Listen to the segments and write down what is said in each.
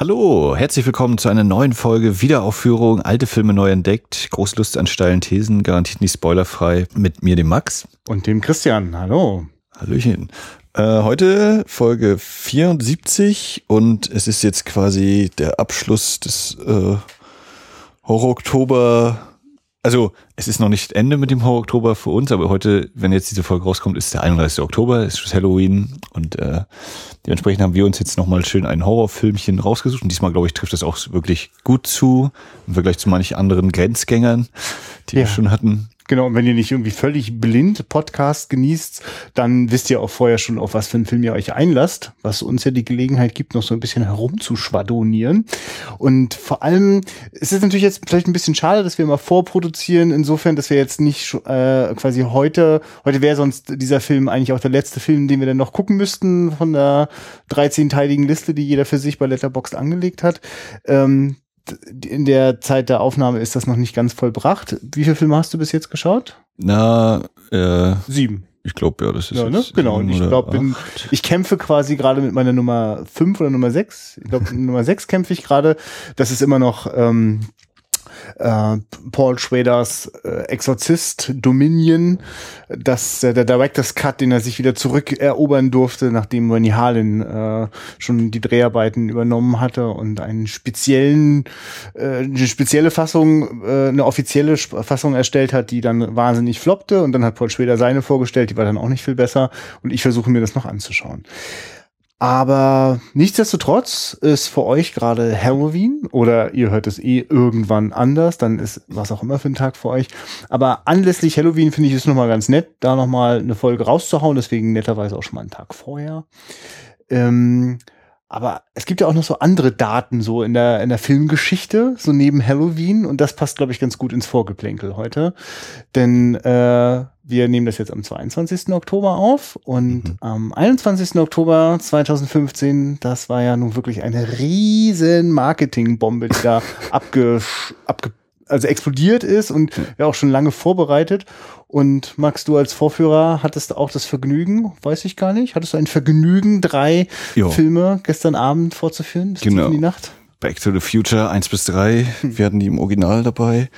Hallo, herzlich willkommen zu einer neuen Folge Wiederaufführung, alte Filme neu entdeckt, Großlust an steilen Thesen, garantiert nicht spoilerfrei, mit mir, dem Max. Und dem Christian, hallo. Hallöchen. Äh, heute Folge 74 und es ist jetzt quasi der Abschluss des äh, Horror-Oktober also es ist noch nicht Ende mit dem Horror Oktober für uns, aber heute, wenn jetzt diese Folge rauskommt, ist der 31. Oktober, ist Halloween und äh, dementsprechend haben wir uns jetzt nochmal schön ein Horrorfilmchen rausgesucht und diesmal, glaube ich, trifft das auch wirklich gut zu im Vergleich zu manchen anderen Grenzgängern, die ja. wir schon hatten. Genau, und wenn ihr nicht irgendwie völlig blind Podcast genießt, dann wisst ihr auch vorher schon, auf was für einen Film ihr euch einlasst, was uns ja die Gelegenheit gibt, noch so ein bisschen herumzuschwadonieren. Und vor allem es ist natürlich jetzt vielleicht ein bisschen schade, dass wir mal vorproduzieren, insofern, dass wir jetzt nicht äh, quasi heute, heute wäre sonst dieser Film eigentlich auch der letzte Film, den wir dann noch gucken müssten von der 13-teiligen Liste, die jeder für sich bei Letterboxd angelegt hat. Ähm, in der Zeit der Aufnahme ist das noch nicht ganz vollbracht. Wie viele Filme hast du bis jetzt geschaut? Na, äh, sieben. Ich glaube, ja, das ist ja, ne? genau. Und ich glaube, ich kämpfe quasi gerade mit meiner Nummer fünf oder Nummer sechs. Ich glaube, Nummer sechs kämpfe ich gerade. Das ist immer noch ähm, äh, Paul Schweders äh, Exorzist Dominion, das äh, der Director's Cut, den er sich wieder zurückerobern durfte, nachdem Rennie Harlin äh, schon die Dreharbeiten übernommen hatte und einen speziellen, äh, eine spezielle Fassung, äh, eine offizielle Fassung erstellt hat, die dann wahnsinnig floppte und dann hat Paul Schweder seine vorgestellt, die war dann auch nicht viel besser und ich versuche mir das noch anzuschauen. Aber nichtsdestotrotz ist für euch gerade Halloween oder ihr hört es eh irgendwann anders, dann ist was auch immer für ein Tag für euch. Aber anlässlich Halloween finde ich es nochmal ganz nett, da nochmal eine Folge rauszuhauen, deswegen netterweise auch schon mal einen Tag vorher. Ähm, aber es gibt ja auch noch so andere Daten so in der, in der Filmgeschichte, so neben Halloween. Und das passt, glaube ich, ganz gut ins Vorgeplänkel heute. Denn äh, wir nehmen das jetzt am 22. Oktober auf. Und mhm. am 21. Oktober 2015, das war ja nun wirklich eine riesen Marketingbombe, die da abge, abge also explodiert ist und ja auch schon lange vorbereitet. Und Max, du als Vorführer hattest auch das Vergnügen, weiß ich gar nicht, hattest du ein Vergnügen, drei jo. Filme gestern Abend vorzuführen? Bis genau. In die Nacht? Back to the Future 1 bis 3, hm. wir hatten die im Original dabei.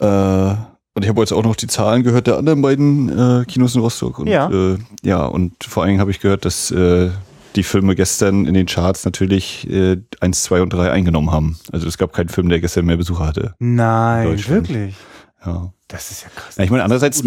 Äh, und ich habe jetzt auch noch die Zahlen gehört der anderen beiden äh, Kinos in Rostock. Und, ja. Äh, ja, und vor allen Dingen habe ich gehört, dass äh, die Filme gestern in den Charts natürlich äh, 1, 2 und 3 eingenommen haben. Also es gab keinen Film, der gestern mehr Besucher hatte. Nein, wirklich? Ja. Das ist ja krass. Ja, ich meine, andererseits,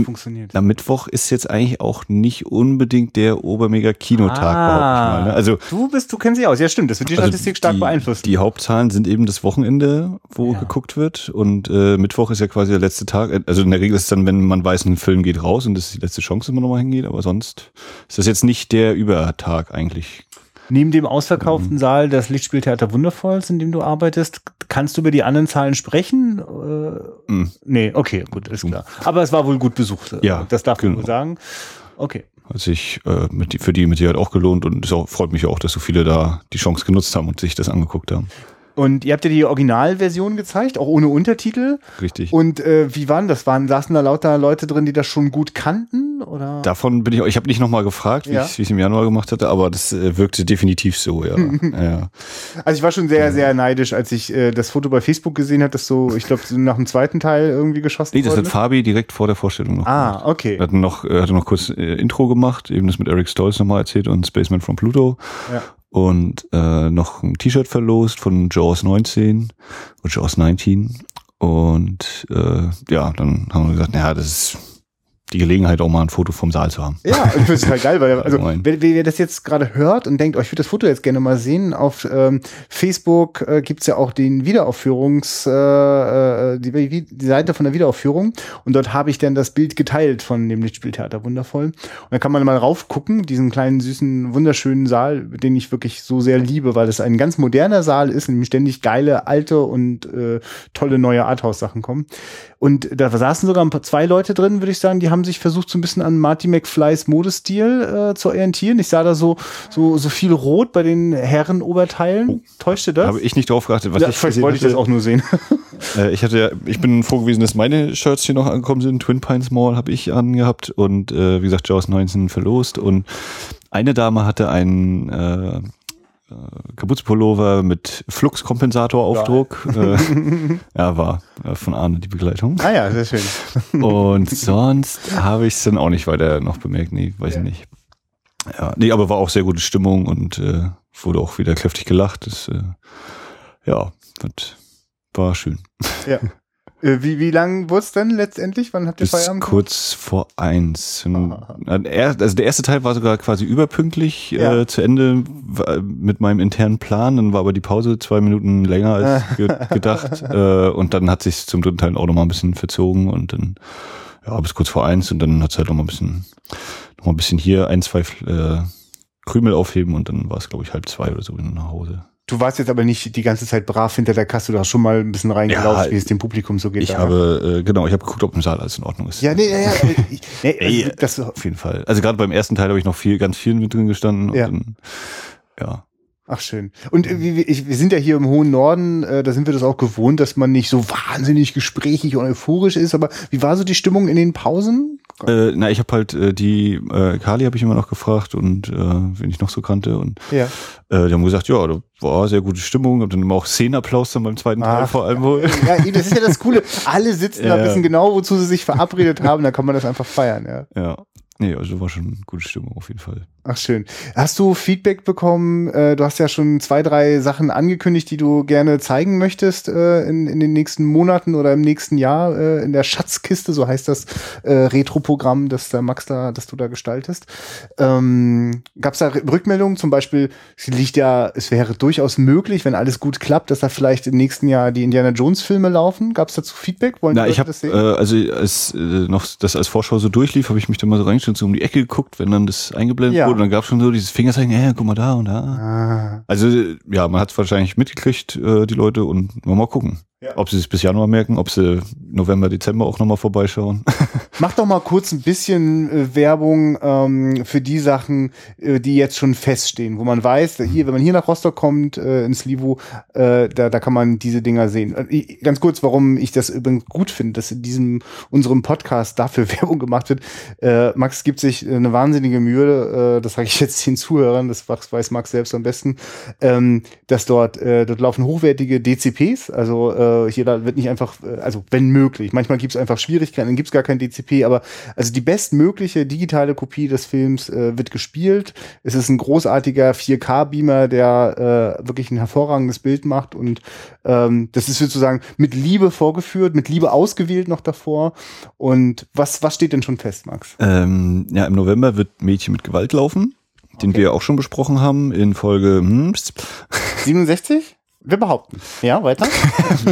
am Mittwoch ist jetzt eigentlich auch nicht unbedingt der obermega Kinotag, ah, mal, ne? Also, du bist, du kennst dich aus. Ja, stimmt. Das wird die also Statistik stark die, beeinflussen. Die Hauptzahlen sind eben das Wochenende, wo ja. geguckt wird. Und äh, Mittwoch ist ja quasi der letzte Tag. Also in der Regel ist es dann, wenn man weiß, ein Film geht raus und das ist die letzte Chance, dass man nochmal hingeht. Aber sonst ist das jetzt nicht der Übertag eigentlich. Neben dem ausverkauften mhm. Saal des Lichtspieltheater Wundervolls, in dem du arbeitest, kannst du über die anderen Zahlen sprechen? Äh, mhm. Nee, okay, gut, ist klar. Aber es war wohl gut besucht. Ja, das darf genau. man sagen. Okay. Hat sich äh, mit die, für die mit Sicherheit auch gelohnt und es auch, freut mich auch, dass so viele da die Chance genutzt haben und sich das angeguckt haben. Und ihr habt ja die Originalversion gezeigt, auch ohne Untertitel. Richtig. Und äh, wie waren das? Waren saßen da lauter Leute drin, die das schon gut kannten? Oder? Davon bin ich. Ich habe nicht nochmal gefragt, wie ja. ich es im Januar gemacht hatte, aber das äh, wirkte definitiv so, ja. ja. Also ich war schon sehr, sehr neidisch, als ich äh, das Foto bei Facebook gesehen habe, das so, ich glaube, so nach dem zweiten Teil irgendwie geschossen Nee, das hat Fabi direkt vor der Vorstellung noch Ah, gemacht. okay. Er hat noch, hatte noch kurz äh, Intro gemacht, eben das mit Eric Stolz nochmal erzählt und Spaceman from Pluto. Ja und äh, noch ein T-Shirt verlost von Jaws 19 oder Jaws 19 und äh, ja, dann haben wir gesagt, naja, das ist die Gelegenheit, auch mal ein Foto vom Saal zu haben. Ja, das ist halt geil, weil also, wenn ihr das jetzt gerade hört und denkt, oh, ich würde das Foto jetzt gerne mal sehen, auf ähm, Facebook äh, gibt ja auch den Wiederaufführungs, äh, äh, die, die Seite von der Wiederaufführung und dort habe ich dann das Bild geteilt von dem Lichtspieltheater, wundervoll. Und dann kann man mal raufgucken, diesen kleinen, süßen, wunderschönen Saal, den ich wirklich so sehr liebe, weil es ein ganz moderner Saal ist, in dem ständig geile, alte und äh, tolle neue Arthouse-Sachen kommen. Und da saßen sogar ein paar, zwei Leute drin, würde ich sagen, die haben sich versucht, so ein bisschen an Marty McFlys Modestil äh, zu orientieren. Ich sah da so, so, so viel Rot bei den Herrenoberteilen. Oh, Täuschte das? Habe ich nicht drauf geachtet. Was ja, ich vielleicht wollte ich das auch nur sehen. äh, ich hatte ja, ich bin vorgewiesen, dass meine Shirts hier noch angekommen sind. Twin Pines Mall habe ich angehabt und äh, wie gesagt, Jaws 19 verlost. Und eine Dame hatte einen äh, Kapuzenpullover mit Fluxkompensator-Aufdruck. Ja. Äh, ja, war äh, von Arne die Begleitung. Ah ja, sehr schön. Und sonst habe ich es dann auch nicht weiter noch bemerkt. Nee, weiß ja. ich nicht. Ja, nee, aber war auch sehr gute Stimmung und äh, wurde auch wieder kräftig gelacht. Das, äh, ja, das war schön. Ja. Äh, wie, wie lang wurde es denn letztendlich? Wann habt ihr Bis Feierabend? Kurz vor eins. Also der erste Teil war sogar quasi überpünktlich ja. äh, zu Ende mit meinem internen Plan. Dann war aber die Pause zwei Minuten länger als ge gedacht. äh, und dann hat sich zum dritten Teil auch nochmal ein bisschen verzogen und dann ja, bis kurz vor eins und dann hat es halt nochmal ein bisschen, noch mal ein bisschen hier ein, zwei äh, Krümel aufheben und dann war es, glaube ich, halb zwei oder so nach Hause. Du warst jetzt aber nicht die ganze Zeit brav hinter der Kasse, du hast schon mal ein bisschen reingelaufen, ja, wie es dem Publikum so geht. Ich da. habe, äh, genau, ich habe geguckt, ob im Saal alles in Ordnung ist. Ja, nee, ja, ja. Ich, nee, Ey, also, das, auf jeden Fall. Also gerade beim ersten Teil habe ich noch viel, ganz viel mit drin gestanden. Ja. Dann, ja. Ach schön. Und äh, wir, wir sind ja hier im hohen Norden, äh, da sind wir das auch gewohnt, dass man nicht so wahnsinnig gesprächig und euphorisch ist. Aber wie war so die Stimmung in den Pausen? Äh, na, ich habe halt äh, die äh, Kali habe ich immer noch gefragt und äh, wen ich noch so kannte und ja. äh, die haben gesagt, ja, da war sehr gute Stimmung, hab dann immer auch Szenenapplaus dann beim zweiten Teil Ach, vor allem wohl. Ja, das ist ja das Coole. Alle sitzen ja. da, wissen genau, wozu sie sich verabredet haben, da kann man das einfach feiern, ja. Ja. Nee, also war schon gute Stimmung auf jeden Fall. Ach schön. Hast du Feedback bekommen? Äh, du hast ja schon zwei, drei Sachen angekündigt, die du gerne zeigen möchtest äh, in, in den nächsten Monaten oder im nächsten Jahr äh, in der Schatzkiste, so heißt das Retro-Programm, das der Max da, das du da gestaltest. Ähm, Gab es da Rückmeldungen? Zum Beispiel, es liegt ja, es wäre durchaus möglich, wenn alles gut klappt, dass da vielleicht im nächsten Jahr die Indiana Jones-Filme laufen. Gab es dazu Feedback? Wollen Na, ich habe äh, also als äh, noch das als Vorschau so durchlief, habe ich mich da mal so reingestellt so um die Ecke geguckt, wenn dann das eingeblendet ja. wurde. Und dann gab es schon so dieses Fingerzeichen, ja, guck mal da und da. Ah. Also ja, man hat es wahrscheinlich mitgekriegt, äh, die Leute, und mal gucken. Ja. Ob sie es bis Januar merken, ob sie November, Dezember auch nochmal vorbeischauen. Mach doch mal kurz ein bisschen äh, Werbung ähm, für die Sachen, äh, die jetzt schon feststehen, wo man weiß, hier, wenn man hier nach Rostock kommt, äh, ins Livo, äh, da, da kann man diese Dinger sehen. Äh, ganz kurz, warum ich das übrigens gut finde, dass in diesem unserem Podcast dafür Werbung gemacht wird. Äh, Max gibt sich eine wahnsinnige Mühe, äh, das sage ich jetzt den Zuhörern, das weiß Max selbst am besten, ähm, dass dort, äh, dort laufen hochwertige DCPs, also äh, hier da wird nicht einfach, äh, also wenn möglich, manchmal gibt es einfach Schwierigkeiten, dann gibt es gar kein DCP, aber also die bestmögliche digitale Kopie des Films äh, wird gespielt. Es ist ein großartiger 4K-Beamer, der äh, wirklich ein hervorragendes Bild macht und ähm, das ist sozusagen mit Liebe vorgeführt, mit Liebe ausgewählt noch davor. Und was, was steht denn schon fest, Max? Ähm, ja, im November wird Mädchen mit Gewalt laufen den okay. wir auch schon besprochen haben in Folge hm, 67? Wir behaupten. Ja, weiter.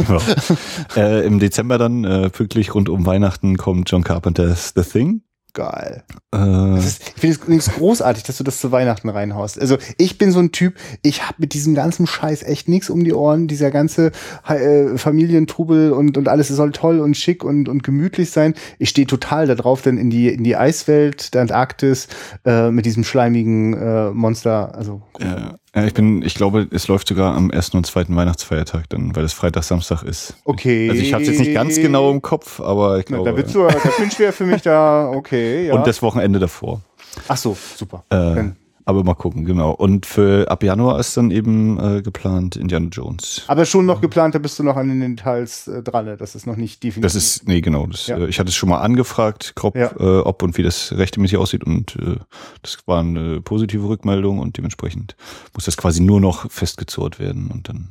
ja. Äh, Im Dezember dann, äh, pünktlich rund um Weihnachten, kommt John Carpenter's The Thing geil. Äh. Ist, ich finde es übrigens großartig, dass du das zu Weihnachten reinhaust. Also ich bin so ein Typ, ich habe mit diesem ganzen Scheiß echt nichts um die Ohren. Dieser ganze äh, Familientrubel und, und alles soll toll und schick und, und gemütlich sein. Ich stehe total darauf, dann in die, in die Eiswelt der Antarktis äh, mit diesem schleimigen äh, Monster. Also ja. Ja, ich bin, ich glaube, es läuft sogar am ersten und zweiten Weihnachtsfeiertag dann, weil es Freitag, Samstag ist. Okay. Also ich habe jetzt nicht ganz genau im Kopf, aber ich glaube. Na, da so, der Pinch wäre für mich da, okay, ja. Und das Wochenende davor. Ach so, super. Äh, aber mal gucken, genau. Und für ab Januar ist dann eben äh, geplant Indiana Jones. Aber schon noch geplant, da bist du noch an den Details äh, dran. Ne? Das ist noch nicht definitiv. Das ist, nee, genau. Das, ja. äh, ich hatte es schon mal angefragt, grob, ja. äh, ob und wie das rechtmäßig aussieht. Und äh, das war eine positive Rückmeldung und dementsprechend muss das quasi nur noch festgezurrt werden und dann.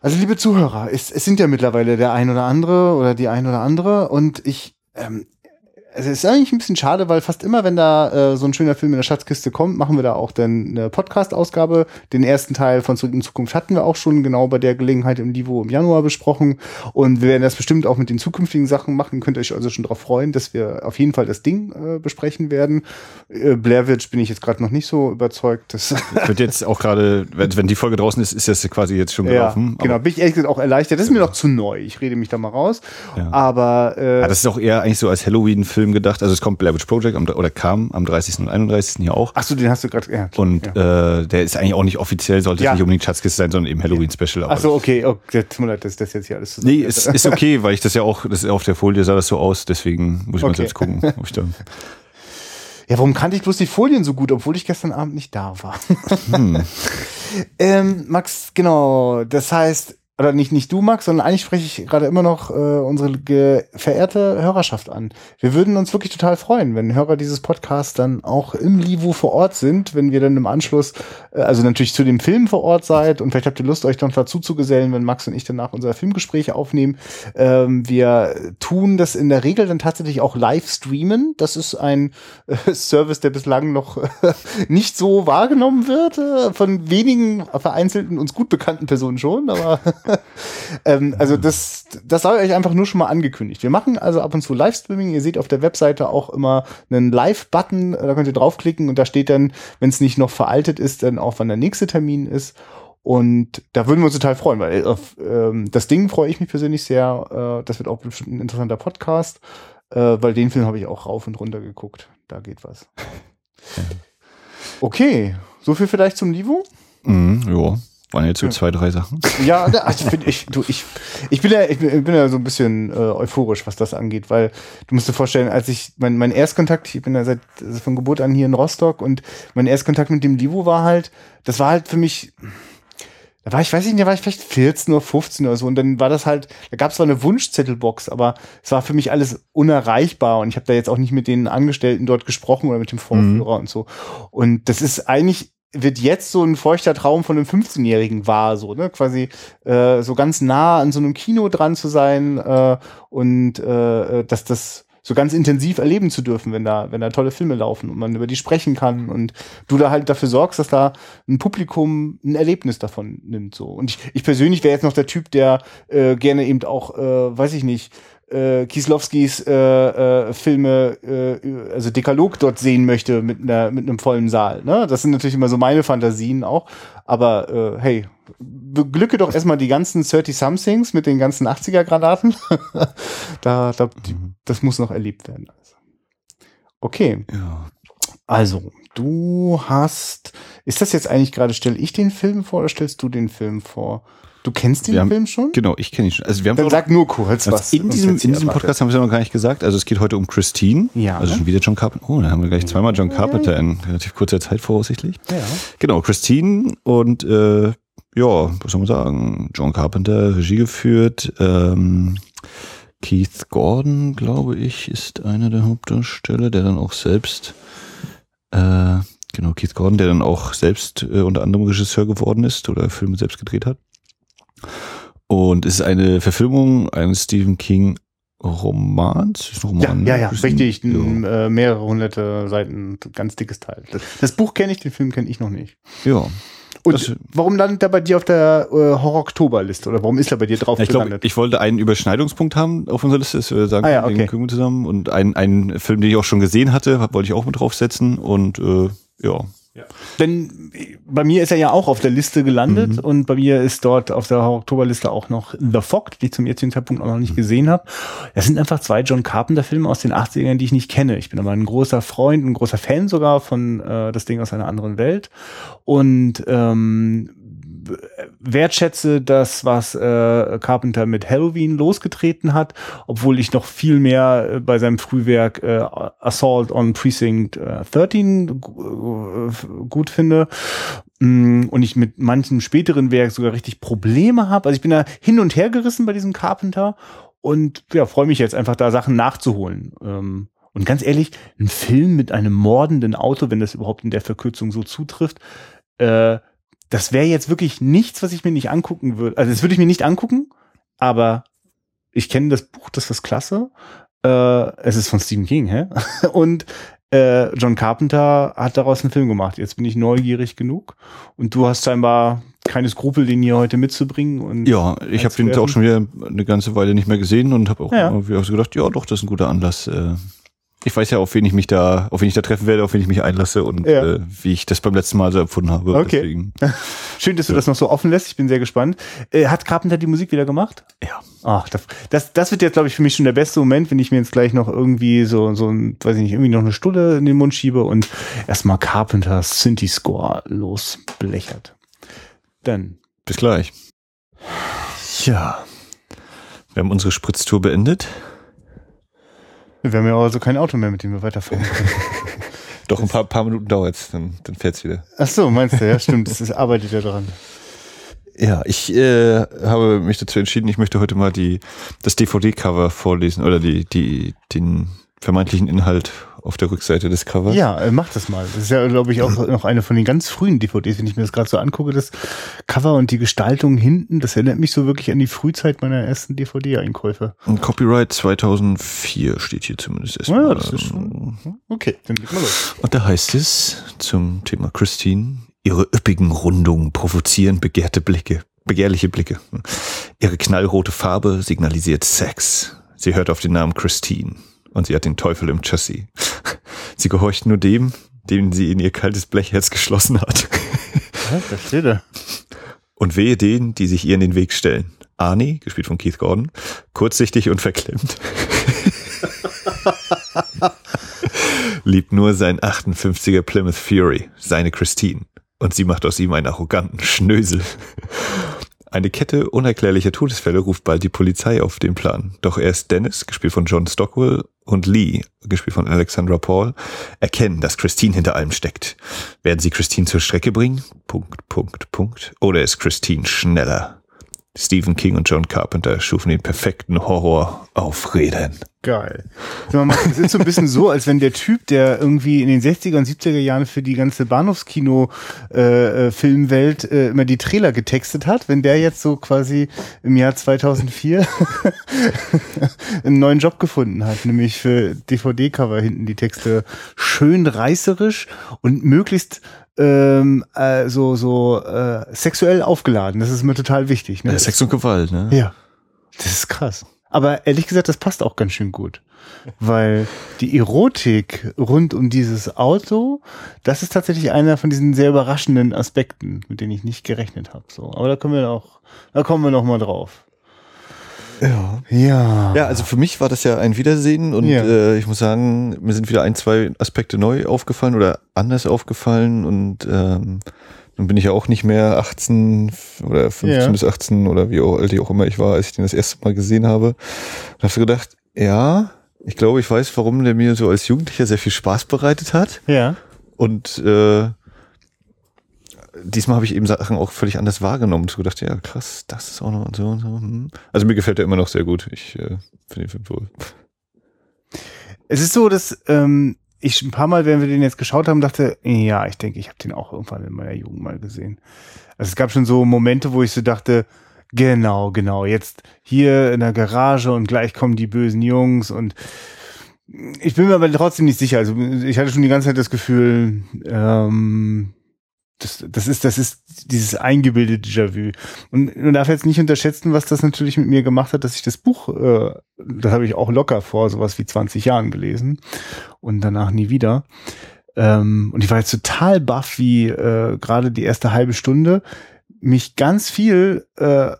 Also liebe Zuhörer, es, es sind ja mittlerweile der ein oder andere oder die ein oder andere und ich ähm, es ist eigentlich ein bisschen schade, weil fast immer, wenn da äh, so ein schöner Film in der Schatzkiste kommt, machen wir da auch dann eine Podcast-Ausgabe. Den ersten Teil von Zurück in Zukunft hatten wir auch schon genau bei der Gelegenheit im Livo im Januar besprochen. Und wir werden das bestimmt auch mit den zukünftigen Sachen machen. Könnt ihr euch also schon darauf freuen, dass wir auf jeden Fall das Ding äh, besprechen werden. Äh, Blair Witch bin ich jetzt gerade noch nicht so überzeugt. Das wird jetzt auch gerade, wenn, wenn die Folge draußen ist, ist das quasi jetzt schon gelaufen. Ja, genau, bin ich ehrlich gesagt auch erleichtert. Das ist mir noch zu neu. Ich rede mich da mal raus. Ja. Aber äh, ja, das ist auch eher eigentlich so als Halloween-Film Film gedacht. Also es kommt Blair Witch Project am, oder kam am 30. und 31. hier auch. Achso, den hast du gerade. Ja, und ja. Äh, der ist eigentlich auch nicht offiziell, sollte ja. nicht unbedingt Schatzkiste sein, sondern eben Halloween Special. Achso, okay, oh, tut mir leid, dass das jetzt hier alles zusammen Nee, ist, ist okay, weil ich das ja auch, das auf der Folie sah das so aus, deswegen muss ich okay. mal selbst gucken, ob ich da Ja, warum kannte ich bloß die Folien so gut, obwohl ich gestern Abend nicht da war? Hm. ähm, Max, genau. Das heißt, oder nicht, nicht du, Max, sondern eigentlich spreche ich gerade immer noch äh, unsere verehrte Hörerschaft an. Wir würden uns wirklich total freuen, wenn Hörer dieses Podcasts dann auch im Livo vor Ort sind, wenn wir dann im Anschluss, äh, also natürlich zu dem Film vor Ort seid und vielleicht habt ihr Lust, euch dann dazu zu gesellen, wenn Max und ich danach unser Filmgespräch aufnehmen. Ähm, wir tun das in der Regel dann tatsächlich auch live streamen. Das ist ein äh, Service, der bislang noch äh, nicht so wahrgenommen wird, äh, von wenigen vereinzelten uns gut bekannten Personen schon, aber ähm, also das, das sei euch einfach nur schon mal angekündigt. Wir machen also ab und zu Livestreaming. Ihr seht auf der Webseite auch immer einen Live-Button. Da könnt ihr draufklicken und da steht dann, wenn es nicht noch veraltet ist, dann auch wann der nächste Termin ist. Und da würden wir uns total freuen, weil auf ähm, das Ding freue ich mich persönlich sehr. Äh, das wird auch bestimmt ein interessanter Podcast, äh, weil den Film habe ich auch rauf und runter geguckt. Da geht was. Okay, so viel vielleicht zum Livo. Mm, ja. Waren jetzt so zwei, drei Sachen. Ja, also ich, bin, ich, du, ich, ich, bin ja, ich bin ja so ein bisschen äh, euphorisch, was das angeht, weil du musst dir vorstellen, als ich, mein, mein Erstkontakt, ich bin ja seit also von Geburt an hier in Rostock und mein Erstkontakt mit dem Livo war halt, das war halt für mich, da war ich, weiß ich nicht, da war ich vielleicht 14 oder 15 oder so und dann war das halt, da gab es zwar eine Wunschzettelbox, aber es war für mich alles unerreichbar und ich habe da jetzt auch nicht mit den Angestellten dort gesprochen oder mit dem Vorführer mhm. und so. Und das ist eigentlich wird jetzt so ein feuchter Traum von einem 15-Jährigen wahr, so, ne? Quasi äh, so ganz nah an so einem Kino dran zu sein äh, und äh, dass das so ganz intensiv erleben zu dürfen, wenn da, wenn da tolle Filme laufen und man über die sprechen kann und du da halt dafür sorgst, dass da ein Publikum ein Erlebnis davon nimmt. so. Und ich, ich persönlich wäre jetzt noch der Typ, der äh, gerne eben auch, äh, weiß ich nicht, äh, Kieslowskis äh, äh, Filme, äh, also Dekalog dort sehen möchte mit einer mit einem vollen Saal. Ne? Das sind natürlich immer so meine Fantasien auch. Aber äh, hey, beglücke doch erstmal die ganzen 30-somethings mit den ganzen 80er-Granaten. da, da, mhm. das muss noch erlebt werden. Also. Okay. Ja. Also, du hast. Ist das jetzt eigentlich gerade, stelle ich den Film vor oder stellst du den Film vor? Du kennst den haben, Film schon? Genau, ich kenne ihn schon. Also wir haben Dann sag nur kurz also was. In diesem, in diesem Podcast haben wir es ja noch gar nicht gesagt. Also es geht heute um Christine. Ja. Also schon wieder John Carpenter. Oh, da haben wir gleich zweimal John Carpenter in relativ kurzer Zeit voraussichtlich. Ja. Genau, Christine und äh, ja, was soll man sagen? John Carpenter, Regie geführt. Ähm, Keith Gordon, glaube ich, ist einer der Hauptdarsteller, der dann auch selbst äh, Genau, Keith Gordon, der dann auch selbst äh, unter anderem Regisseur geworden ist oder Filme selbst gedreht hat. Und es ist eine Verfilmung eines Stephen King Romans. Roman, ja, ja, ja, richtig. Ja. Äh, mehrere hunderte Seiten, ganz dickes Teil. Das, das Buch kenne ich, den Film kenne ich noch nicht. Ja. Und das, warum landet er bei dir auf der äh, Horror-Oktober-Liste? Oder warum ist er bei dir drauf ich glaub, gelandet? Ich wollte einen Überschneidungspunkt haben auf unserer Liste, dass wir sagen, ah, ja, okay. den zusammen. Und einen, einen Film, den ich auch schon gesehen hatte, wollte ich auch mit draufsetzen. Und äh, ja, ja. Denn bei mir ist er ja auch auf der Liste gelandet mhm. und bei mir ist dort auf der Oktoberliste auch noch The Fog, die ich zum jetzigen Zeitpunkt auch noch nicht gesehen habe. Das sind einfach zwei John Carpenter-Filme aus den 80ern, die ich nicht kenne. Ich bin aber ein großer Freund, ein großer Fan sogar von äh, das Ding aus einer anderen Welt. Und ähm, wertschätze das, was äh, Carpenter mit Halloween losgetreten hat, obwohl ich noch viel mehr äh, bei seinem Frühwerk äh, Assault on Precinct äh, 13 äh, gut finde mm, und ich mit manchen späteren Werk sogar richtig Probleme habe. Also ich bin da hin und her gerissen bei diesem Carpenter und ja, freue mich jetzt einfach da Sachen nachzuholen. Ähm, und ganz ehrlich, ein Film mit einem mordenden Auto, wenn das überhaupt in der Verkürzung so zutrifft, äh, das wäre jetzt wirklich nichts, was ich mir nicht angucken würde. Also das würde ich mir nicht angucken, aber ich kenne das Buch, das ist klasse. Äh, es ist von Stephen King, hä? Und äh, John Carpenter hat daraus einen Film gemacht. Jetzt bin ich neugierig genug. Und du hast scheinbar keine Skrupel, den hier heute mitzubringen. Und ja, ich habe den auch schon wieder eine ganze Weile nicht mehr gesehen und habe auch ja. irgendwie so gedacht, ja, doch, das ist ein guter Anlass, äh, ich weiß ja, auf wen ich mich da, auf wen ich da treffen werde, auf wen ich mich einlasse und ja. äh, wie ich das beim letzten Mal so empfunden habe. Okay. Deswegen. Schön, dass du ja. das noch so offen lässt. Ich bin sehr gespannt. Äh, hat Carpenter die Musik wieder gemacht? Ja. Ach, das, das wird jetzt, glaube ich, für mich schon der beste Moment, wenn ich mir jetzt gleich noch irgendwie so, so ein, weiß ich nicht, irgendwie noch eine Stulle in den Mund schiebe und erstmal Carpenters Synthi-Score losblechert. Dann. Bis gleich. Ja. Wir haben unsere Spritztour beendet. Wir haben ja also kein Auto mehr, mit dem wir weiterfahren können. Doch, ein paar, paar Minuten dauert's, dann, dann fährt's wieder. Ach so, meinst du, ja, stimmt, das ist, arbeitet ja dran. Ja, ich äh, habe mich dazu entschieden, ich möchte heute mal die das DVD-Cover vorlesen oder die die den vermeintlichen Inhalt auf der Rückseite des Covers. Ja, äh, mach das mal. Das ist ja, glaube ich, auch noch eine von den ganz frühen DVDs, wenn ich mir das gerade so angucke, das Cover und die Gestaltung hinten, das erinnert mich so wirklich an die Frühzeit meiner ersten DVD-Einkäufe. Und Copyright 2004 steht hier zumindest erstmal. Ja, das ist schon, okay, dann leg mal los. Und da heißt es zum Thema Christine, ihre üppigen Rundungen provozieren begehrte Blicke, begehrliche Blicke. Ihre knallrote Farbe signalisiert Sex. Sie hört auf den Namen Christine und sie hat den Teufel im Chassis. Sie gehorcht nur dem, dem sie in ihr kaltes Blechherz geschlossen hat. Ja, das steht da. Und wehe denen, die sich ihr in den Weg stellen. Arnie, gespielt von Keith Gordon, kurzsichtig und verklemmt. Liebt nur sein 58er Plymouth Fury, seine Christine. Und sie macht aus ihm einen arroganten Schnösel. Eine Kette unerklärlicher Todesfälle ruft bald die Polizei auf den Plan. Doch erst Dennis, gespielt von John Stockwell, und Lee, gespielt von Alexandra Paul, erkennen, dass Christine hinter allem steckt. Werden sie Christine zur Strecke bringen? Punkt, Punkt, Punkt. Oder ist Christine schneller? Stephen King und John Carpenter schufen den perfekten Horror auf Rädern. Geil. Es ist so ein bisschen so, als wenn der Typ, der irgendwie in den 60er und 70er Jahren für die ganze Bahnhofskino-Filmwelt äh, äh, immer die Trailer getextet hat, wenn der jetzt so quasi im Jahr 2004 einen neuen Job gefunden hat, nämlich für DVD-Cover hinten die Texte schön reißerisch und möglichst ähm, äh, so so äh, sexuell aufgeladen. Das ist mir total wichtig. Ne? Ja, Sex und Gewalt, ne? Ja, das ist krass. Aber ehrlich gesagt, das passt auch ganz schön gut, weil die Erotik rund um dieses Auto, das ist tatsächlich einer von diesen sehr überraschenden Aspekten, mit denen ich nicht gerechnet habe. So, aber da können wir auch, da kommen wir noch mal drauf. Ja. Ja. Ja, also für mich war das ja ein Wiedersehen und ja. äh, ich muss sagen, mir sind wieder ein, zwei Aspekte neu aufgefallen oder anders aufgefallen und ähm, dann bin ich ja auch nicht mehr 18 oder 15 ja. bis 18 oder wie alt ich auch immer ich war, als ich den das erste Mal gesehen habe. Und hast du gedacht, ja, ich glaube, ich weiß, warum der mir so als Jugendlicher sehr viel Spaß bereitet hat. Ja. Und äh, diesmal habe ich eben Sachen auch völlig anders wahrgenommen. So gedacht, ja, krass, das ist auch noch und so und so. Hm. Also mir gefällt er immer noch sehr gut. Ich äh, finde den Film wohl. Es ist so, dass ähm, ich ein paar Mal, wenn wir den jetzt geschaut haben, dachte, ja, ich denke, ich habe den auch irgendwann in meiner Jugend mal gesehen. Also es gab schon so Momente, wo ich so dachte, genau, genau, jetzt hier in der Garage und gleich kommen die bösen Jungs und ich bin mir aber trotzdem nicht sicher. Also ich hatte schon die ganze Zeit das Gefühl, ähm, das, das ist, das ist dieses eingebildete Déjà-vu. Und man darf jetzt nicht unterschätzen, was das natürlich mit mir gemacht hat, dass ich das Buch, äh, das habe ich auch locker vor sowas wie 20 Jahren gelesen und danach nie wieder. Ähm, und ich war jetzt total baff, wie äh, gerade die erste halbe Stunde mich ganz viel äh,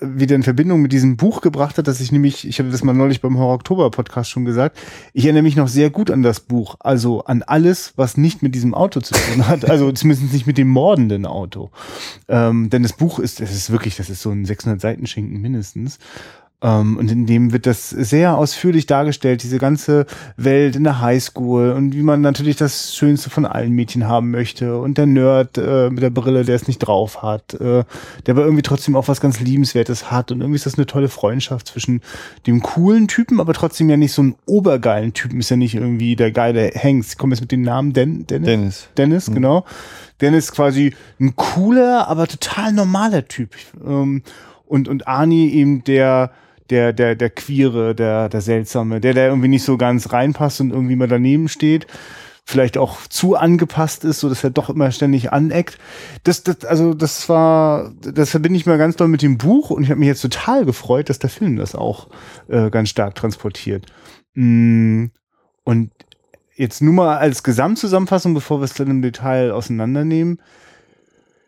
wieder in Verbindung mit diesem Buch gebracht hat, dass ich nämlich, ich hatte das mal neulich beim Horror Oktober Podcast schon gesagt, ich erinnere mich noch sehr gut an das Buch, also an alles, was nicht mit diesem Auto zu tun hat, also zumindest nicht mit dem mordenden Auto. Ähm, denn das Buch ist, es ist wirklich, das ist so ein 600 Seiten Schinken mindestens. Ähm, und in dem wird das sehr ausführlich dargestellt, diese ganze Welt in der Highschool und wie man natürlich das Schönste von allen Mädchen haben möchte und der Nerd äh, mit der Brille, der es nicht drauf hat, äh, der aber irgendwie trotzdem auch was ganz Liebenswertes hat und irgendwie ist das eine tolle Freundschaft zwischen dem coolen Typen, aber trotzdem ja nicht so ein obergeilen Typen, ist ja nicht irgendwie der geile Hengst. Ich komme jetzt mit dem Namen Den Dennis. Dennis, Dennis mhm. genau. Dennis quasi ein cooler, aber total normaler Typ. Ähm, und, und Arnie eben der der, der, der Queere, der, der Seltsame, der, der irgendwie nicht so ganz reinpasst und irgendwie mal daneben steht vielleicht auch zu angepasst ist, so dass er doch immer ständig aneckt. Das, das, also das war, das verbinde ich mal ganz doll mit dem Buch und ich habe mich jetzt total gefreut, dass der Film das auch äh, ganz stark transportiert. Mm, und jetzt nur mal als Gesamtzusammenfassung, bevor wir es dann im Detail auseinandernehmen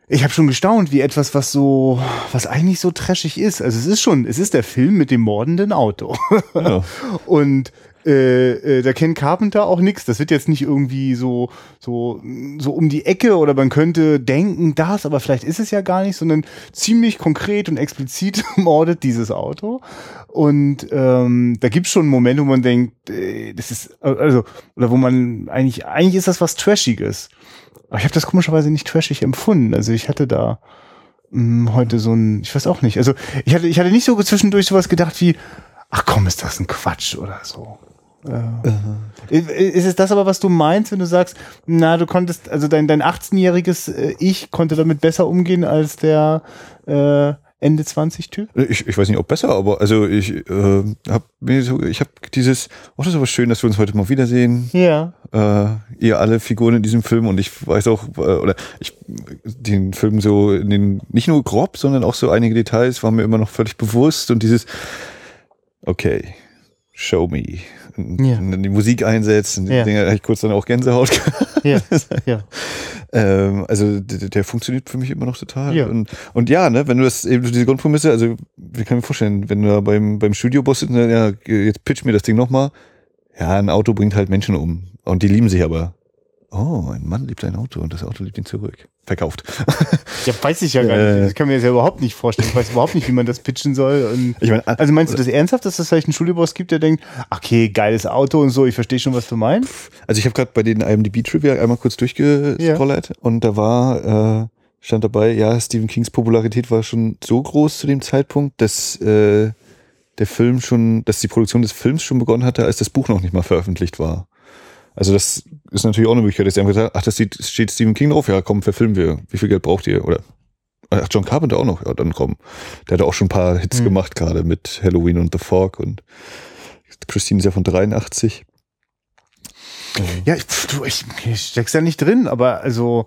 ich habe schon gestaunt, wie etwas, was so, was eigentlich so trashig ist. Also es ist schon, es ist der Film mit dem mordenden Auto. Ja. Und äh, äh, da kennt Carpenter auch nichts. Das wird jetzt nicht irgendwie so, so, so um die Ecke oder man könnte denken, das, aber vielleicht ist es ja gar nicht, sondern ziemlich konkret und explizit mordet dieses Auto. Und ähm, da gibt's schon Momente, wo man denkt, äh, das ist, also, oder wo man eigentlich, eigentlich ist das was Trashiges. Aber ich habe das komischerweise nicht trashig empfunden. Also ich hatte da mh, hm, heute so ein, ich weiß auch nicht. Also ich hatte, ich hatte nicht so zwischendurch sowas gedacht wie, ach komm, ist das ein Quatsch oder so. Äh, ist es das aber, was du meinst, wenn du sagst, na, du konntest, also dein, dein 18-jähriges äh, Ich konnte damit besser umgehen als der äh, Ende 20 Typ? Ich, ich weiß nicht, ob besser, aber also ich äh, habe so, ich habe dieses, oh, das ist aber schön, dass wir uns heute mal wiedersehen. Ja. Äh, ihr alle Figuren in diesem Film und ich weiß auch, äh, oder ich den Film so in den, nicht nur grob, sondern auch so einige Details waren mir immer noch völlig bewusst und dieses, okay, show me ja. die Musik einsetzt und die ja. Dinge, da ich kurz dann auch Gänsehaut. ja. ja. ähm, also der, der, funktioniert für mich immer noch total. Ja. Und, und ja, ne, wenn du das eben diese Grundprämisse, also wie kann ich mir vorstellen, wenn du da beim, beim Studioboss sitzt, ja, jetzt pitch mir das Ding nochmal. Ja, ein Auto bringt halt Menschen um. Und die lieben sich aber. Oh, ein Mann liebt ein Auto und das Auto liebt ihn zurück. Verkauft. Ja, weiß ich ja gar nicht. Äh. Das kann mir jetzt ja überhaupt nicht vorstellen. Ich weiß überhaupt nicht, wie man das pitchen soll. Ich mein, also meinst du das ernsthaft, dass es vielleicht einen Schulboss gibt, der denkt, okay, geiles Auto und so, ich verstehe schon, was du meinst? Also ich habe gerade bei den IMDb-Trivia einmal kurz durchgescrollert ja. und da war, äh, stand dabei, ja, Stephen Kings Popularität war schon so groß zu dem Zeitpunkt, dass äh, der Film schon, dass die Produktion des Films schon begonnen hatte, als das Buch noch nicht mal veröffentlicht war. Also das ist natürlich auch eine Möglichkeit, dass sie einfach sagen, ach, das steht Stephen King drauf, ja, komm, verfilmen wir. Wie viel Geld braucht ihr? Oder ach, John Carpenter auch noch, ja, dann komm. Der hat auch schon ein paar Hits mhm. gemacht, gerade mit Halloween und The Fog und Christine ist ja von 83. Ja, ich, du, ich, ich steck's ja nicht drin, aber also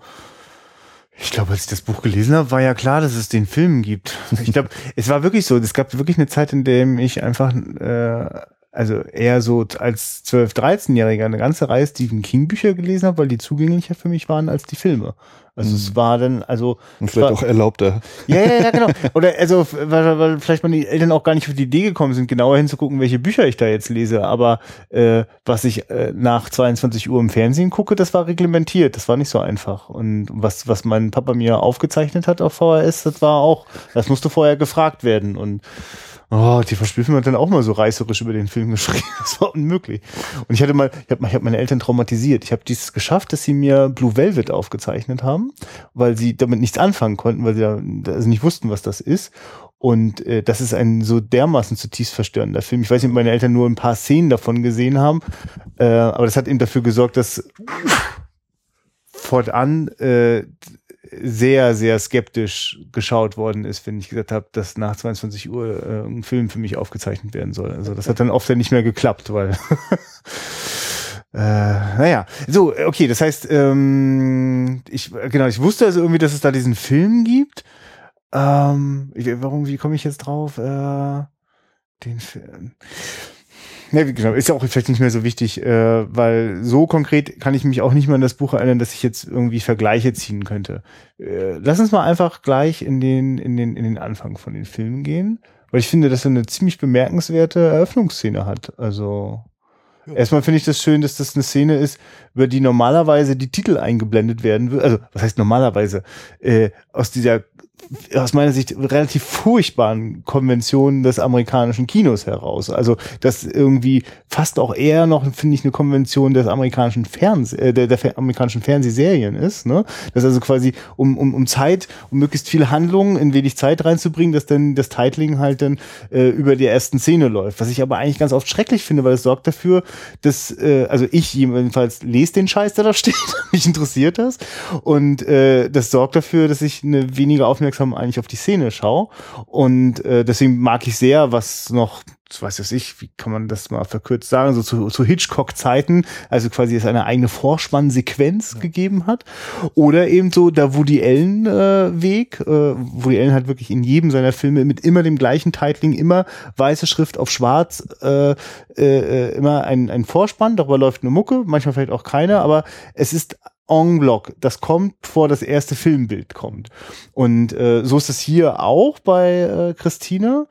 ich glaube, als ich das Buch gelesen habe, war ja klar, dass es den Film gibt. Ich glaube, es war wirklich so. Es gab wirklich eine Zeit, in der ich einfach äh, also eher so als 12-, 13-Jähriger eine ganze Reihe Stephen King Bücher gelesen habe, weil die zugänglicher für mich waren als die Filme. Also mhm. es war dann, also. Und vielleicht war, auch erlaubter. Ja, ja, ja, genau. Oder also, weil, weil vielleicht meine Eltern auch gar nicht auf die Idee gekommen sind, genauer hinzugucken, welche Bücher ich da jetzt lese. Aber äh, was ich äh, nach 22 Uhr im Fernsehen gucke, das war reglementiert. Das war nicht so einfach. Und was, was mein Papa mir aufgezeichnet hat auf VHS, das war auch, das musste vorher gefragt werden. Und oh, die Verspielfilm hat dann auch mal so reißerisch über den Film geschrieben. Das war unmöglich. Und ich hatte mal, ich habe hab meine Eltern traumatisiert. Ich habe dieses geschafft, dass sie mir Blue Velvet aufgezeichnet haben, weil sie damit nichts anfangen konnten, weil sie da, also nicht wussten, was das ist. Und äh, das ist ein so dermaßen zutiefst verstörender Film. Ich weiß nicht, ob meine Eltern nur ein paar Szenen davon gesehen haben, äh, aber das hat eben dafür gesorgt, dass fortan äh, sehr, sehr skeptisch geschaut worden ist, wenn ich gesagt habe, dass nach 22 Uhr äh, ein Film für mich aufgezeichnet werden soll. Also das hat dann oft ja nicht mehr geklappt, weil Äh, naja, so, okay, das heißt, ähm, ich, genau, ich wusste also irgendwie, dass es da diesen Film gibt. Ähm, ich, warum, wie komme ich jetzt drauf? Äh, den Film. Ja, genau, ist ja auch vielleicht nicht mehr so wichtig, äh, weil so konkret kann ich mich auch nicht mehr an das Buch erinnern, dass ich jetzt irgendwie Vergleiche ziehen könnte. Äh, lass uns mal einfach gleich in den, in den, in den Anfang von den Filmen gehen, weil ich finde, dass er eine ziemlich bemerkenswerte Eröffnungsszene hat. Also ja. Erstmal finde ich das schön, dass das eine Szene ist, über die normalerweise die Titel eingeblendet werden. Also, was heißt normalerweise? Äh, aus dieser aus meiner Sicht relativ furchtbaren Konventionen des amerikanischen Kinos heraus. Also das irgendwie fast auch eher noch, finde ich, eine Konvention des amerikanischen Fernseh, äh, der, der amerikanischen Fernsehserien ist. Ne? Das also quasi um, um, um Zeit, um möglichst viel Handlung in wenig Zeit reinzubringen, dass dann das Titling halt dann äh, über die ersten Szene läuft. Was ich aber eigentlich ganz oft schrecklich finde, weil es sorgt dafür, dass, äh, also ich jedenfalls lese den Scheiß, der da steht, mich interessiert das. Und äh, das sorgt dafür, dass ich eine weniger aufmerksam aufmerksam eigentlich auf die Szene schaue. Und äh, deswegen mag ich sehr, was noch weiß was ich, wie kann man das mal verkürzt sagen, so zu, zu Hitchcock-Zeiten, also quasi es eine eigene Vorspannsequenz ja. gegeben hat. Oder eben so der Woody Allen-Weg, äh, äh, Woody Allen hat wirklich in jedem seiner Filme mit immer dem gleichen Titling, immer weiße Schrift auf schwarz, äh, äh, immer ein, ein Vorspann, darüber läuft eine Mucke, manchmal vielleicht auch keine, aber es ist en bloc. Das kommt, bevor das erste Filmbild kommt. Und äh, so ist es hier auch bei äh, Christine.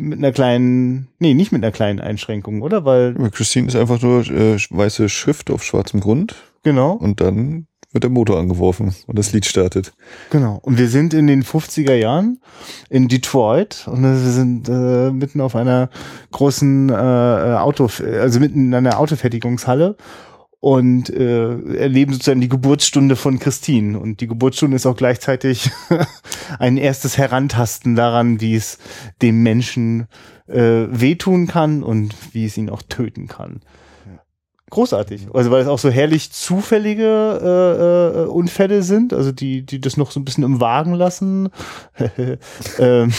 Mit einer kleinen, nee, nicht mit einer kleinen Einschränkung, oder? Weil. Christine ist einfach nur äh, weiße Schrift auf schwarzem Grund. Genau. Und dann wird der Motor angeworfen und das Lied startet. Genau. Und wir sind in den 50er Jahren in Detroit und wir sind äh, mitten auf einer großen äh, Auto, also mitten in einer Autofertigungshalle und äh, erleben sozusagen die Geburtsstunde von Christine. Und die Geburtsstunde ist auch gleichzeitig ein erstes Herantasten daran, wie es dem Menschen äh, wehtun kann und wie es ihn auch töten kann großartig. Also weil es auch so herrlich zufällige äh, äh, Unfälle sind, also die, die das noch so ein bisschen im Wagen lassen. ähm,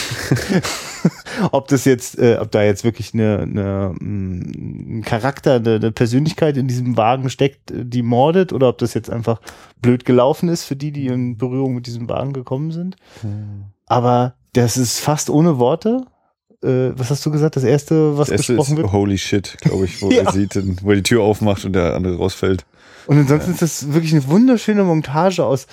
ob das jetzt, äh, ob da jetzt wirklich eine, eine mm, ein Charakter, eine, eine Persönlichkeit in diesem Wagen steckt, die mordet, oder ob das jetzt einfach blöd gelaufen ist für die, die in Berührung mit diesem Wagen gekommen sind. Hm. Aber das ist fast ohne Worte äh, was hast du gesagt? Das erste, was das erste besprochen ist wird? Holy shit, glaube ich, wo ja. er sieht, wo er die Tür aufmacht und der andere rausfällt. Und ansonsten ja. ist das wirklich eine wunderschöne Montage aus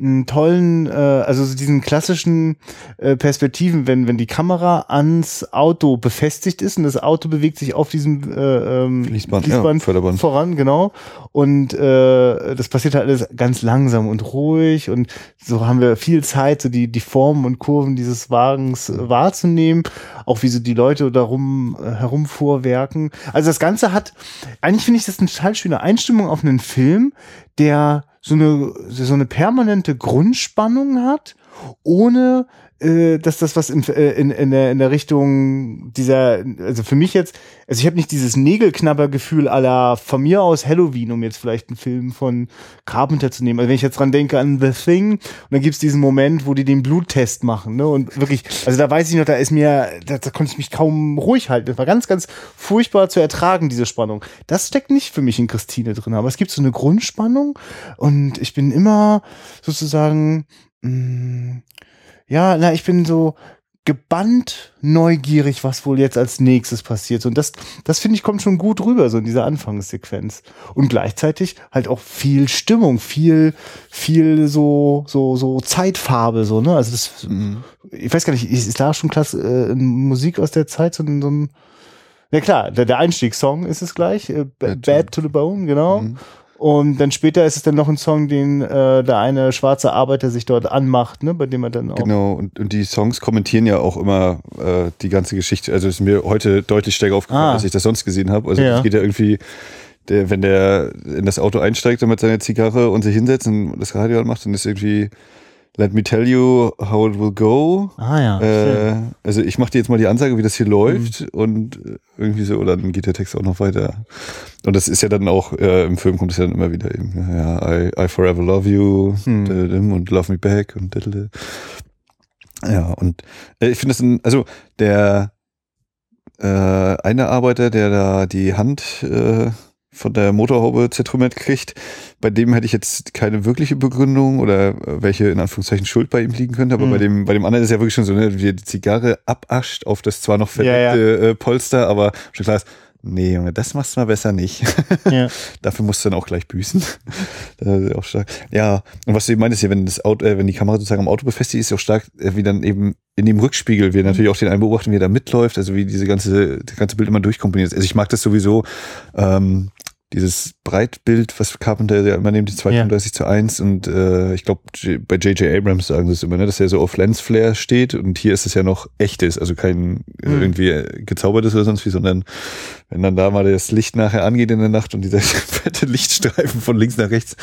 einen tollen, äh, also so diesen klassischen äh, Perspektiven, wenn wenn die Kamera ans Auto befestigt ist und das Auto bewegt sich auf diesem äh, ähm, Fließband, Fließband ja, voran, genau. Und äh, das passiert halt alles ganz langsam und ruhig und so haben wir viel Zeit, so die die Formen und Kurven dieses Wagens äh, wahrzunehmen, auch wie so die Leute darum äh, herumfuhrwerken. Also das Ganze hat, eigentlich finde ich das eine total schöne Einstimmung auf einen Film, der so eine, so eine permanente Grundspannung hat, ohne dass das was in, äh, in, in, der, in der Richtung dieser, also für mich jetzt, also ich habe nicht dieses Nägelknabbergefühl aller von mir aus Halloween, um jetzt vielleicht einen Film von Carpenter zu nehmen. Also wenn ich jetzt dran denke an The Thing, und dann gibt's diesen Moment, wo die den Bluttest machen, ne? Und wirklich, also da weiß ich noch, da ist mir, da, da konnte ich mich kaum ruhig halten. Das war ganz, ganz furchtbar zu ertragen, diese Spannung. Das steckt nicht für mich in Christine drin, aber es gibt so eine Grundspannung und ich bin immer sozusagen mh, mm, ja, na, ich bin so gebannt neugierig, was wohl jetzt als nächstes passiert. Und das, das finde ich kommt schon gut rüber, so in dieser Anfangssequenz. Und gleichzeitig halt auch viel Stimmung, viel, viel so, so, so Zeitfarbe, so, ne? Also das, mhm. ich weiß gar nicht, ist da schon klasse, äh, Musik aus der Zeit, so, so ein, ja klar, der, der Einstiegssong ist es gleich, äh, Bad to the Bone, genau. Mhm. Und dann später ist es dann noch ein Song, den äh, der eine schwarze Arbeiter sich dort anmacht, ne, bei dem er dann auch. Genau, und, und die Songs kommentieren ja auch immer äh, die ganze Geschichte. Also ist mir heute deutlich stärker aufgefallen, ah. als ich das sonst gesehen habe. Also es ja. geht ja irgendwie, der, wenn der in das Auto einsteigt und mit seiner Zigarre und sich hinsetzt und das Radio anmacht, dann ist irgendwie Let me tell you how it will go. Ah ja. Äh, also ich mache dir jetzt mal die Ansage, wie das hier läuft mhm. und irgendwie so, oder dann geht der Text auch noch weiter. Und das ist ja dann auch, äh, im Film kommt es ja dann immer wieder eben, ja, I, I forever love you mhm. und love me back und ja, und äh, ich finde das, ein, also der äh, eine Arbeiter, der da die Hand äh, von der Motorhaube zertrümmert kriegt. Bei dem hätte ich jetzt keine wirkliche Begründung oder welche in Anführungszeichen Schuld bei ihm liegen könnte, aber mhm. bei dem bei dem anderen ist ja wirklich schon so, ne, wie er die Zigarre abascht auf das zwar noch verdeckte ja, ja. Äh, Polster, aber schon klar ist, Nee, Junge, das machst du mal besser nicht. Ja. Dafür musst du dann auch gleich büßen. auch stark. Ja, und was du eben meintest hier, wenn das Auto, äh, wenn die Kamera sozusagen am Auto befestigt ist, ist auch stark, äh, wie dann eben in dem Rückspiegel wir mhm. natürlich auch den einen beobachten, wie er da mitläuft, also wie diese ganze, das ganze Bild immer durchkomponiert ist. Also ich mag das sowieso, ähm, dieses Breitbild, was Carpenter ja immer nimmt, die 235 ja. zu 1 und äh, ich glaube bei J.J. Abrams sagen sie es immer, ne, dass er so auf Lensflare steht und hier ist es ja noch echtes, also kein mhm. irgendwie gezaubertes oder sonst wie, sondern wenn dann da mal das Licht nachher angeht in der Nacht und dieser fette Lichtstreifen von links nach rechts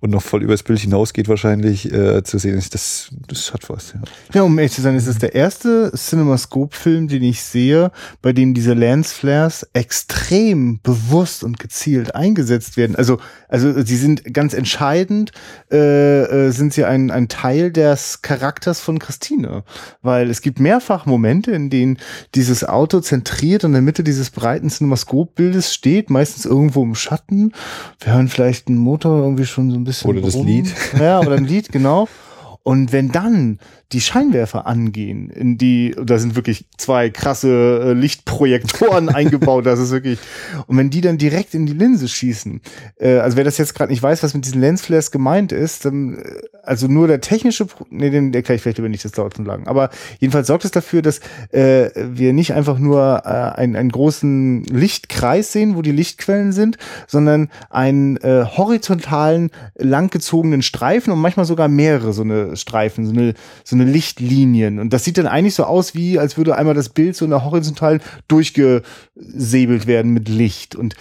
und noch voll übers Bild hinausgeht wahrscheinlich äh, zu sehen, ist das, das hat was. Ja. ja, um ehrlich zu sein, ist es der erste CinemaScope-Film, den ich sehe, bei dem diese Lensflares extrem bewusst und gezielt eingesetzt werden. Also, also sie sind ganz entscheidend, äh, äh, sind sie ein, ein Teil des Charakters von Christine, weil es gibt mehrfach Momente, in denen dieses Auto zentriert und in der Mitte dieses breiten Cinema Cinemascope-Bildes steht, meistens irgendwo im Schatten. Wir hören vielleicht einen Motor irgendwie schon so ein bisschen. Oder das rum. Lied. Ja, oder ein Lied, genau. Und wenn dann die Scheinwerfer angehen, in die, da sind wirklich zwei krasse äh, Lichtprojektoren eingebaut, das ist wirklich, und wenn die dann direkt in die Linse schießen, äh, also wer das jetzt gerade nicht weiß, was mit diesen Lensflares gemeint ist, dann, äh, also nur der technische, nee, den erkläre ich vielleicht lieber nicht, das dauert zu lang, aber jedenfalls sorgt es dafür, dass äh, wir nicht einfach nur äh, einen, einen großen Lichtkreis sehen, wo die Lichtquellen sind, sondern einen äh, horizontalen, langgezogenen Streifen und manchmal sogar mehrere so eine Streifen, so eine, so eine Lichtlinien. Und das sieht dann eigentlich so aus, wie als würde einmal das Bild so in der horizontalen durchgesäbelt werden mit Licht. Und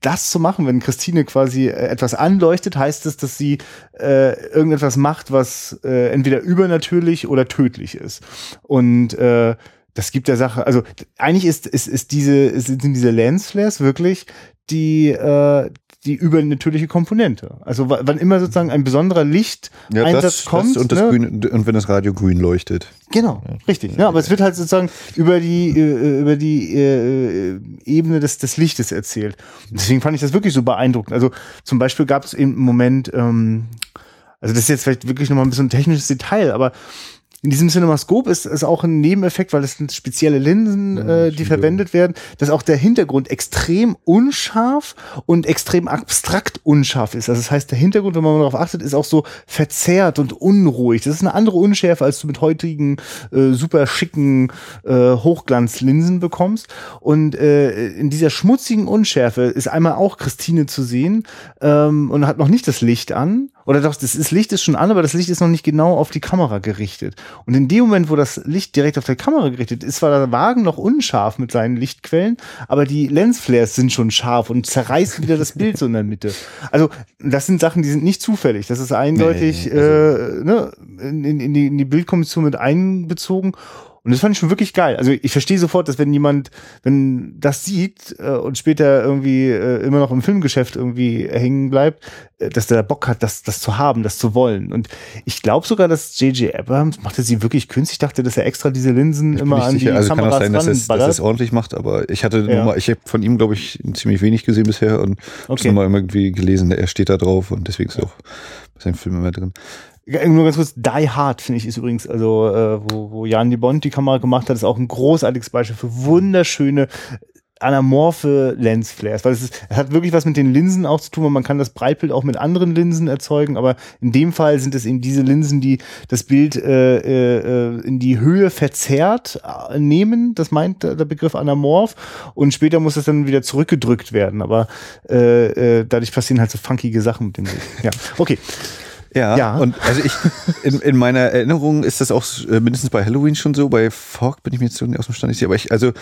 das zu machen, wenn Christine quasi äh, etwas anleuchtet, heißt es, dass sie äh, irgendetwas macht, was äh, entweder übernatürlich oder tödlich ist. Und äh, das gibt der Sache, also eigentlich ist, ist, ist diese, sind diese Lensflares wirklich die, äh, die übernatürliche Komponente. Also wann immer sozusagen ein besonderer Lichteinsatz ja, kommt. Das und, das ne? Grün, und wenn das Radio grün leuchtet. Genau, ja, richtig. Ja, aber es wird halt sozusagen über die, äh, über die äh, Ebene des, des Lichtes erzählt. Deswegen fand ich das wirklich so beeindruckend. Also zum Beispiel gab es im Moment, ähm, also das ist jetzt vielleicht wirklich nochmal ein bisschen ein technisches Detail, aber in diesem CinemaScope ist es auch ein Nebeneffekt, weil es sind spezielle Linsen, äh, die verwendet werden, dass auch der Hintergrund extrem unscharf und extrem abstrakt unscharf ist. Also das heißt, der Hintergrund, wenn man darauf achtet, ist auch so verzerrt und unruhig. Das ist eine andere Unschärfe, als du mit heutigen äh, super schicken äh, Hochglanzlinsen bekommst. Und äh, in dieser schmutzigen Unschärfe ist einmal auch Christine zu sehen ähm, und hat noch nicht das Licht an oder doch, das ist, Licht ist schon an, aber das Licht ist noch nicht genau auf die Kamera gerichtet. Und in dem Moment, wo das Licht direkt auf der Kamera gerichtet ist, war der Wagen noch unscharf mit seinen Lichtquellen, aber die Lensflares sind schon scharf und zerreißen wieder das Bild so in der Mitte. Also, das sind Sachen, die sind nicht zufällig. Das ist eindeutig nee, also äh, ne, in, in, die, in die Bildkommission mit einbezogen. Und das fand ich schon wirklich geil. Also ich verstehe sofort, dass wenn jemand, wenn das sieht äh, und später irgendwie äh, immer noch im Filmgeschäft irgendwie hängen bleibt, äh, dass der Bock hat, das, das zu haben, das zu wollen. Und ich glaube sogar, dass J.J. Abrams machte sie wirklich künstlich. Ich dachte, dass er extra diese Linsen ich immer an sicher. die also Kameras kann auch sein, dass er es ordentlich macht, aber ich hatte ja. mal, ich habe von ihm, glaube ich, ziemlich wenig gesehen bisher und okay. habe mal irgendwie gelesen, er steht da drauf und deswegen ist ja. auch sein Film immer drin. Nur ganz kurz, Die Hard, finde ich, ist übrigens, also äh, wo, wo Jan de Bond die Kamera gemacht hat, ist auch ein großartiges Beispiel für wunderschöne anamorphe Lensflares, weil es, ist, es hat wirklich was mit den Linsen auch zu tun, weil man kann das Breitbild auch mit anderen Linsen erzeugen, aber in dem Fall sind es eben diese Linsen, die das Bild äh, äh, in die Höhe verzerrt äh, nehmen, das meint der Begriff anamorph und später muss das dann wieder zurückgedrückt werden, aber äh, äh, dadurch passieren halt so funkige Sachen mit dem Bild. Ja, okay. Ja, ja, und also ich, in, in meiner Erinnerung ist das auch äh, mindestens bei Halloween schon so, bei Fork bin ich mir jetzt so aus dem Stand nicht aber ich, also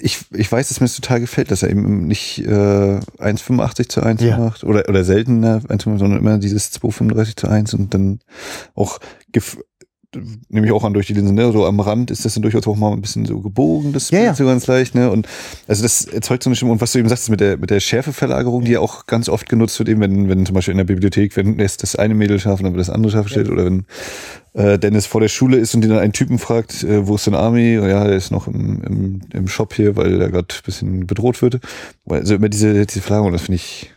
ich, ich weiß, dass mir das total gefällt, dass er eben nicht äh, 1,85 zu 1 ja. macht oder, oder seltener, sondern immer dieses 2,35 zu 1 und dann auch nehme ich auch an durch die Linsen, ne? so am Rand ist das dann durchaus auch mal ein bisschen so gebogen, das ja, ja. so ganz leicht, ne? Und also das erzeugt so eine Stimmung. Und was du eben sagst, mit der mit der Schärfeverlagerung, die ja auch ganz oft genutzt wird, eben wenn, wenn zum Beispiel in der Bibliothek, wenn erst das eine Mädel scharf und dann wird das andere scharf stellt, ja. oder wenn äh, Dennis vor der Schule ist und die dann einen Typen fragt, äh, wo ist denn Army? Ja, der ist noch im, im, im Shop hier, weil er gerade ein bisschen bedroht wird. Also immer diese, diese Verlagerung, das finde ich,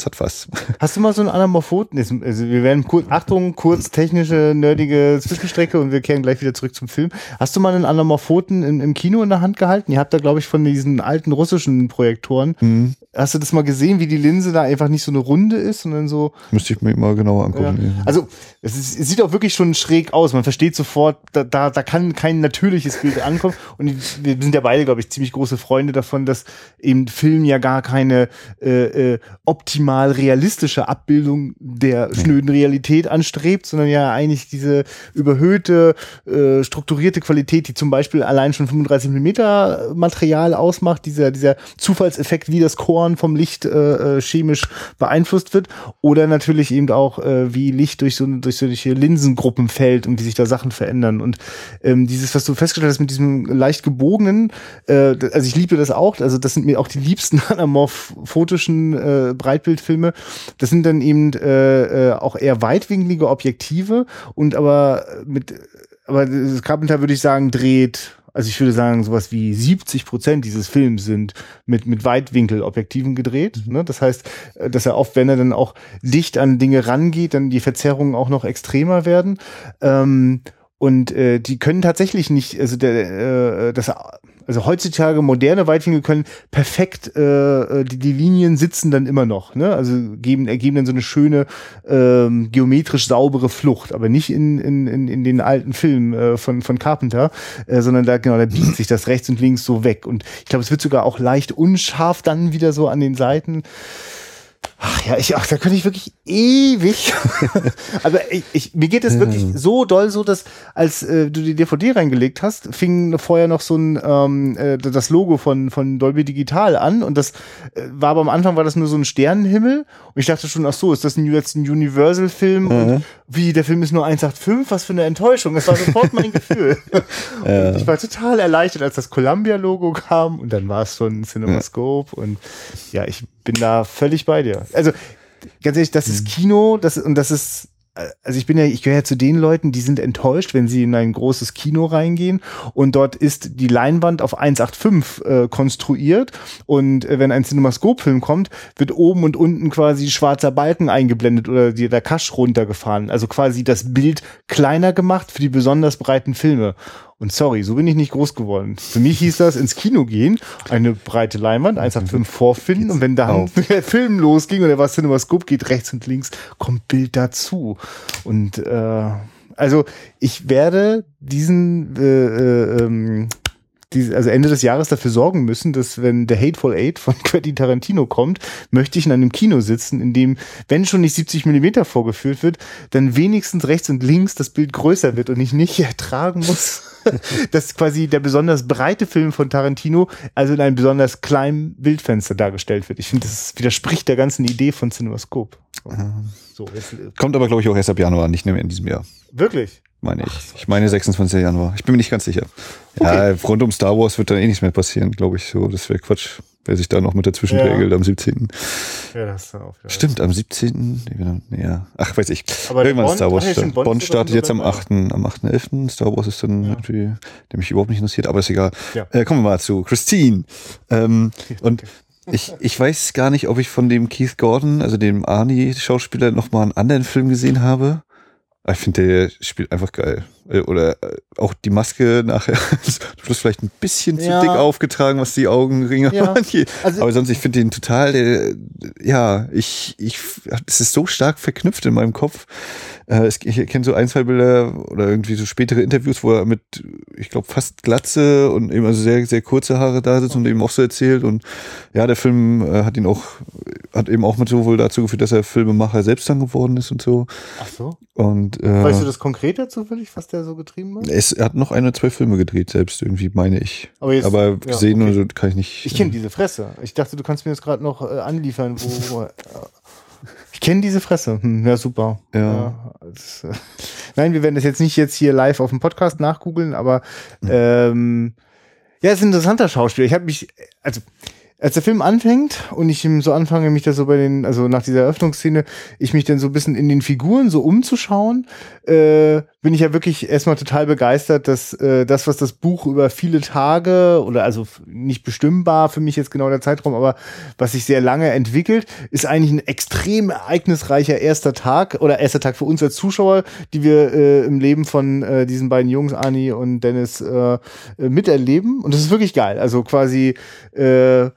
das hat was. Hast du mal so einen Anamorphoten? Also wir werden kurz, Achtung, kurz technische, nerdige Zwischenstrecke und wir kehren gleich wieder zurück zum Film. Hast du mal einen Anamorphoten im, im Kino in der Hand gehalten? Ihr habt da, glaube ich, von diesen alten russischen Projektoren. Mhm. Hast du das mal gesehen, wie die Linse da einfach nicht so eine Runde ist, sondern so. Müsste ich mir mal genauer angucken. Ja. Also, es, ist, es sieht auch wirklich schon schräg aus. Man versteht sofort, da, da, da kann kein natürliches Bild ankommen. Und wir sind ja beide, glaube ich, ziemlich große Freunde davon, dass eben Film ja gar keine äh, äh, optimal realistische Abbildung der schnöden Realität anstrebt, sondern ja eigentlich diese überhöhte, äh, strukturierte Qualität, die zum Beispiel allein schon 35 Millimeter Material ausmacht, dieser, dieser Zufallseffekt, wie das Korn vom Licht äh, äh, chemisch beeinflusst wird, oder natürlich eben auch, äh, wie Licht durch so durch solche Linsengruppen fällt und wie sich da Sachen verändern. Und ähm, dieses, was du festgestellt hast mit diesem leicht gebogenen, äh, also ich liebe das auch, also das sind mir auch die liebsten anamorphotischen äh, Breitbildfilme. Das sind dann eben äh, äh, auch eher weitwinklige Objektive und aber mit aber das Carpenter würde ich sagen, dreht Also ich würde sagen, sowas wie 70 Prozent dieses Films sind mit, mit Weitwinkelobjektiven gedreht. Mhm. Ne? Das heißt, äh, dass er oft, wenn er dann auch dicht an Dinge rangeht, dann die Verzerrungen auch noch extremer werden. Ähm, und äh, die können tatsächlich nicht, also der, äh, das also heutzutage moderne Weitwinkel können perfekt äh, äh, die, die Linien sitzen dann immer noch, ne? Also geben ergeben dann so eine schöne ähm, geometrisch saubere Flucht, aber nicht in, in, in, in den alten Filmen äh, von von Carpenter, äh, sondern da genau da biegt sich das rechts und links so weg und ich glaube, es wird sogar auch leicht unscharf dann wieder so an den Seiten. Ach ja, ich, ach, da könnte ich wirklich ewig. Aber ich, ich, mir geht es wirklich so doll so, dass als äh, du die DVD reingelegt hast, fing vorher noch so ein ähm, äh, das Logo von von Dolby Digital an und das äh, war aber am Anfang war das nur so ein Sternenhimmel und ich dachte schon, ach so, ist das ein, jetzt ein Universal Film mhm. und wie der Film ist nur 185, was für eine Enttäuschung. Das war sofort mein Gefühl. ja. Ich war total erleichtert, als das Columbia Logo kam und dann war es schon CinemaScope ja. und ja, ich bin da völlig bei dir. Also ganz ehrlich, das ist mhm. Kino, das und das ist also ich bin ja, ich gehöre ja zu den Leuten, die sind enttäuscht, wenn sie in ein großes Kino reingehen und dort ist die Leinwand auf 1,85 äh, konstruiert und äh, wenn ein Cinemascope-Film kommt, wird oben und unten quasi schwarzer Balken eingeblendet oder die, der Kasch runtergefahren. Also quasi das Bild kleiner gemacht für die besonders breiten Filme. Und sorry, so bin ich nicht groß geworden. Für mich hieß das ins Kino gehen, eine breite Leinwand, 1,85 vorfinden und wenn dann der Film losging und er war Cinemascope, geht rechts und links, kommt Bild dazu. Und äh, also ich werde diesen äh, äh, ähm, die, also Ende des Jahres dafür sorgen müssen, dass wenn der Hateful Eight von Quentin Tarantino kommt, möchte ich in einem Kino sitzen, in dem, wenn schon nicht 70 Millimeter vorgeführt wird, dann wenigstens rechts und links das Bild größer wird und ich nicht ertragen muss, dass quasi der besonders breite Film von Tarantino also in einem besonders kleinen Bildfenster dargestellt wird. Ich finde, das widerspricht der ganzen Idee von CinemaScope. So, jetzt, äh, Kommt aber, glaube ich, auch erst ab Januar, nicht mehr in diesem Jahr. Wirklich? Meine ich. Ich meine 26. Januar. Ich bin mir nicht ganz sicher. Okay. Ja, rund um Star Wars wird da eh nichts mehr passieren, glaube ich. So, das wäre Quatsch, wer sich da noch mit dazwischen ja. regelt am 17. Ja, das ist auch, ja. Stimmt, am 17. Ja. Ach, weiß ich. Aber Irgendwann Bond, Star Wars. Bond, Bond startet jetzt am 8. am 8.11. Star Wars ist dann ja. irgendwie, der mich überhaupt nicht interessiert, aber ist egal. Ja. Äh, kommen wir mal zu Christine. Ähm, und ich, ich weiß gar nicht, ob ich von dem Keith Gordon, also dem Arnie-Schauspieler, noch mal einen anderen Film gesehen habe. Ich finde, der spielt einfach geil. Äh, oder äh, auch die Maske nachher, du hast vielleicht ein bisschen zu ja. dick aufgetragen, was die Augenringe ja. Also, Aber sonst, ich finde den total, der, ja, ich, ich, es ist so stark verknüpft in meinem Kopf. Äh, ich kenne so ein, zwei Bilder oder irgendwie so spätere Interviews, wo er mit, ich glaube, fast Glatze und eben also sehr, sehr kurze Haare da sitzt und eben auch so erzählt. Und ja, der Film äh, hat ihn auch, hat eben auch mit so wohl dazu geführt, dass er Filmemacher selbst dann geworden ist und so. Ach so. Und, äh, weißt du das konkreter zufällig, was der so getrieben hat? Es, er hat noch ein oder zwei Filme gedreht, selbst irgendwie, meine ich. Aber, jetzt, Aber gesehen ja, okay. oder so kann ich nicht. Ich kenne diese Fresse. Ich dachte, du kannst mir jetzt gerade noch äh, anliefern, wo. ich kenne diese Fresse. Hm, ja, super. Ja. ja das, äh, nein, wir werden das jetzt nicht jetzt hier live auf dem Podcast nachgoogeln, aber hm. ähm, ja, ist ein interessanter Schauspieler. Ich habe mich, also als der Film anfängt und ich so anfange, mich da so bei den, also nach dieser Eröffnungsszene, ich mich dann so ein bisschen in den Figuren so umzuschauen, äh, bin ich ja wirklich erstmal total begeistert, dass äh, das, was das Buch über viele Tage oder also nicht bestimmbar für mich jetzt genau der Zeitraum, aber was sich sehr lange entwickelt, ist eigentlich ein extrem ereignisreicher erster Tag oder erster Tag für uns als Zuschauer, die wir äh, im Leben von äh, diesen beiden Jungs, Ani und Dennis, äh, miterleben. Und das ist wirklich geil. Also quasi äh,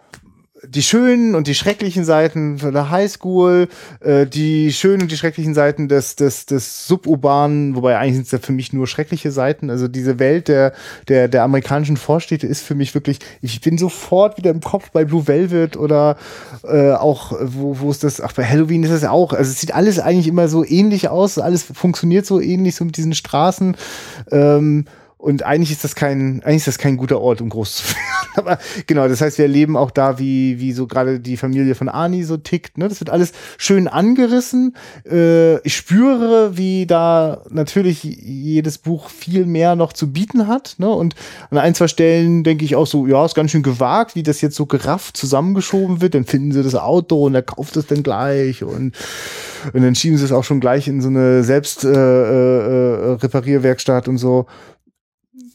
die schönen und die schrecklichen Seiten von der Highschool, äh, die schönen und die schrecklichen Seiten des, des, des Suburbanen, wobei eigentlich sind es ja für mich nur schreckliche Seiten. Also diese Welt der, der, der amerikanischen Vorstädte ist für mich wirklich, ich bin sofort wieder im Kopf bei Blue Velvet oder äh, auch, wo, wo ist das, ach, bei Halloween ist das ja auch. Also es sieht alles eigentlich immer so ähnlich aus, alles funktioniert so ähnlich, so mit diesen Straßen. Ähm, und eigentlich ist das kein, eigentlich ist das kein guter Ort, um groß zu werden. Aber genau, das heißt, wir erleben auch da, wie, wie so gerade die Familie von Ani so tickt. Ne? Das wird alles schön angerissen. Äh, ich spüre, wie da natürlich jedes Buch viel mehr noch zu bieten hat. Ne? Und an ein, zwei Stellen denke ich auch so, ja, ist ganz schön gewagt, wie das jetzt so gerafft zusammengeschoben wird. Dann finden sie das Auto und er kauft es dann gleich und, und dann schieben sie es auch schon gleich in so eine Selbst äh, äh, äh Reparierwerkstatt und so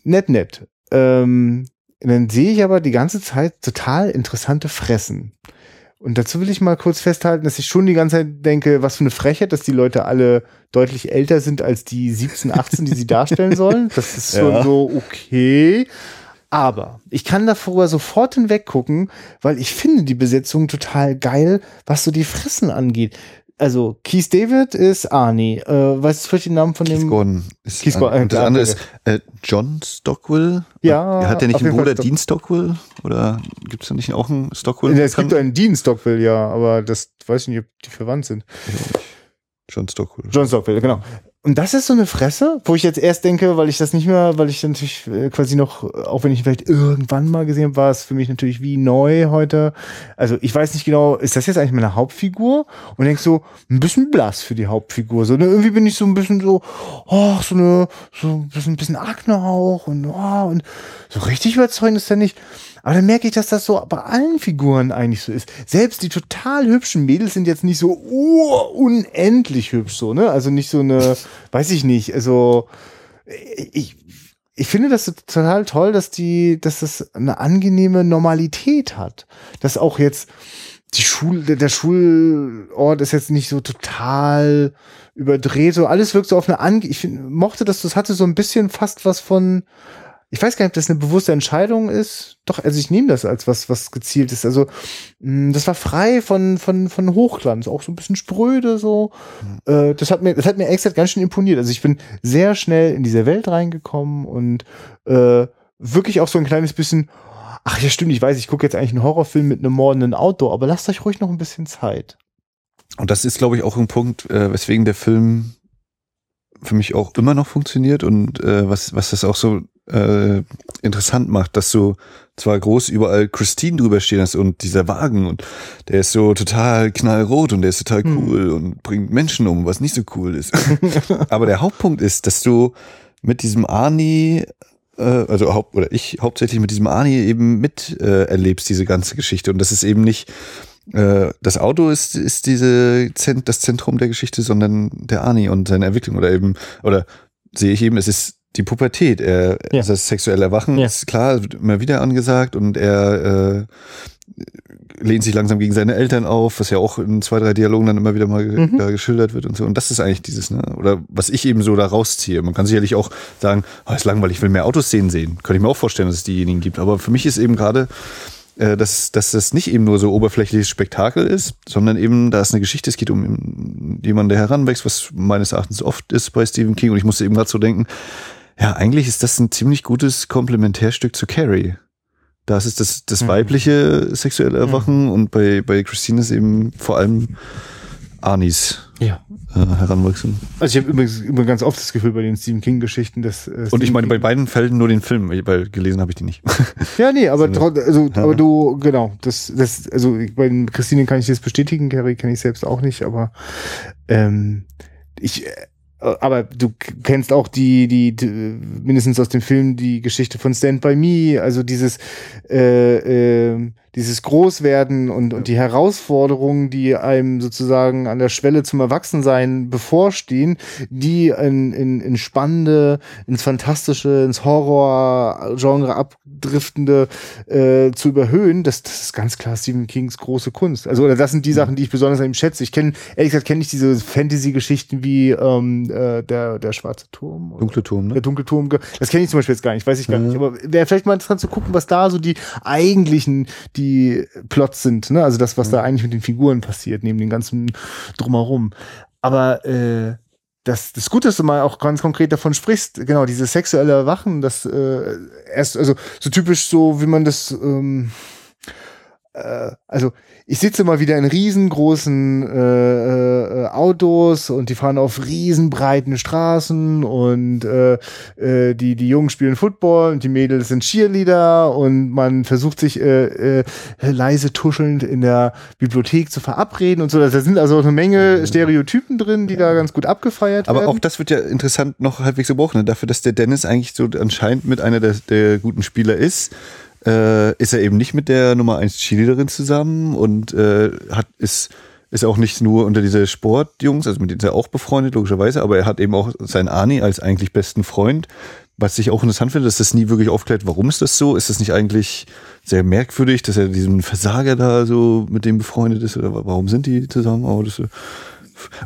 nett, nett. ähm, dann sehe ich aber die ganze Zeit total interessante Fressen. Und dazu will ich mal kurz festhalten, dass ich schon die ganze Zeit denke, was für eine Frechheit, dass die Leute alle deutlich älter sind als die 17, 18, die sie darstellen sollen. Das ist schon ja. so okay. Aber ich kann davor sofort hinweg gucken, weil ich finde die Besetzung total geil, was so die Fressen angeht also Keith David ist Arnie. Äh, weißt du vielleicht den Namen von Keith dem? Gordon ist Keith Gordon. Und das andere ist äh, John Stockwell. Ja. Hat der nicht einen Bruder Dean Stockwell? Oder gibt es da nicht auch einen Stockwell? Ja, es gibt einen Dean Stockwell, ja, aber das weiß ich nicht, ob die verwandt sind. John Stockwell. John Stockwell, genau. Und das ist so eine Fresse, wo ich jetzt erst denke, weil ich das nicht mehr, weil ich natürlich äh, quasi noch, auch wenn ich vielleicht irgendwann mal gesehen habe, war es für mich natürlich wie neu heute. Also ich weiß nicht genau, ist das jetzt eigentlich meine Hauptfigur? Und denkst so, ein bisschen blass für die Hauptfigur. So, ne? Irgendwie bin ich so ein bisschen so, oh, so eine, so ein bisschen, bisschen Akne auch und, oh, und so richtig überzeugend ist er nicht. Aber dann merke ich, dass das so bei allen Figuren eigentlich so ist. Selbst die total hübschen Mädels sind jetzt nicht so unendlich hübsch, so, ne? Also nicht so eine, weiß ich nicht, also ich, ich finde das total toll, dass die, dass das eine angenehme Normalität hat. Dass auch jetzt die Schule, der Schulort ist jetzt nicht so total überdreht, so alles wirkt so auf eine Ange ich find, mochte dass das hatte so ein bisschen fast was von ich weiß gar nicht, ob das eine bewusste Entscheidung ist. Doch, also ich nehme das als was, was gezielt ist. Also, mm, das war frei von, von, von Hochglanz, auch so ein bisschen spröde, so. Mhm. Das hat mir, das hat mir extra ganz schön imponiert. Also ich bin sehr schnell in diese Welt reingekommen und äh, wirklich auch so ein kleines bisschen, ach ja, stimmt, ich weiß, ich gucke jetzt eigentlich einen Horrorfilm mit einem mordenden Auto, aber lasst euch ruhig noch ein bisschen Zeit. Und das ist, glaube ich, auch ein Punkt, äh, weswegen der Film für mich auch immer noch funktioniert und äh, was, was das auch so äh, interessant macht, dass du zwar groß überall Christine drüber stehen hast und dieser Wagen und der ist so total knallrot und der ist total hm. cool hm. und bringt Menschen um, was nicht so cool ist. Aber der Hauptpunkt ist, dass du mit diesem Arnie äh, also haupt, oder ich hauptsächlich mit diesem Arnie eben mit äh, erlebst diese ganze Geschichte und das ist eben nicht äh, das Auto ist ist diese das Zentrum der Geschichte, sondern der Arnie und seine Entwicklung oder eben oder sehe ich eben, es ist die Pubertät, er, ja. das sexuelle Erwachen ja. ist klar, wird immer wieder angesagt und er äh, lehnt sich langsam gegen seine Eltern auf, was ja auch in zwei, drei Dialogen dann immer wieder mal mhm. da geschildert wird und so. Und das ist eigentlich dieses, ne? Oder was ich eben so da rausziehe. Man kann sicherlich auch sagen, oh, ist langweilig, ich will mehr Autoszenen sehen. Könnte ich mir auch vorstellen, dass es diejenigen gibt. Aber für mich ist eben gerade äh, dass, dass das nicht eben nur so oberflächliches Spektakel ist, sondern eben, da ist eine Geschichte, es geht um jemanden, der heranwächst, was meines Erachtens oft ist bei Stephen King. Und ich musste eben gerade so denken, ja, eigentlich ist das ein ziemlich gutes Komplementärstück zu Carrie. Das ist das, das mhm. weibliche sexuelle Erwachen mhm. und bei, bei Christine ist eben vor allem Anis ja. äh, heranwachsen. Also ich habe übrigens immer ganz oft das Gefühl bei den Stephen King-Geschichten, dass äh, Und ich meine, bei beiden Fällen nur den Film, weil gelesen habe ich die nicht. ja, nee, aber also, ja. aber du, genau, das, das, also bei Christine kann ich das bestätigen, Carrie kenne ich selbst auch nicht, aber ähm, ich äh, aber du kennst auch die, die, die, mindestens aus dem Film die Geschichte von Stand by Me, also dieses äh, äh, dieses Großwerden und, und die Herausforderungen, die einem sozusagen an der Schwelle zum Erwachsensein bevorstehen, die in, in, in spannende, ins Fantastische, ins Horror-Genre abdriftende äh, zu überhöhen, das, das ist ganz klar Stephen Kings große Kunst. Also oder das sind die mhm. Sachen, die ich besonders an ihm schätze. Ich kenne, ehrlich gesagt, kenne ich diese Fantasy-Geschichten wie ähm, äh, der, der schwarze Turm. Dunkle Turm, ne? Der dunkle Turm. Das kenne ich zum Beispiel jetzt gar nicht, weiß ich gar mhm. nicht. Aber wäre vielleicht mal interessant zu gucken, was da so die eigentlichen, die die Plots sind, ne? Also das, was da eigentlich mit den Figuren passiert, neben dem ganzen Drumherum. Aber äh, das, das Gute, dass du mal auch ganz konkret davon sprichst, genau, diese sexuelle Erwachen, das äh, erst, also so typisch so, wie man das, ähm, äh, also ich sitze mal wieder in riesengroßen äh, äh, Autos und die fahren auf riesenbreiten Straßen und äh, äh, die, die Jungen spielen Football und die Mädels sind Cheerleader und man versucht sich äh, äh, leise tuschelnd in der Bibliothek zu verabreden und so. Da sind also eine Menge Stereotypen drin, die da ganz gut abgefeiert werden. Aber auch das wird ja interessant noch halbwegs gebrochen, ne? dafür, dass der Dennis eigentlich so anscheinend mit einer der, der guten Spieler ist äh, ist er eben nicht mit der Nummer 1 Cheerleaderin zusammen und äh, hat ist ist auch nicht nur unter diese Sportjungs, also mit denen ist er auch befreundet, logischerweise, aber er hat eben auch seinen Ani als eigentlich besten Freund, was ich auch interessant finde, dass das nie wirklich aufklärt, warum ist das so? Ist das nicht eigentlich sehr merkwürdig, dass er diesen Versager da so mit dem befreundet ist? Oder warum sind die zusammen? Oh, das,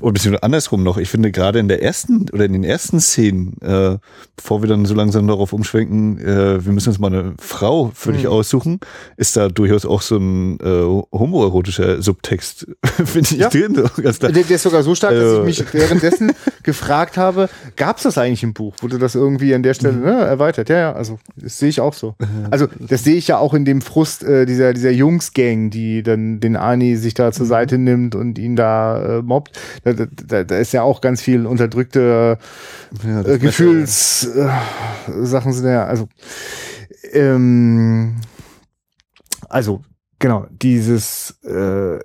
oder beziehungsweise andersrum noch. Ich finde gerade in der ersten oder in den ersten Szenen, äh, bevor wir dann so langsam darauf umschwenken, äh, wir müssen uns mal eine Frau für dich mhm. aussuchen, ist da durchaus auch so ein äh, homoerotischer Subtext, finde ich, ja. drin. Ganz Der, der, ist sogar so stark, dass ich äh. mich währenddessen gefragt habe, gab es das eigentlich im Buch? Wurde das irgendwie an der Stelle mhm. ne, erweitert? Ja, ja, also das sehe ich auch so. Also das sehe ich ja auch in dem Frust äh, dieser, dieser Jungs-Gang, die dann den Ani sich da zur mhm. Seite nimmt und ihn da äh, mobbt da, da, da ist ja auch ganz viel unterdrückte ja, äh, Gefühlssachen äh, sind ja, also ähm, also genau dieses äh,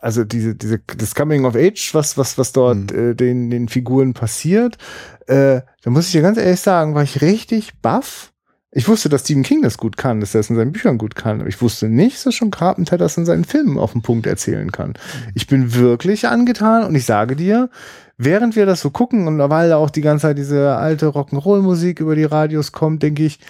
also diese diese das Coming of Age was was was dort mhm. äh, den den Figuren passiert äh, da muss ich dir ganz ehrlich sagen war ich richtig baff ich wusste, dass Stephen King das gut kann, dass er es in seinen Büchern gut kann, aber ich wusste nicht, dass schon Carpenter das in seinen Filmen auf den Punkt erzählen kann. Ich bin wirklich angetan und ich sage dir, während wir das so gucken und weil auch die ganze Zeit diese alte Rock'n'Roll-Musik über die Radios kommt, denke ich,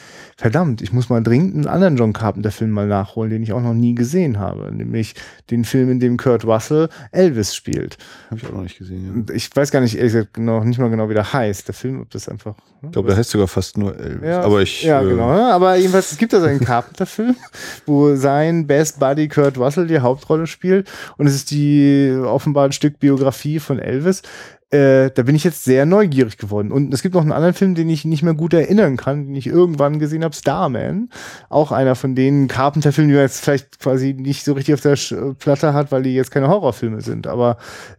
verdammt, ich muss mal dringend einen anderen John Carpenter-Film mal nachholen, den ich auch noch nie gesehen habe. Nämlich den Film, in dem Kurt Russell Elvis spielt. Habe ich auch noch nicht gesehen. Ja. Ich weiß gar nicht, ehrlich gesagt, noch nicht mal genau, wie der heißt. Der Film, ob das einfach. Ne? Ich glaube, der heißt sogar fast nur Elvis. Ja, aber ich. Ja, äh, genau. Aber jedenfalls, es gibt da so einen Carpenter-Film, wo sein Best Buddy Kurt Russell die Hauptrolle spielt. Und es ist die offenbar ein Stück Biografie von Elvis. Äh, da bin ich jetzt sehr neugierig geworden. Und es gibt noch einen anderen Film, den ich nicht mehr gut erinnern kann, den ich irgendwann gesehen habe, Starman. Auch einer von den Carpenter-Filmen, die man jetzt vielleicht quasi nicht so richtig auf der Platte hat, weil die jetzt keine Horrorfilme sind. Aber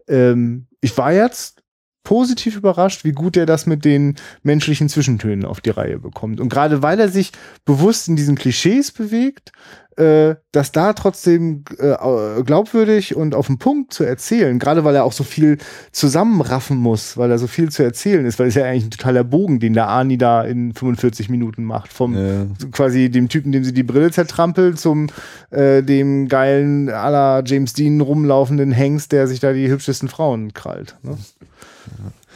ähm, ich war jetzt positiv überrascht, wie gut er das mit den menschlichen Zwischentönen auf die Reihe bekommt. Und gerade weil er sich bewusst in diesen Klischees bewegt, äh, das da trotzdem äh, glaubwürdig und auf den Punkt zu erzählen, gerade weil er auch so viel zusammenraffen muss, weil er so viel zu erzählen ist, weil es ja eigentlich ein totaler Bogen, den der Ani da in 45 Minuten macht. Vom ja. quasi dem Typen, dem sie die Brille zertrampelt, zum äh, dem geilen aller James Dean rumlaufenden Hengst, der sich da die hübschesten Frauen krallt. Ne?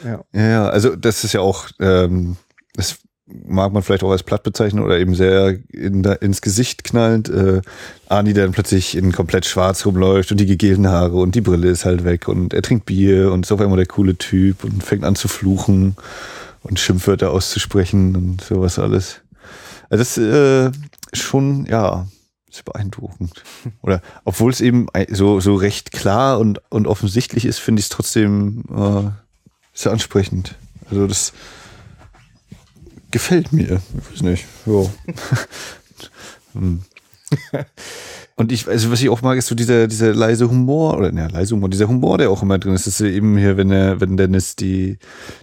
Ja. ja. also das ist ja auch, ähm, das mag man vielleicht auch als platt bezeichnen oder eben sehr in da, ins Gesicht knallend. Äh, Arnie, der dann plötzlich in komplett schwarz rumläuft und die gegelten Haare und die Brille ist halt weg und er trinkt Bier und ist auf einmal der coole Typ und fängt an zu fluchen und Schimpfwörter auszusprechen und sowas alles. Also das äh, schon, ja, ist beeindruckend. Oder obwohl es eben so, so recht klar und, und offensichtlich ist, finde ich es trotzdem äh, sehr ansprechend. Also das gefällt mir. Ich weiß nicht. Ja. Und ich, also was ich auch mag, ist so dieser, dieser leise Humor, oder ne, leise Humor, dieser Humor, der auch immer drin ist. Das ist eben hier, wenn er, wenn Dennis die,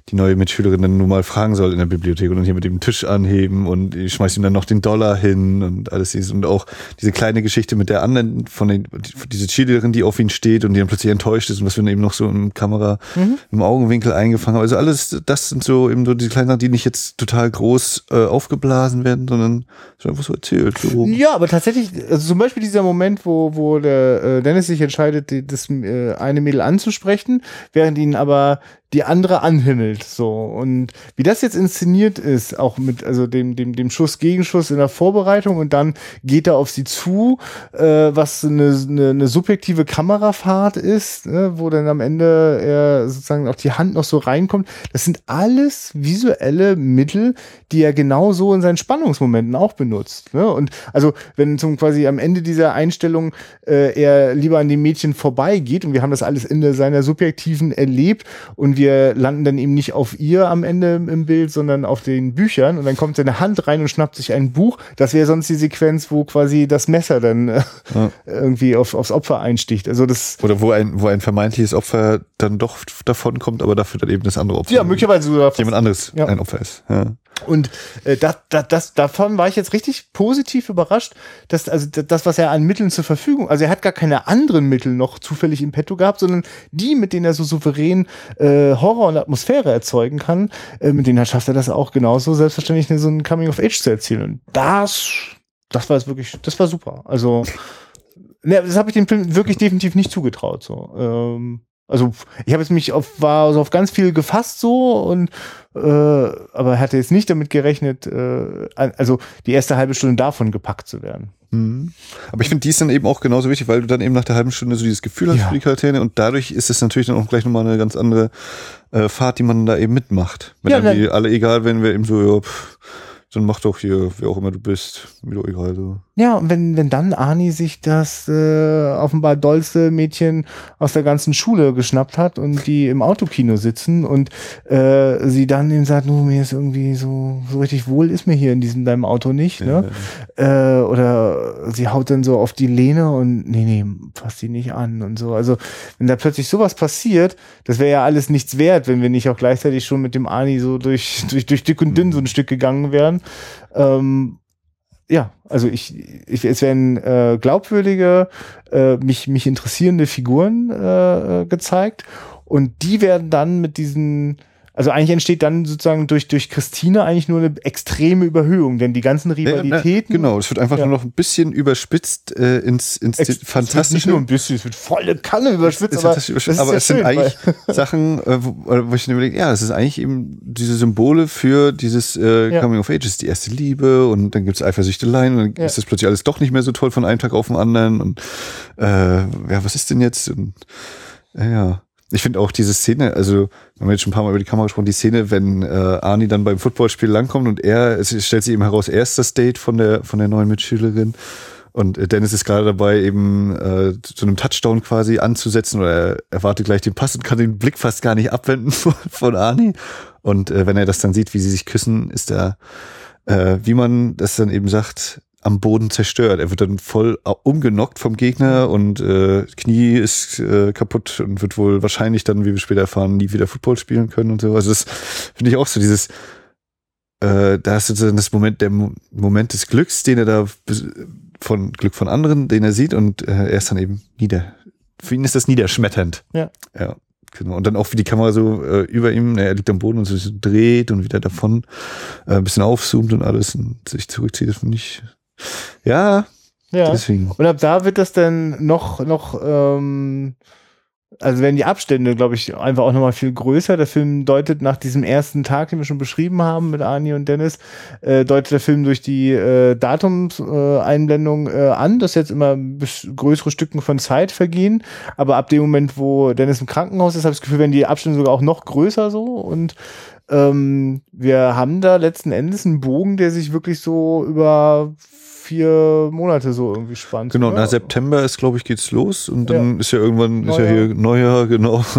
die neue Mitschülerin dann nur mal fragen soll in der Bibliothek und dann hier mit dem Tisch anheben und ich schmeiß ihm dann noch den Dollar hin und alles dieses und auch diese kleine Geschichte mit der anderen von den, diese Cheerleaderin, die auf ihn steht und die dann plötzlich enttäuscht ist und was wir dann eben noch so im Kamera, mhm. im Augenwinkel eingefangen haben. Also alles, das sind so eben so die kleinen Sachen, die nicht jetzt total groß äh, aufgeblasen werden, sondern so einfach so erzählt. So. Ja, aber tatsächlich, also zum Beispiel dieser Moment, wo, wo der äh, Dennis sich entscheidet, die, das äh, eine Mädel anzusprechen, während ihn aber die andere anhimmelt. So. Und wie das jetzt inszeniert ist, auch mit also dem, dem, dem Schuss, Gegenschuss in der Vorbereitung und dann geht er auf sie zu, äh, was eine, eine, eine subjektive Kamerafahrt ist, ne, wo dann am Ende er sozusagen auch die Hand noch so reinkommt. Das sind alles visuelle Mittel, die er genauso in seinen Spannungsmomenten auch benutzt. Ne? Und also, wenn zum quasi am Ende dieser Einstellung äh, er lieber an dem Mädchen vorbeigeht und wir haben das alles in seiner subjektiven erlebt und wir wir landen dann eben nicht auf ihr am Ende im Bild, sondern auf den Büchern und dann kommt seine Hand rein und schnappt sich ein Buch. Das wäre sonst die Sequenz, wo quasi das Messer dann äh, ja. irgendwie auf, aufs Opfer einsticht. Also das Oder wo ein, wo ein vermeintliches Opfer dann doch davon kommt, aber dafür dann eben das andere Opfer. Ja, möglicherweise sogar. Jemand anderes ja. ein Opfer ist. Ja. Und äh, das, das, das, davon war ich jetzt richtig positiv überrascht, dass also das, was er an Mitteln zur Verfügung, also er hat gar keine anderen Mittel noch zufällig im Petto gehabt, sondern die, mit denen er so souverän äh, Horror und Atmosphäre erzeugen kann, äh, mit denen schafft er das auch genauso selbstverständlich so ein Coming of Age zu erzählen. Und das, das war es wirklich, das war super. Also, ne, das habe ich dem Film wirklich definitiv nicht zugetraut. So. Ähm, Also ich habe jetzt mich auf, war also auf ganz viel gefasst so und äh, aber hatte jetzt nicht damit gerechnet, äh, also die erste halbe Stunde davon gepackt zu werden. Mhm. Aber ich finde die ist dann eben auch genauso wichtig, weil du dann eben nach der halben Stunde so dieses Gefühl hast ja. für die Charaktere und dadurch ist es natürlich dann auch gleich nochmal eine ganz andere äh, Fahrt, die man da eben mitmacht. Wenn ja, dann alle egal, wenn wir eben so, ja, pff, dann mach doch hier, wer auch immer du bist, mir doch egal so. Ja, und wenn, wenn dann Ani sich das äh, offenbar dollste Mädchen aus der ganzen Schule geschnappt hat und die im Autokino sitzen und äh, sie dann ihm sagt, nur mir ist irgendwie so, so richtig wohl ist mir hier in diesem deinem Auto nicht, ne? Ja. Äh, oder sie haut dann so auf die Lehne und nee, nee, fasst sie nicht an und so. Also, wenn da plötzlich sowas passiert, das wäre ja alles nichts wert, wenn wir nicht auch gleichzeitig schon mit dem Ani so durch, durch, durch dick und dünn so ein Stück gegangen wären. Ähm, ja, also ich, ich es werden äh, glaubwürdige, äh, mich, mich interessierende Figuren äh, äh gezeigt und die werden dann mit diesen also eigentlich entsteht dann sozusagen durch, durch Christine eigentlich nur eine extreme Überhöhung, denn die ganzen Rivalitäten. Ja, genau, es wird einfach ja. nur noch ein bisschen überspitzt äh, ins, ins Ex Fantastische. Nicht nur ein bisschen, es wird volle Kanne überspitzt. Es, aber, überspitzt, aber es schön, sind eigentlich Sachen, äh, wo, wo ich mir überlege, ja, es ist eigentlich eben diese Symbole für dieses äh, ja. Coming of Age, es ist die erste Liebe und dann gibt es Eifersüchteleien und dann ist das plötzlich alles doch nicht mehr so toll von einem Tag auf den anderen und äh, ja, was ist denn jetzt? Und, ja. Ich finde auch diese Szene, also wir haben jetzt schon ein paar Mal über die Kamera gesprochen, die Szene, wenn äh, Arnie dann beim Footballspiel langkommt und er, es stellt sich eben heraus, er ist das Date von der, von der neuen Mitschülerin. Und äh, Dennis ist gerade dabei, eben äh, zu einem Touchdown quasi anzusetzen oder er erwartet gleich den Pass und kann den Blick fast gar nicht abwenden von, von Arnie. Und äh, wenn er das dann sieht, wie sie sich küssen, ist er, äh, wie man das dann eben sagt, am Boden zerstört. Er wird dann voll umgenockt vom Gegner und äh, Knie ist äh, kaputt und wird wohl wahrscheinlich dann, wie wir später erfahren, nie wieder Football spielen können und so. Also das finde ich auch so dieses, äh, da ist sozusagen das Moment, der Mo Moment des Glücks, den er da von Glück von anderen, den er sieht und äh, er ist dann eben nieder. Für ihn ist das niederschmetternd. Ja. Ja. Genau. Und dann auch wie die Kamera so äh, über ihm, ne, er liegt am Boden und so dreht und wieder davon äh, ein bisschen aufzoomt und alles und sich zurückzieht, das finde ich ja, ja. Deswegen. Und ab da wird das dann noch, noch, ähm, also werden die Abstände, glaube ich, einfach auch nochmal viel größer. Der Film deutet nach diesem ersten Tag, den wir schon beschrieben haben mit Arnie und Dennis, äh, deutet der Film durch die äh, Datumseinblendung äh, an, dass jetzt immer größere Stücken von Zeit vergehen. Aber ab dem Moment, wo Dennis im Krankenhaus ist, habe ich das Gefühl, werden die Abstände sogar auch noch größer so und ähm, wir haben da letzten Endes einen Bogen, der sich wirklich so über vier Monate so irgendwie spannt. Genau, nach September ist, glaube ich, geht's los und dann ja. ist ja irgendwann, Neujahr. ist ja hier Neujahr, genau.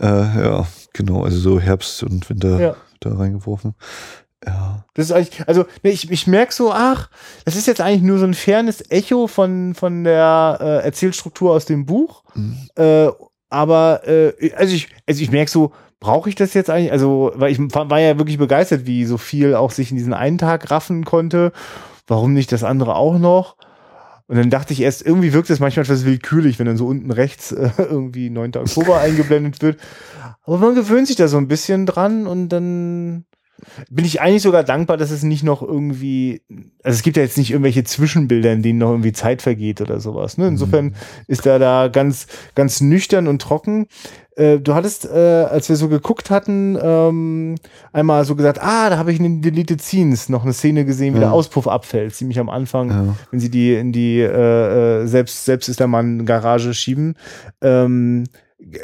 Äh, ja, genau, also so Herbst und Winter ja. da reingeworfen. Ja. Das ist eigentlich, also ne, ich, ich merke so, ach, das ist jetzt eigentlich nur so ein fernes Echo von, von der äh, Erzählstruktur aus dem Buch. Mhm. Äh, aber äh, also ich, also ich merke so, brauche ich das jetzt eigentlich? Also, weil ich war ja wirklich begeistert, wie so viel auch sich in diesen einen Tag raffen konnte. Warum nicht das andere auch noch? Und dann dachte ich erst, irgendwie wirkt es manchmal etwas willkürlich, wenn dann so unten rechts äh, irgendwie 9. Oktober eingeblendet wird. Aber man gewöhnt sich da so ein bisschen dran und dann bin ich eigentlich sogar dankbar, dass es nicht noch irgendwie, also es gibt ja jetzt nicht irgendwelche Zwischenbilder, in denen noch irgendwie Zeit vergeht oder sowas. Ne? Insofern mhm. ist er da ganz, ganz nüchtern und trocken. Äh, du hattest, äh, als wir so geguckt hatten, ähm, einmal so gesagt, ah, da habe ich in den Deleted Scenes noch eine Szene gesehen, wie ja. der Auspuff abfällt, ziemlich am Anfang, ja. wenn sie die in die äh, äh selbst selbst ist der Mann Garage schieben. Ähm,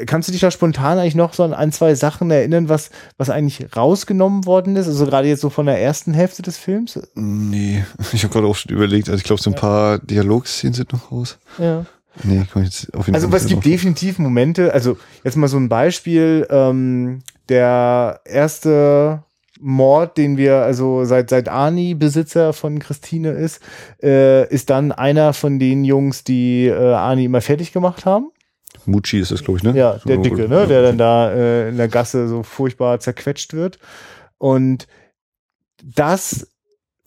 Kannst du dich da spontan eigentlich noch so an ein, zwei Sachen erinnern, was, was eigentlich rausgenommen worden ist? Also gerade jetzt so von der ersten Hälfte des Films? Nee, ich habe gerade auch schon überlegt. Also ich glaube, so ein ja. paar Dialogszenen sind noch raus. Ja. Nee, ich jetzt auf jeden also, Fall. Also es gibt definitiv Momente, also jetzt mal so ein Beispiel, ähm, der erste Mord, den wir, also seit, seit Ani Besitzer von Christine ist, äh, ist dann einer von den Jungs, die äh, Ani immer fertig gemacht haben. Mucci ist das, glaube ich, ne? Ja, der Dicke, ne? Der dann da äh, in der Gasse so furchtbar zerquetscht wird. Und das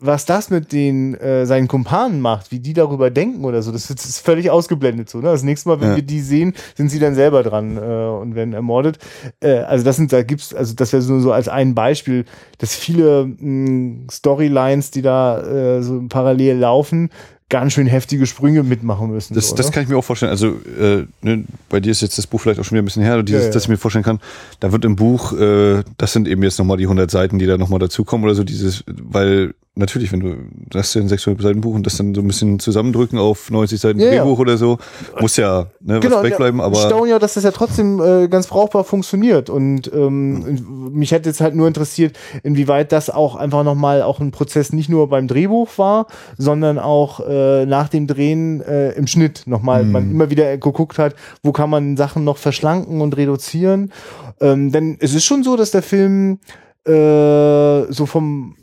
was das mit den äh, seinen Kumpanen macht, wie die darüber denken oder so, das, das ist völlig ausgeblendet so. Ne? Das nächste Mal, wenn ja. wir die sehen, sind sie dann selber dran äh, und werden ermordet. Äh, also das sind, da gibt's, also das wäre nur so als ein Beispiel, dass viele mh, Storylines, die da äh, so parallel laufen, ganz schön heftige Sprünge mitmachen müssen. Das, so, das kann ich mir auch vorstellen. Also äh, ne, bei dir ist jetzt das Buch vielleicht auch schon wieder ein bisschen her, dieses, ja, ja. dass ich mir vorstellen kann, da wird im Buch, äh, das sind eben jetzt nochmal die 100 Seiten, die da nochmal dazukommen oder so, dieses, weil natürlich, wenn du das ein 600 Seiten Buch und das dann so ein bisschen zusammendrücken auf 90 Seiten ja, Drehbuch ja. oder so, muss ja ne, genau, was wegbleiben. Aber staunen ja, dass das ja trotzdem äh, ganz brauchbar funktioniert. Und ähm, mich hätte jetzt halt nur interessiert, inwieweit das auch einfach nochmal auch ein Prozess nicht nur beim Drehbuch war, sondern auch äh, nach dem Drehen äh, im Schnitt nochmal, mhm. man immer wieder geguckt hat, wo kann man Sachen noch verschlanken und reduzieren. Ähm, denn es ist schon so, dass der Film äh, so vom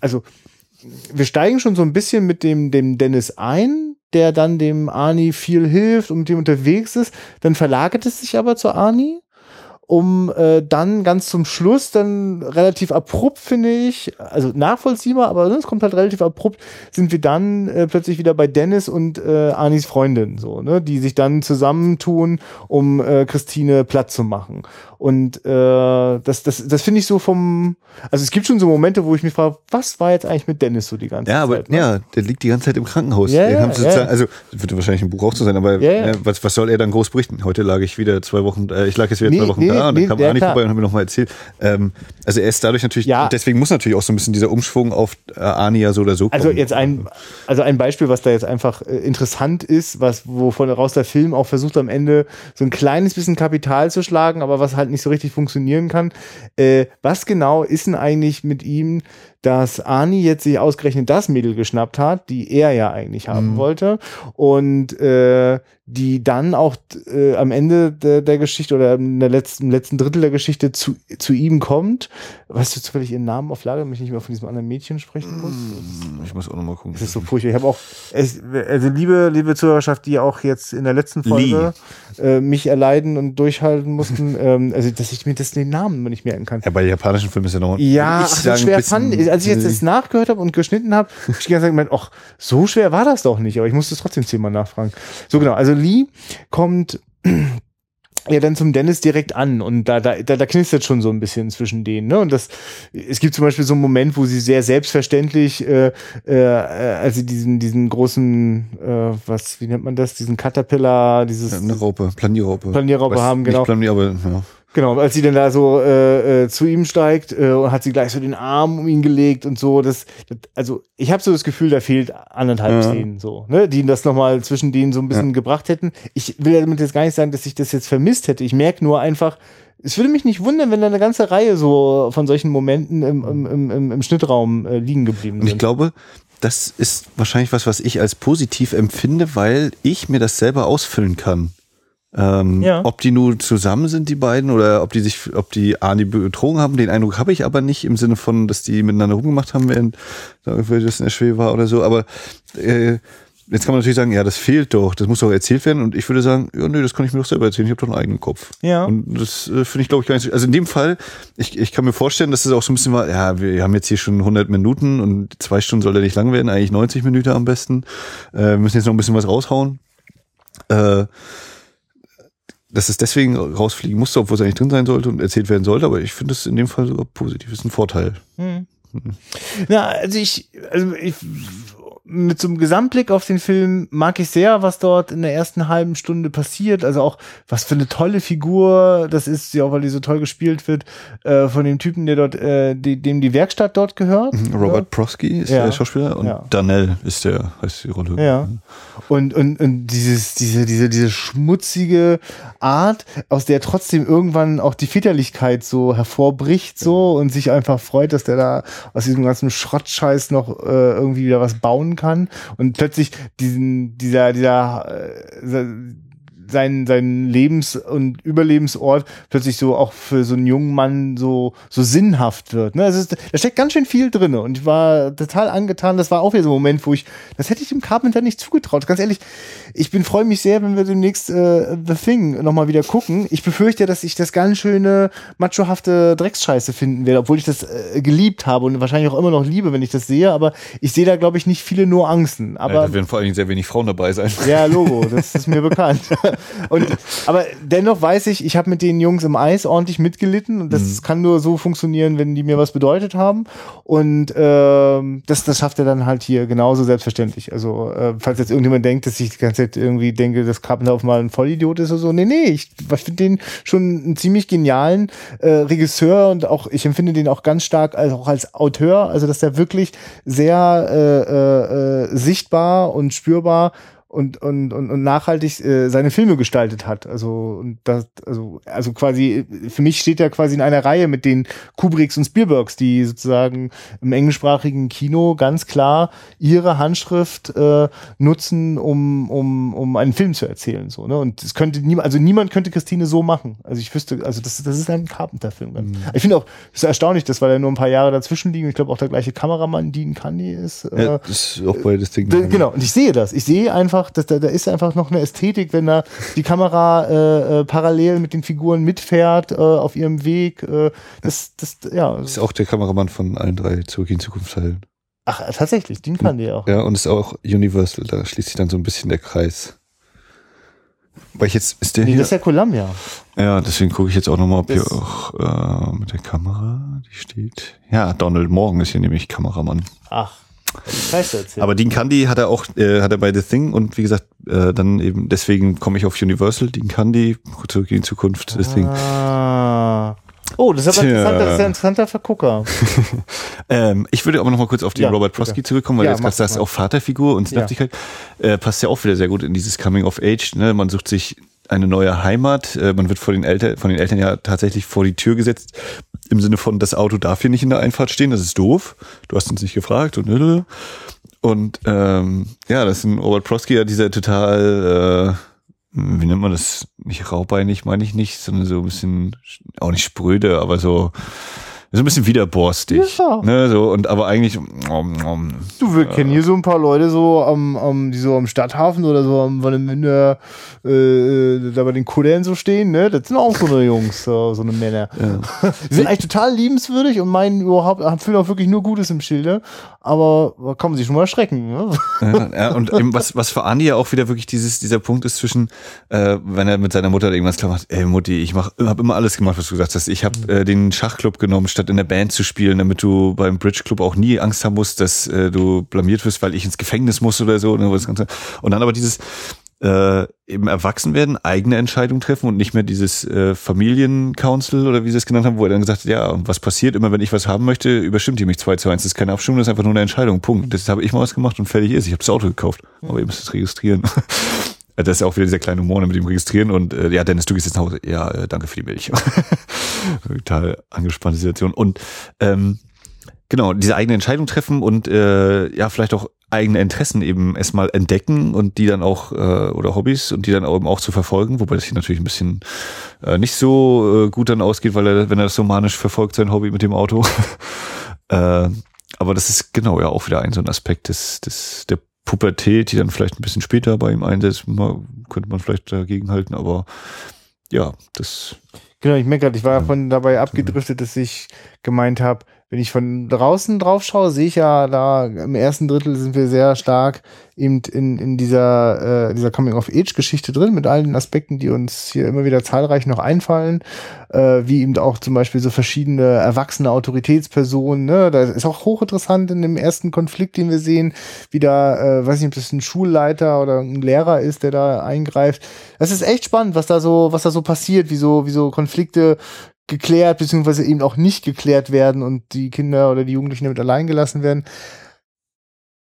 also wir steigen schon so ein bisschen mit dem, dem Dennis ein, der dann dem Arnie viel hilft und mit dem unterwegs ist. Dann verlagert es sich aber zu Arnie um äh, dann ganz zum Schluss dann relativ abrupt, finde ich, also nachvollziehbar, aber es kommt halt relativ abrupt, sind wir dann äh, plötzlich wieder bei Dennis und äh, Anis Freundin, so, ne, die sich dann zusammentun, um äh, Christine platt zu machen. Und äh, das, das, das finde ich so vom, also es gibt schon so Momente, wo ich mich frage, was war jetzt eigentlich mit Dennis so die ganze ja, Zeit? Ja, aber ne? ja, der liegt die ganze Zeit im Krankenhaus. Ja, ja, ja. Also wird wahrscheinlich ein Buch auch zu sein, aber ja, ja. Äh, was, was soll er dann groß berichten? Heute lag ich wieder zwei Wochen, äh, ich lag jetzt wieder nee, zwei Wochen nee, da und nee, dann kam Arnie vorbei und hat mir nochmal erzählt. Ähm, also er ist dadurch natürlich, ja. deswegen muss natürlich auch so ein bisschen dieser Umschwung auf äh, Arnie ja so oder so also kommen. Also jetzt ein, also ein Beispiel, was da jetzt einfach äh, interessant ist, was, wovon raus der Film auch versucht am Ende so ein kleines bisschen Kapital zu schlagen, aber was halt nicht so richtig funktionieren kann. Äh, was genau ist denn eigentlich mit ihm, dass Ani jetzt sich ausgerechnet das Mädel geschnappt hat, die er ja eigentlich haben mhm. wollte und äh, die dann auch äh, am Ende der, der, Geschichte oder in der letzten, im letzten Drittel der Geschichte zu, zu ihm kommt. Weißt du zufällig ihren Namen auf Lager, damit ich nicht mehr von diesem anderen Mädchen sprechen muss? Mm, ich muss auch nochmal gucken. Das ist so furchtbar. Ich habe auch, es, also liebe, liebe Zuhörerschaft, die auch jetzt in der letzten Folge äh, mich erleiden und durchhalten mussten, ähm, also dass ich mir das den Namen nicht merken kann. Ja, bei japanischen Filmen ist ja noch. Ja, ich ach, so schwer fand. Als ich jetzt das nachgehört habe und geschnitten habe, habe ich die ganze Zeit gemeint, ach, so schwer war das doch nicht, aber ich musste es trotzdem zehnmal nachfragen. So genau, also Lee kommt ja dann zum Dennis direkt an und da, da, da, da knistert schon so ein bisschen zwischen denen. Ne? Und das, es gibt zum Beispiel so einen Moment, wo sie sehr selbstverständlich, äh, äh, als sie diesen, diesen großen, äh, was, wie nennt man das, diesen Caterpillar, dieses. Ja, eine Raupe, Planierraupe. Planierraupe haben, genau. Nicht Planier, aber, ja. Genau, als sie dann da so äh, äh, zu ihm steigt äh, und hat sie gleich so den Arm um ihn gelegt und so. Das, das also ich habe so das Gefühl, da fehlt anderthalb ja. Szenen so, ne, die das nochmal zwischen denen so ein bisschen ja. gebracht hätten. Ich will damit jetzt gar nicht sagen, dass ich das jetzt vermisst hätte. Ich merke nur einfach, es würde mich nicht wundern, wenn da eine ganze Reihe so von solchen Momenten im, im, im, im Schnittraum äh, liegen geblieben sind. Und ich glaube, das ist wahrscheinlich was, was ich als positiv empfinde, weil ich mir das selber ausfüllen kann. Ähm, ja. Ob die nur zusammen sind, die beiden, oder ob die sich, ob die Ani betrogen haben, den Eindruck habe ich aber nicht im Sinne von, dass die miteinander rumgemacht haben, während da das in der Schwebe war oder so. Aber äh, jetzt kann man natürlich sagen, ja, das fehlt doch, das muss doch erzählt werden. Und ich würde sagen, ja, nee, das kann ich mir doch selber erzählen. Ich habe doch einen eigenen Kopf. Ja. Und das äh, finde ich, glaube ich, gar nicht so. Also in dem Fall, ich, ich kann mir vorstellen, dass das auch so ein bisschen war, ja, wir haben jetzt hier schon 100 Minuten und zwei Stunden soll der nicht lang werden, eigentlich 90 Minuten am besten. Äh, wir müssen jetzt noch ein bisschen was raushauen. Äh, dass es deswegen rausfliegen musste, obwohl es eigentlich drin sein sollte und erzählt werden sollte, aber ich finde es in dem Fall sogar positiv, ist ein Vorteil. Hm. Hm. Ja, also ich, also ich mit so einem Gesamtblick auf den Film mag ich sehr, was dort in der ersten halben Stunde passiert. Also auch, was für eine tolle Figur das ist, ja auch weil die so toll gespielt wird, äh, von dem Typen, der dort, äh, die, dem die Werkstatt dort gehört. Mhm, Robert ja. Prosky ist ja. der Schauspieler und ja. Danell ist der, heißt die Rolle. Ja. Und, und, und dieses, diese, diese, diese schmutzige Art, aus der trotzdem irgendwann auch die Väterlichkeit so hervorbricht, so und sich einfach freut, dass der da aus diesem ganzen Schrottscheiß noch äh, irgendwie wieder was bauen kann. Und plötzlich diesen, dieser, dieser, äh, sein, sein Lebens- und Überlebensort plötzlich so auch für so einen jungen Mann so, so sinnhaft wird. Ne? Also, da steckt ganz schön viel drin und ich war total angetan. Das war auch wieder so ein Moment, wo ich, das hätte ich dem Carpenter nicht zugetraut. Ganz ehrlich, ich bin freue mich sehr, wenn wir demnächst äh, The Thing nochmal wieder gucken. Ich befürchte, dass ich das ganz schöne machohafte Drecksscheiße finden werde, obwohl ich das äh, geliebt habe und wahrscheinlich auch immer noch liebe, wenn ich das sehe. Aber ich sehe da, glaube ich, nicht viele Nuancen. Aber ja, da werden vor allen Dingen sehr wenig Frauen dabei sein. Ja, Logo, das ist mir bekannt. Und, aber dennoch weiß ich, ich habe mit den Jungs im Eis ordentlich mitgelitten und das mhm. kann nur so funktionieren, wenn die mir was bedeutet haben. Und ähm, das, das schafft er dann halt hier genauso selbstverständlich. Also, äh, falls jetzt irgendjemand denkt, dass ich die ganze Zeit irgendwie denke, dass Carpenter auf mal ein Vollidiot ist oder so. Nee, nee, ich, ich finde den schon einen ziemlich genialen äh, Regisseur und auch, ich empfinde den auch ganz stark als, auch als Auteur, also dass der wirklich sehr äh, äh, äh sichtbar und spürbar und, und, und, und nachhaltig äh, seine Filme gestaltet hat. Also, und das, also, also quasi, für mich steht er quasi in einer Reihe mit den Kubricks und Spielbergs, die sozusagen im englischsprachigen Kino ganz klar ihre Handschrift äh, nutzen, um, um, um einen Film zu erzählen. So, ne? Und es könnte niemand, also niemand könnte Christine so machen. Also ich wüsste, also das, das ist ein Carpenter-Film. Mhm. Ich finde auch, es ist erstaunlich, dass weil er nur ein paar Jahre dazwischen liegen. Ich glaube auch der gleiche Kameramann, Dean Candy ist. Äh, ja, das ist auch beides Ding. Genau, und ich sehe das. Ich sehe einfach, einfach, dass da, da ist einfach noch eine Ästhetik, wenn da die Kamera äh, äh, parallel mit den Figuren mitfährt äh, auf ihrem Weg. Äh, das, das, ja. Das ist auch der Kameramann von allen drei Zurück in Zukunft Teilen. Ach, tatsächlich, den kann die auch. Ja, und ist auch Universal, da schließt sich dann so ein bisschen der Kreis. Weil ich jetzt ist der nee, hier. das ist ja Columbia. Ja, deswegen gucke ich jetzt auch nochmal, ob das hier auch äh, mit der Kamera, die steht. Ja, Donald Morgan ist hier nämlich Kameramann. Ach. Aber Dean Candy hat er auch, äh, hat er bei The Thing und wie gesagt, äh, dann eben, deswegen komme ich auf Universal, Dean Candy, zurück in die Zukunft, The Thing. Ah. Oh, das ist aber interessant, das ist ein interessanter Vergucker. ähm, ich würde aber noch mal kurz auf die ja, Robert Prosky zurückkommen, weil ja, jetzt gerade sagst, auch Vaterfigur und Sinnhaftigkeit ja. äh, passt ja auch wieder sehr gut in dieses Coming of Age. Ne? Man sucht sich eine neue Heimat. Äh, man wird vor den Eltern, von den Eltern ja tatsächlich vor die Tür gesetzt. Im Sinne von, das Auto darf hier nicht in der Einfahrt stehen, das ist doof. Du hast uns nicht gefragt und und ähm, ja, das ist ein Robert Prosky ja dieser total, äh, wie nennt man das? Nicht raubeinig, meine ich nicht, sondern so ein bisschen, auch nicht spröde, aber so so ein bisschen widerborstig. Ja. Ne, so, und aber eigentlich. Um, um, du, wir äh, kennen hier so ein paar Leute so am, am, die so am Stadthafen oder so am Wannemünde äh, äh, da bei den Kuddern so stehen, ne? Das sind auch so eine Jungs, so, so eine Männer. Ja. die sind eigentlich total liebenswürdig und meinen überhaupt, fühlen auch wirklich nur Gutes im Schilde, aber da kann man sich schon mal erschrecken. Ne? Ja, ja, und eben was, was für Andi ja auch wieder wirklich dieses, dieser Punkt ist zwischen, äh, wenn er mit seiner Mutter irgendwas klar macht, ey Mutti, ich mach, hab immer alles gemacht, was du gesagt hast. Ich habe äh, den Schachclub genommen, statt in der Band zu spielen, damit du beim Bridge Club auch nie Angst haben musst, dass äh, du blamiert wirst, weil ich ins Gefängnis muss oder so. Ne. Und dann aber dieses äh, eben erwachsen werden, eigene Entscheidungen treffen und nicht mehr dieses äh, Familiencouncil oder wie sie es genannt haben, wo er dann gesagt hat, ja, was passiert immer, wenn ich was haben möchte, überstimmt ihr mich 2 zu 1. Das ist keine Abstimmung, das ist einfach nur eine Entscheidung. Punkt. Das habe ich mal was gemacht und fertig ist. Ich habe das Auto gekauft. Aber ihr müsst es registrieren. Das ist ja auch wieder dieser kleine Humor mit dem Registrieren und äh, ja, Dennis, du gehst jetzt nach Hause. Ja, äh, danke für die Milch. Total angespannte Situation. Und ähm, genau, diese eigene Entscheidung treffen und äh, ja, vielleicht auch eigene Interessen eben erstmal entdecken und die dann auch, äh, oder Hobbys und die dann eben auch zu verfolgen, wobei das hier natürlich ein bisschen äh, nicht so äh, gut dann ausgeht, weil er, wenn er das so manisch verfolgt, sein Hobby mit dem Auto. äh, aber das ist genau ja auch wieder ein so ein Aspekt des, des, der Pubertät, die dann vielleicht ein bisschen später bei ihm einsetzt, könnte man vielleicht dagegen halten, aber ja, das. Genau, ich merke gerade, ich war ja von dabei abgedriftet, dass ich gemeint habe, wenn ich von draußen drauf schaue, sehe ich ja da im ersten Drittel sind wir sehr stark eben in, in dieser, äh, dieser Coming-of-Age-Geschichte drin, mit allen Aspekten, die uns hier immer wieder zahlreich noch einfallen, äh, wie eben auch zum Beispiel so verschiedene erwachsene Autoritätspersonen. Ne? Da ist auch hochinteressant in dem ersten Konflikt, den wir sehen, wie da, äh, weiß nicht, ob das ein Schulleiter oder ein Lehrer ist, der da eingreift. Das ist echt spannend, was da so, was da so passiert, wie so, wie so Konflikte geklärt, beziehungsweise eben auch nicht geklärt werden und die Kinder oder die Jugendlichen damit allein gelassen werden.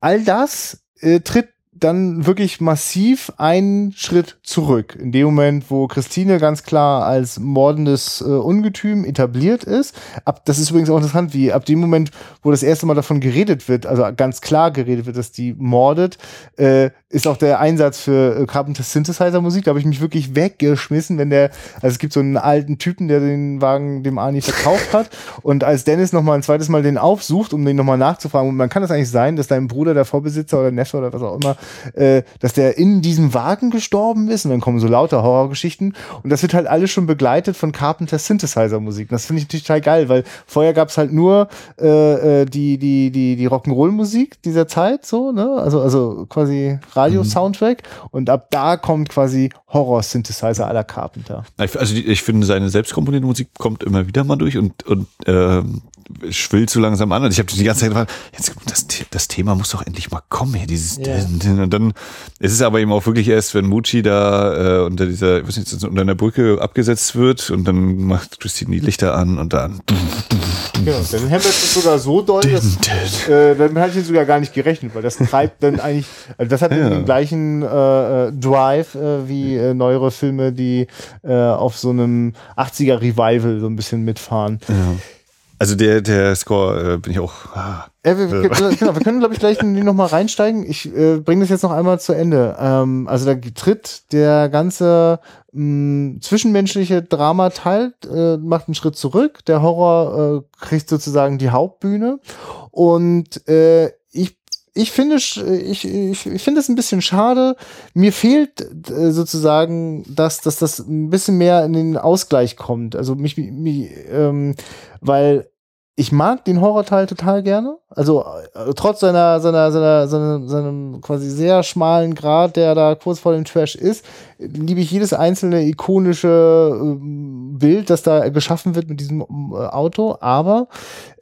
All das äh, tritt dann wirklich massiv einen Schritt zurück. In dem Moment, wo Christine ganz klar als mordendes äh, Ungetüm etabliert ist. Ab, das ist übrigens auch interessant, wie ab dem Moment, wo das erste Mal davon geredet wird, also ganz klar geredet wird, dass die mordet, äh, ist auch der Einsatz für äh, Carpenter Synthesizer Musik. Da habe ich mich wirklich weggeschmissen, wenn der, also es gibt so einen alten Typen, der den Wagen dem Ani verkauft hat. Und als Dennis nochmal ein zweites Mal den aufsucht, um den nochmal nachzufragen, und man kann das eigentlich sein, dass dein Bruder, der Vorbesitzer oder Neffe oder was auch immer, äh, dass der in diesem Wagen gestorben ist und dann kommen so lauter Horrorgeschichten und das wird halt alles schon begleitet von Carpenter Synthesizer Musik. das finde ich natürlich total geil, weil vorher gab es halt nur äh, äh, die die die die Rock'n'Roll Musik dieser Zeit so, ne? Also also quasi Radio Soundtrack mhm. und ab da kommt quasi Horror Synthesizer aller Carpenter. Also ich finde seine selbstkomponierte Musik kommt immer wieder mal durch und und ähm, schwillt so langsam an. Und ich habe die ganze Zeit gefragt, jetzt, das, das Thema muss doch endlich mal kommen hier, dieses ja. Und dann ist es aber eben auch wirklich erst, wenn Mucci da äh, unter dieser, ich weiß nicht, unter einer Brücke abgesetzt wird und dann macht Christine die Lichter an und dann. Genau, dann hämmert es sogar so doll, dass, äh, dann hatte ich sogar gar nicht gerechnet, weil das treibt dann eigentlich, also das hat ja. den gleichen äh, äh, Drive äh, wie äh, neuere Filme, die äh, auf so einem 80er Revival so ein bisschen mitfahren. Ja. Also der, der Score äh, bin ich auch. Ah, ja, wir, wir, genau, wir können, glaube ich, gleich noch mal reinsteigen. Ich äh, bringe das jetzt noch einmal zu Ende. Ähm, also da tritt der ganze mh, zwischenmenschliche Drama-Teil, äh, macht einen Schritt zurück. Der Horror äh, kriegt sozusagen die Hauptbühne. Und äh, ich finde ich, ich, ich finde es ein bisschen schade. Mir fehlt äh, sozusagen, dass, dass das ein bisschen mehr in den Ausgleich kommt. Also mich, mich ähm, weil ich mag den Horrorteil total gerne. Also äh, trotz seiner, seiner, seiner, seiner, seinem quasi sehr schmalen Grad, der da kurz vor dem Trash ist, liebe ich jedes einzelne ikonische äh, Bild, das da geschaffen wird mit diesem äh, Auto. Aber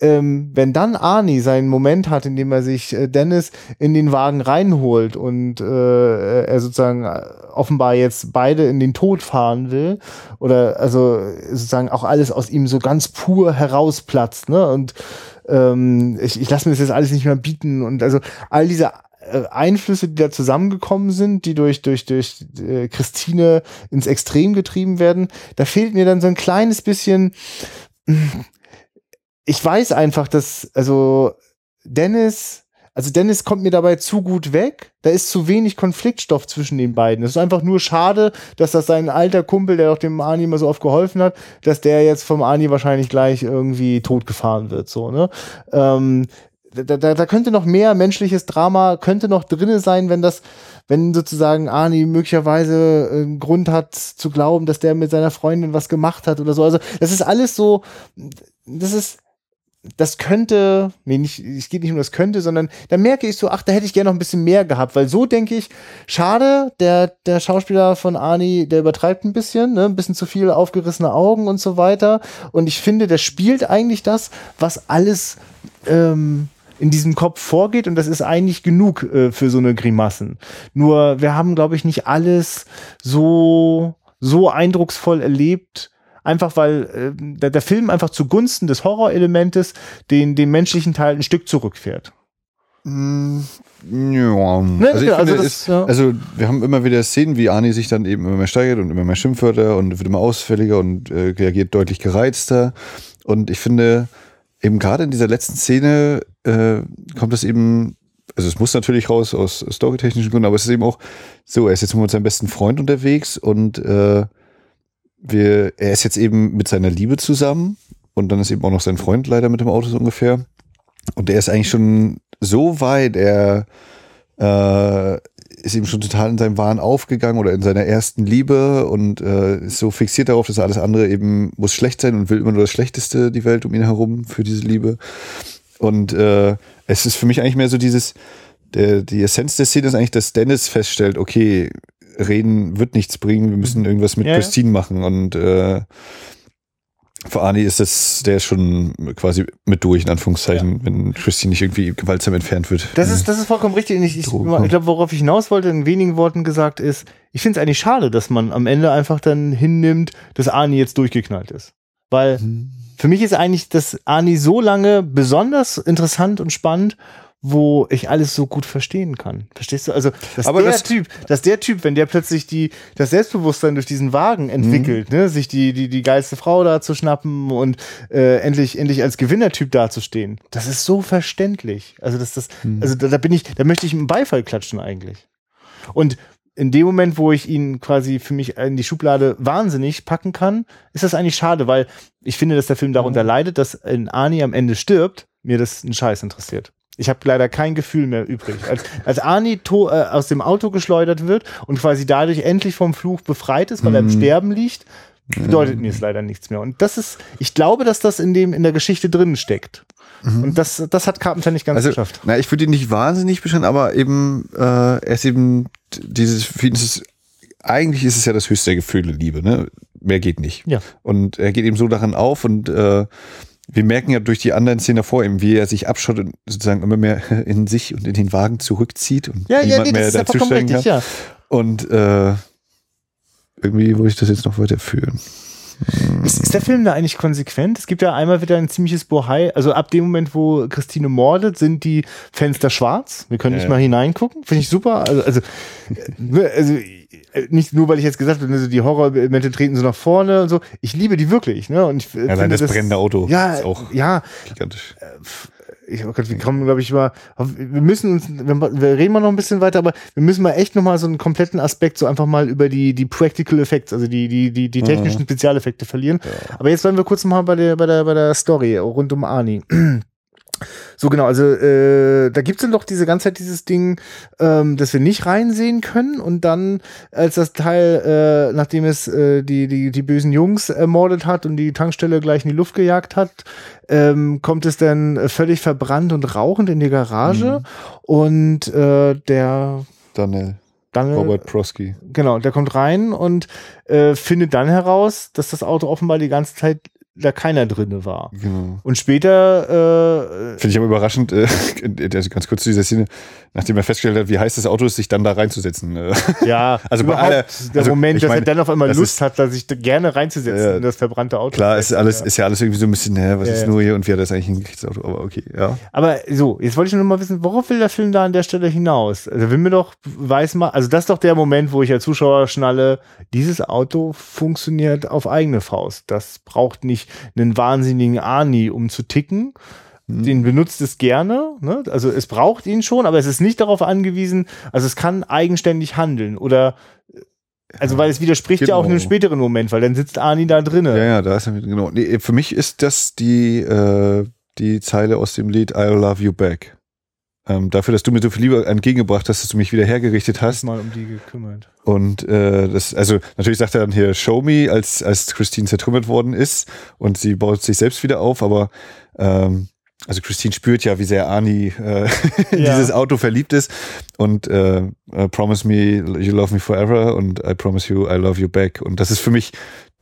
ähm, wenn dann Arnie seinen Moment hat, in dem er sich äh, Dennis in den Wagen reinholt und äh, er sozusagen äh, offenbar jetzt beide in den Tod fahren will oder also sozusagen auch alles aus ihm so ganz pur herausplatzt, ne? Und ähm, ich, ich lasse mir das jetzt alles nicht mehr bieten und also all diese äh, Einflüsse, die da zusammengekommen sind, die durch durch durch äh, Christine ins Extrem getrieben werden, da fehlt mir dann so ein kleines bisschen. Ich weiß einfach, dass also Dennis also Dennis kommt mir dabei zu gut weg. Da ist zu wenig Konfliktstoff zwischen den beiden. Es ist einfach nur schade, dass das sein alter Kumpel, der auch dem Ani immer so oft geholfen hat, dass der jetzt vom Ani wahrscheinlich gleich irgendwie totgefahren wird. So, ne? Ähm, da, da, da könnte noch mehr menschliches Drama, könnte noch drinne sein, wenn das, wenn sozusagen Ani möglicherweise einen Grund hat zu glauben, dass der mit seiner Freundin was gemacht hat oder so. Also das ist alles so, das ist, das könnte, nee, nicht, es geht nicht um das könnte, sondern da merke ich so, ach, da hätte ich gerne noch ein bisschen mehr gehabt, weil so denke ich, schade, der, der Schauspieler von Arnie, der übertreibt ein bisschen, ne, ein bisschen zu viel aufgerissene Augen und so weiter. Und ich finde, der spielt eigentlich das, was alles ähm, in diesem Kopf vorgeht und das ist eigentlich genug äh, für so eine Grimassen. Nur wir haben, glaube ich, nicht alles so so eindrucksvoll erlebt, einfach weil äh, der, der Film einfach zugunsten des Horrorelementes den, den menschlichen Teil ein Stück zurückfährt. Mm, ja. Ne, also, ich also, finde, das, ist, ja. also wir haben immer wieder Szenen, wie Arnie sich dann eben immer mehr steigert und immer mehr Schimpfwörter und wird immer ausfälliger und äh, reagiert deutlich gereizter. Und ich finde, eben gerade in dieser letzten Szene äh, kommt das eben, also es muss natürlich raus aus storytechnischen Gründen, aber es ist eben auch so, er ist jetzt mit seinem besten Freund unterwegs und äh, wir, er ist jetzt eben mit seiner Liebe zusammen und dann ist eben auch noch sein Freund leider mit dem Auto so ungefähr. Und er ist eigentlich schon so weit, er äh, ist eben schon total in seinem Wahn aufgegangen oder in seiner ersten Liebe und äh, ist so fixiert darauf, dass alles andere eben muss schlecht sein und will immer nur das Schlechteste die Welt um ihn herum für diese Liebe. Und äh, es ist für mich eigentlich mehr so dieses, der, die Essenz der Szene ist eigentlich, dass Dennis feststellt, okay, reden wird nichts bringen, wir müssen irgendwas mit ja, Christine ja. machen und äh, für Arnie ist das, der ist schon quasi mit durch, in Anführungszeichen, ja. wenn Christine nicht irgendwie gewaltsam entfernt wird. Das ist, das ist vollkommen richtig. Ich, ich, ich glaube, worauf ich hinaus wollte, in wenigen Worten gesagt ist, ich finde es eigentlich schade, dass man am Ende einfach dann hinnimmt, dass Arnie jetzt durchgeknallt ist. Weil mhm. für mich ist eigentlich das Arnie so lange besonders interessant und spannend, wo ich alles so gut verstehen kann. Verstehst du? Also, dass Aber der das Typ, dass der Typ, wenn der plötzlich die, das Selbstbewusstsein durch diesen Wagen entwickelt, mhm. ne, sich die, die, die geilste Frau da zu schnappen und äh, endlich, endlich als Gewinnertyp dazustehen, das ist so verständlich. Also, das, das, mhm. also da, da bin ich, da möchte ich einen Beifall klatschen eigentlich. Und in dem Moment, wo ich ihn quasi für mich in die Schublade wahnsinnig packen kann, ist das eigentlich schade, weil ich finde, dass der Film darunter mhm. leidet, dass in Arnie am Ende stirbt, mir das einen Scheiß interessiert. Ich habe leider kein Gefühl mehr übrig. Als, als Arnie to, äh, aus dem Auto geschleudert wird und quasi dadurch endlich vom Fluch befreit ist, weil mhm. er im mhm. Sterben liegt, bedeutet mir es leider nichts mehr. Und das ist, ich glaube, dass das in dem in der Geschichte drin steckt. Mhm. Und das, das hat Carpenter nicht ganz also, geschafft. Na, ich würde ihn nicht wahnsinnig beschreiben, aber eben, äh, er ist eben dieses, für ihn ist es, eigentlich ist es ja das höchste der Gefühle, Liebe, ne? Mehr geht nicht. Ja. Und er geht eben so daran auf und äh, wir merken ja durch die anderen Szenen davor eben, wie er sich abschottet und sozusagen immer mehr in sich und in den Wagen zurückzieht und ja, niemand ja, nee, mehr dazusteigen kann. Ja. Und äh, irgendwie wollte ich das jetzt noch weiterführen. Ist, ist, der Film da eigentlich konsequent? Es gibt ja einmal wieder ein ziemliches Bohai. Also ab dem Moment, wo Christine mordet, sind die Fenster schwarz. Wir können nicht mal hineingucken. Finde ich super. Also, also, äh, also nicht nur, weil ich jetzt gesagt habe, also die Horrorelemente treten so nach vorne und so. Ich liebe die wirklich. Ne? Und ich, ja, allein das, das brennende Auto ja, ist auch ja, gigantisch. Äh, ich, oh Gott, wir kommen, glaube ich, mal, wir müssen uns, wir, reden mal noch ein bisschen weiter, aber wir müssen mal echt noch mal so einen kompletten Aspekt so einfach mal über die, die Practical Effects, also die, die, die, die technischen mhm. Spezialeffekte verlieren. Ja. Aber jetzt bleiben wir kurz mal bei der, bei der, bei der Story rund um Arnie. So genau, also äh, da gibt's dann doch diese ganze Zeit dieses Ding, ähm, dass wir nicht reinsehen können und dann, als das Teil, äh, nachdem es äh, die, die, die bösen Jungs ermordet hat und die Tankstelle gleich in die Luft gejagt hat, ähm, kommt es dann völlig verbrannt und rauchend in die Garage mhm. und äh, der Daniel. Daniel, Robert Prosky. Genau, der kommt rein und äh, findet dann heraus, dass das Auto offenbar die ganze Zeit da keiner drinne war. Genau. Und später äh, finde ich aber überraschend, äh, ganz kurz zu dieser Szene, nachdem er festgestellt hat, wie heiß das Auto ist, sich dann da reinzusetzen. Äh. Ja, also bei aller, der also Moment, dass meine, er dann auf einmal Lust ist, hat, da sich gerne reinzusetzen ja, in das verbrannte Auto. Klar, ist alles, ja. ist ja alles irgendwie so ein bisschen, hä, was ja, ist nur hier und wie hat das eigentlich hingekriegt, das Auto, aber okay, ja. Aber so, jetzt wollte ich nur mal wissen, worauf will der Film da an der Stelle hinaus? Also will mir doch, weiß mal, also das ist doch der Moment, wo ich als Zuschauer schnalle, dieses Auto funktioniert auf eigene Faust. Das braucht nicht einen Wahnsinn wahnsinnigen Ani, um zu ticken. Mhm. Den benutzt es gerne, ne? also es braucht ihn schon, aber es ist nicht darauf angewiesen, also es kann eigenständig handeln oder also weil es widerspricht genau. ja auch in einem genau. späteren Moment, weil dann sitzt Ani da drinnen. Ja, ja, da ist er genau. Nee, für mich ist das die äh, die Zeile aus dem Lied I Love You Back. Ähm, dafür, dass du mir so viel Liebe entgegengebracht hast, dass du mich wieder hergerichtet hast. Mal um die gekümmert. Und äh, das, also natürlich sagt er dann hier Show me, als als Christine zertrümmert worden ist und sie baut sich selbst wieder auf, aber ähm, also Christine spürt ja, wie sehr Arnie äh, in ja. dieses Auto verliebt ist und äh, uh, Promise me you love me forever und I promise you I love you back und das ist für mich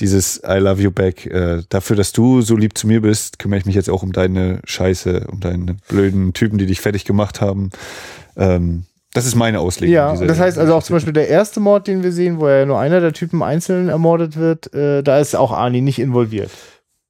dieses I love you back. Äh, dafür, dass du so lieb zu mir bist, kümmere ich mich jetzt auch um deine Scheiße, um deine blöden Typen, die dich fertig gemacht haben. Ähm, das ist meine Auslegung. Ja, das heißt also auch zum Beispiel der erste Mord, den wir sehen, wo ja nur einer der Typen einzeln ermordet wird, äh, da ist auch Arnie nicht involviert.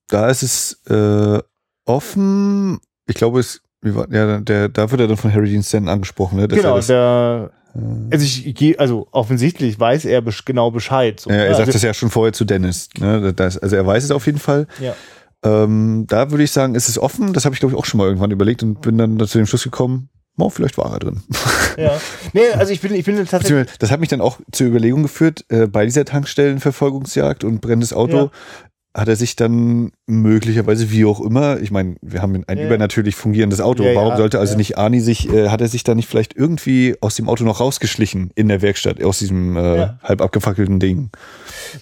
Da ist es äh, offen. Ich glaube, es, wie war, ja, der, da wird er dann von Harry Dean Stanton angesprochen. Ne? genau, das, der also ich gehe, also offensichtlich weiß er genau Bescheid. So. Ja, er ne? sagt also, das ja schon vorher zu Dennis. Ne? Das, also er weiß es auf jeden Fall. Ja. Ähm, da würde ich sagen, ist es offen. Das habe ich glaube ich auch schon mal irgendwann überlegt und bin dann zu dem Schluss gekommen. Oh, vielleicht war er drin. Ja. Nee, also ich bin, ich bin tatsächlich. Das hat mich dann auch zur Überlegung geführt, äh, bei dieser Tankstellenverfolgungsjagd und brennendes Auto, hat er sich dann möglicherweise, wie auch immer, ich meine, wir haben ein ja. übernatürlich fungierendes Auto. Ja, Warum ja, sollte also nicht Arnie sich, äh, hat er sich da nicht vielleicht irgendwie aus dem Auto noch rausgeschlichen in der Werkstatt, aus diesem äh, halb abgefackelten Ding?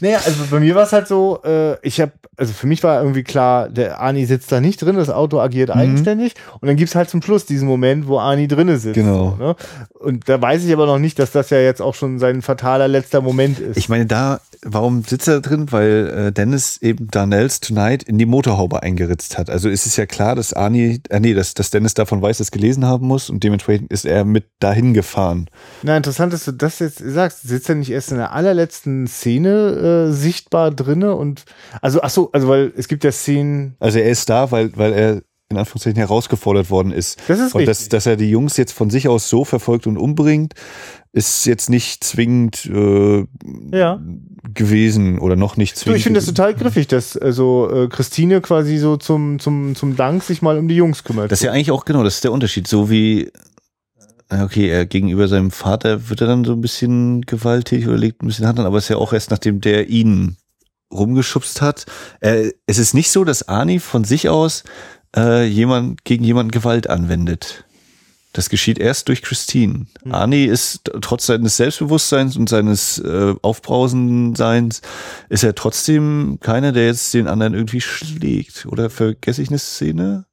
Naja, also bei mir war es halt so, äh, ich habe, also für mich war irgendwie klar, der Arnie sitzt da nicht drin, das Auto agiert mhm. eigenständig und dann gibt's halt zum Schluss diesen Moment, wo Arnie drinne sitzt. Genau. Ne? Und da weiß ich aber noch nicht, dass das ja jetzt auch schon sein fataler letzter Moment ist. Ich meine, da, warum sitzt er drin? Weil äh, Dennis eben Darnells Tonight in die Motorhaube eingeritzt hat. Also ist es ja klar, dass Arnie, äh, nee, dass, dass Dennis davon weiß, dass gelesen haben muss und dementsprechend ist er mit dahin gefahren. Na, interessant, dass du das jetzt sagst. Sitzt er nicht erst in der allerletzten Szene äh, sichtbar drinne und also ach so, also weil es gibt ja Szenen. Also er ist da, weil weil er in Anführungszeichen herausgefordert worden ist. Das ist und richtig. dass, dass er die Jungs jetzt von sich aus so verfolgt und umbringt, ist jetzt nicht zwingend äh, ja. gewesen oder noch nicht zwingend. Du, ich finde das total griffig, dass also äh, Christine quasi so zum, zum, zum Dank sich mal um die Jungs kümmert. Das ist ja eigentlich auch genau, das ist der Unterschied. So wie okay, er gegenüber seinem Vater wird er dann so ein bisschen gewaltig oder legt ein bisschen Hand an, aber es ist ja auch erst nachdem der ihn rumgeschubst hat. Äh, es ist nicht so, dass Arnie von sich aus äh, jemand gegen jemanden Gewalt anwendet. das geschieht erst durch Christine. Mhm. Arnie ist trotz seines Selbstbewusstseins und seines äh, Aufbrausenseins ist er trotzdem keiner, der jetzt den anderen irgendwie schlägt. Oder vergesse ich eine Szene?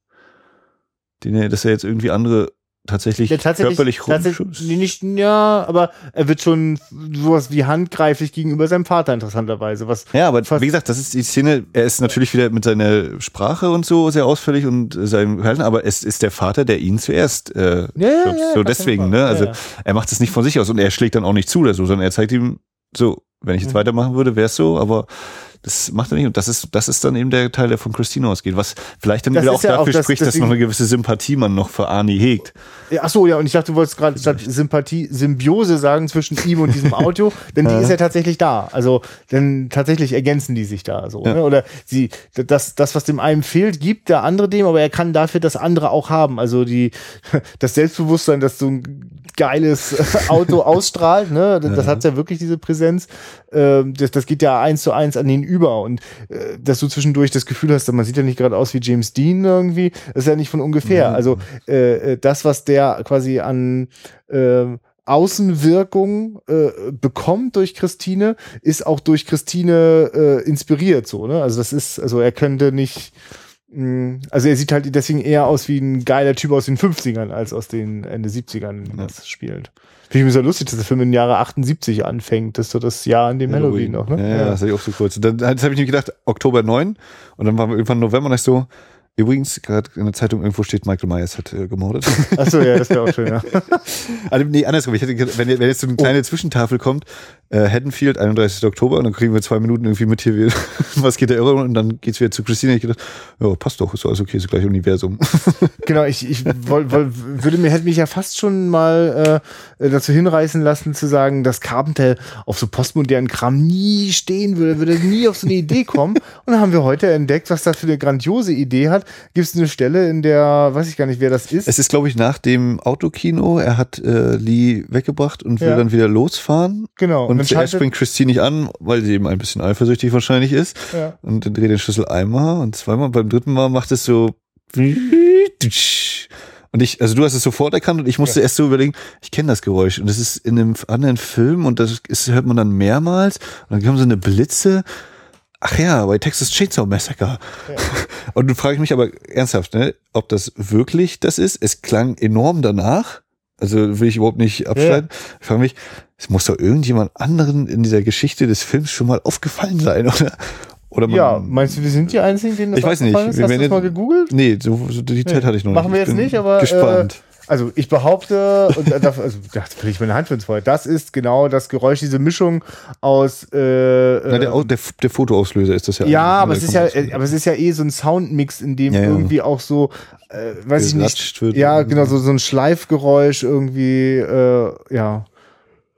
Den er, dass er jetzt irgendwie andere tatsächlich, ja, tatsächlich körperlich tatsächlich nicht, ja, aber er wird schon sowas wie handgreiflich gegenüber seinem Vater interessanterweise. Was ja, aber wie gesagt, das ist die Szene. Er ist natürlich wieder mit seiner Sprache und so sehr ausführlich und seinem Verhalten, aber es ist der Vater, der ihn zuerst äh, ja, ja, ja, so deswegen, ne? Also er macht es nicht von sich aus und er schlägt dann auch nicht zu oder so, sondern er zeigt ihm so, wenn ich jetzt mhm. weitermachen würde, wäre es so, aber das macht er nicht. Und das ist, das ist dann eben der Teil, der von Christine ausgeht, was vielleicht dann das wieder auch ja dafür auch das, spricht, dass noch eine gewisse Sympathie man noch für Arnie hegt. Ja, ach so, ja, und ich dachte, du wolltest gerade statt Sympathie Symbiose sagen zwischen ihm und diesem Audio, denn die ist ja tatsächlich da. Also, denn tatsächlich ergänzen die sich da so. Ja. Ne? Oder sie, das, das, was dem einen fehlt, gibt der andere dem, aber er kann dafür das andere auch haben. Also die, das Selbstbewusstsein, dass so ein geiles Auto ausstrahlt, ne, das ja. hat ja wirklich diese Präsenz. Ähm, das, das geht ja eins zu eins an ihn über und äh, dass du zwischendurch das Gefühl hast, man sieht ja nicht gerade aus wie James Dean irgendwie, das ist ja nicht von ungefähr. Mhm. Also äh, äh, das, was der quasi an äh, Außenwirkung äh, bekommt durch Christine, ist auch durch Christine äh, inspiriert so, ne? Also das ist, also er könnte nicht also er sieht halt deswegen eher aus wie ein geiler Typ aus den 50ern als aus den Ende 70ern, ja. das spielt. Finde ich mir so lustig, dass der Film im Jahre 78 anfängt. Das ist so das Jahr an dem Halloween, Halloween noch, ne? Ja, ja, das hatte ich auch so kurz. Dann, das habe ich mir gedacht, Oktober 9 und dann war irgendwann November und ich so, Übrigens, gerade in der Zeitung irgendwo steht, Michael Myers hat äh, gemordet. Achso, ja, das wäre auch schön, ja. also, nee, andersrum. Ich hätte, wenn, wenn jetzt so eine kleine oh. Zwischentafel kommt, äh, Haddonfield, 31. Oktober, und dann kriegen wir zwei Minuten irgendwie mit hier, was geht der Irre, und dann geht's wieder zu Christine. Ich gedacht, ja, passt doch, ist alles okay, ist das gleiche Universum. genau, ich, ich woll, woll, würde mir, hätte mich ja fast schon mal äh, dazu hinreißen lassen, zu sagen, dass Carpenter auf so postmodernen Kram nie stehen würde, würde nie auf so eine Idee kommen. Und dann haben wir heute entdeckt, was da für eine grandiose Idee hat gibt es eine Stelle, in der, weiß ich gar nicht, wer das ist. Es ist, glaube ich, nach dem Autokino. Er hat äh, Lee weggebracht und will ja. dann wieder losfahren. Genau. Und, und zuerst springt Christine nicht an, weil sie eben ein bisschen eifersüchtig wahrscheinlich ist. Ja. Und dann dreht den Schlüssel einmal und zweimal. Beim dritten Mal macht es so. Und ich, also du hast es sofort erkannt und ich musste ja. erst so überlegen, ich kenne das Geräusch und das ist in einem anderen Film und das ist, hört man dann mehrmals und dann kommen so eine Blitze ach ja, bei Texas Chainsaw Massacre. Ja. Und du fragst mich aber ernsthaft, ne, ob das wirklich das ist. Es klang enorm danach. Also will ich überhaupt nicht abschneiden. Ja. Ich frage mich, es muss doch irgendjemand anderen in dieser Geschichte des Films schon mal aufgefallen sein, oder? Oder man, ja, meinst du, wir sind die Einzigen, denen das Ich weiß nicht. Ist? Hast du das mal gegoogelt? Nee, so, so die Zeit nee. hatte ich noch Machen nicht. Machen wir jetzt nicht, aber gespannt. Äh, also ich behaupte, und da, also da will ich meine Hand für ins Feuer, das ist genau das Geräusch, diese Mischung aus äh, Na, der, der, der Fotoauslöser ist das ja. Ja, aber es ist ja, aber es ist ja eh so ein Soundmix, in dem ja, ja. irgendwie auch so, äh, weiß ich nicht, ja genau so so ein Schleifgeräusch irgendwie, äh, ja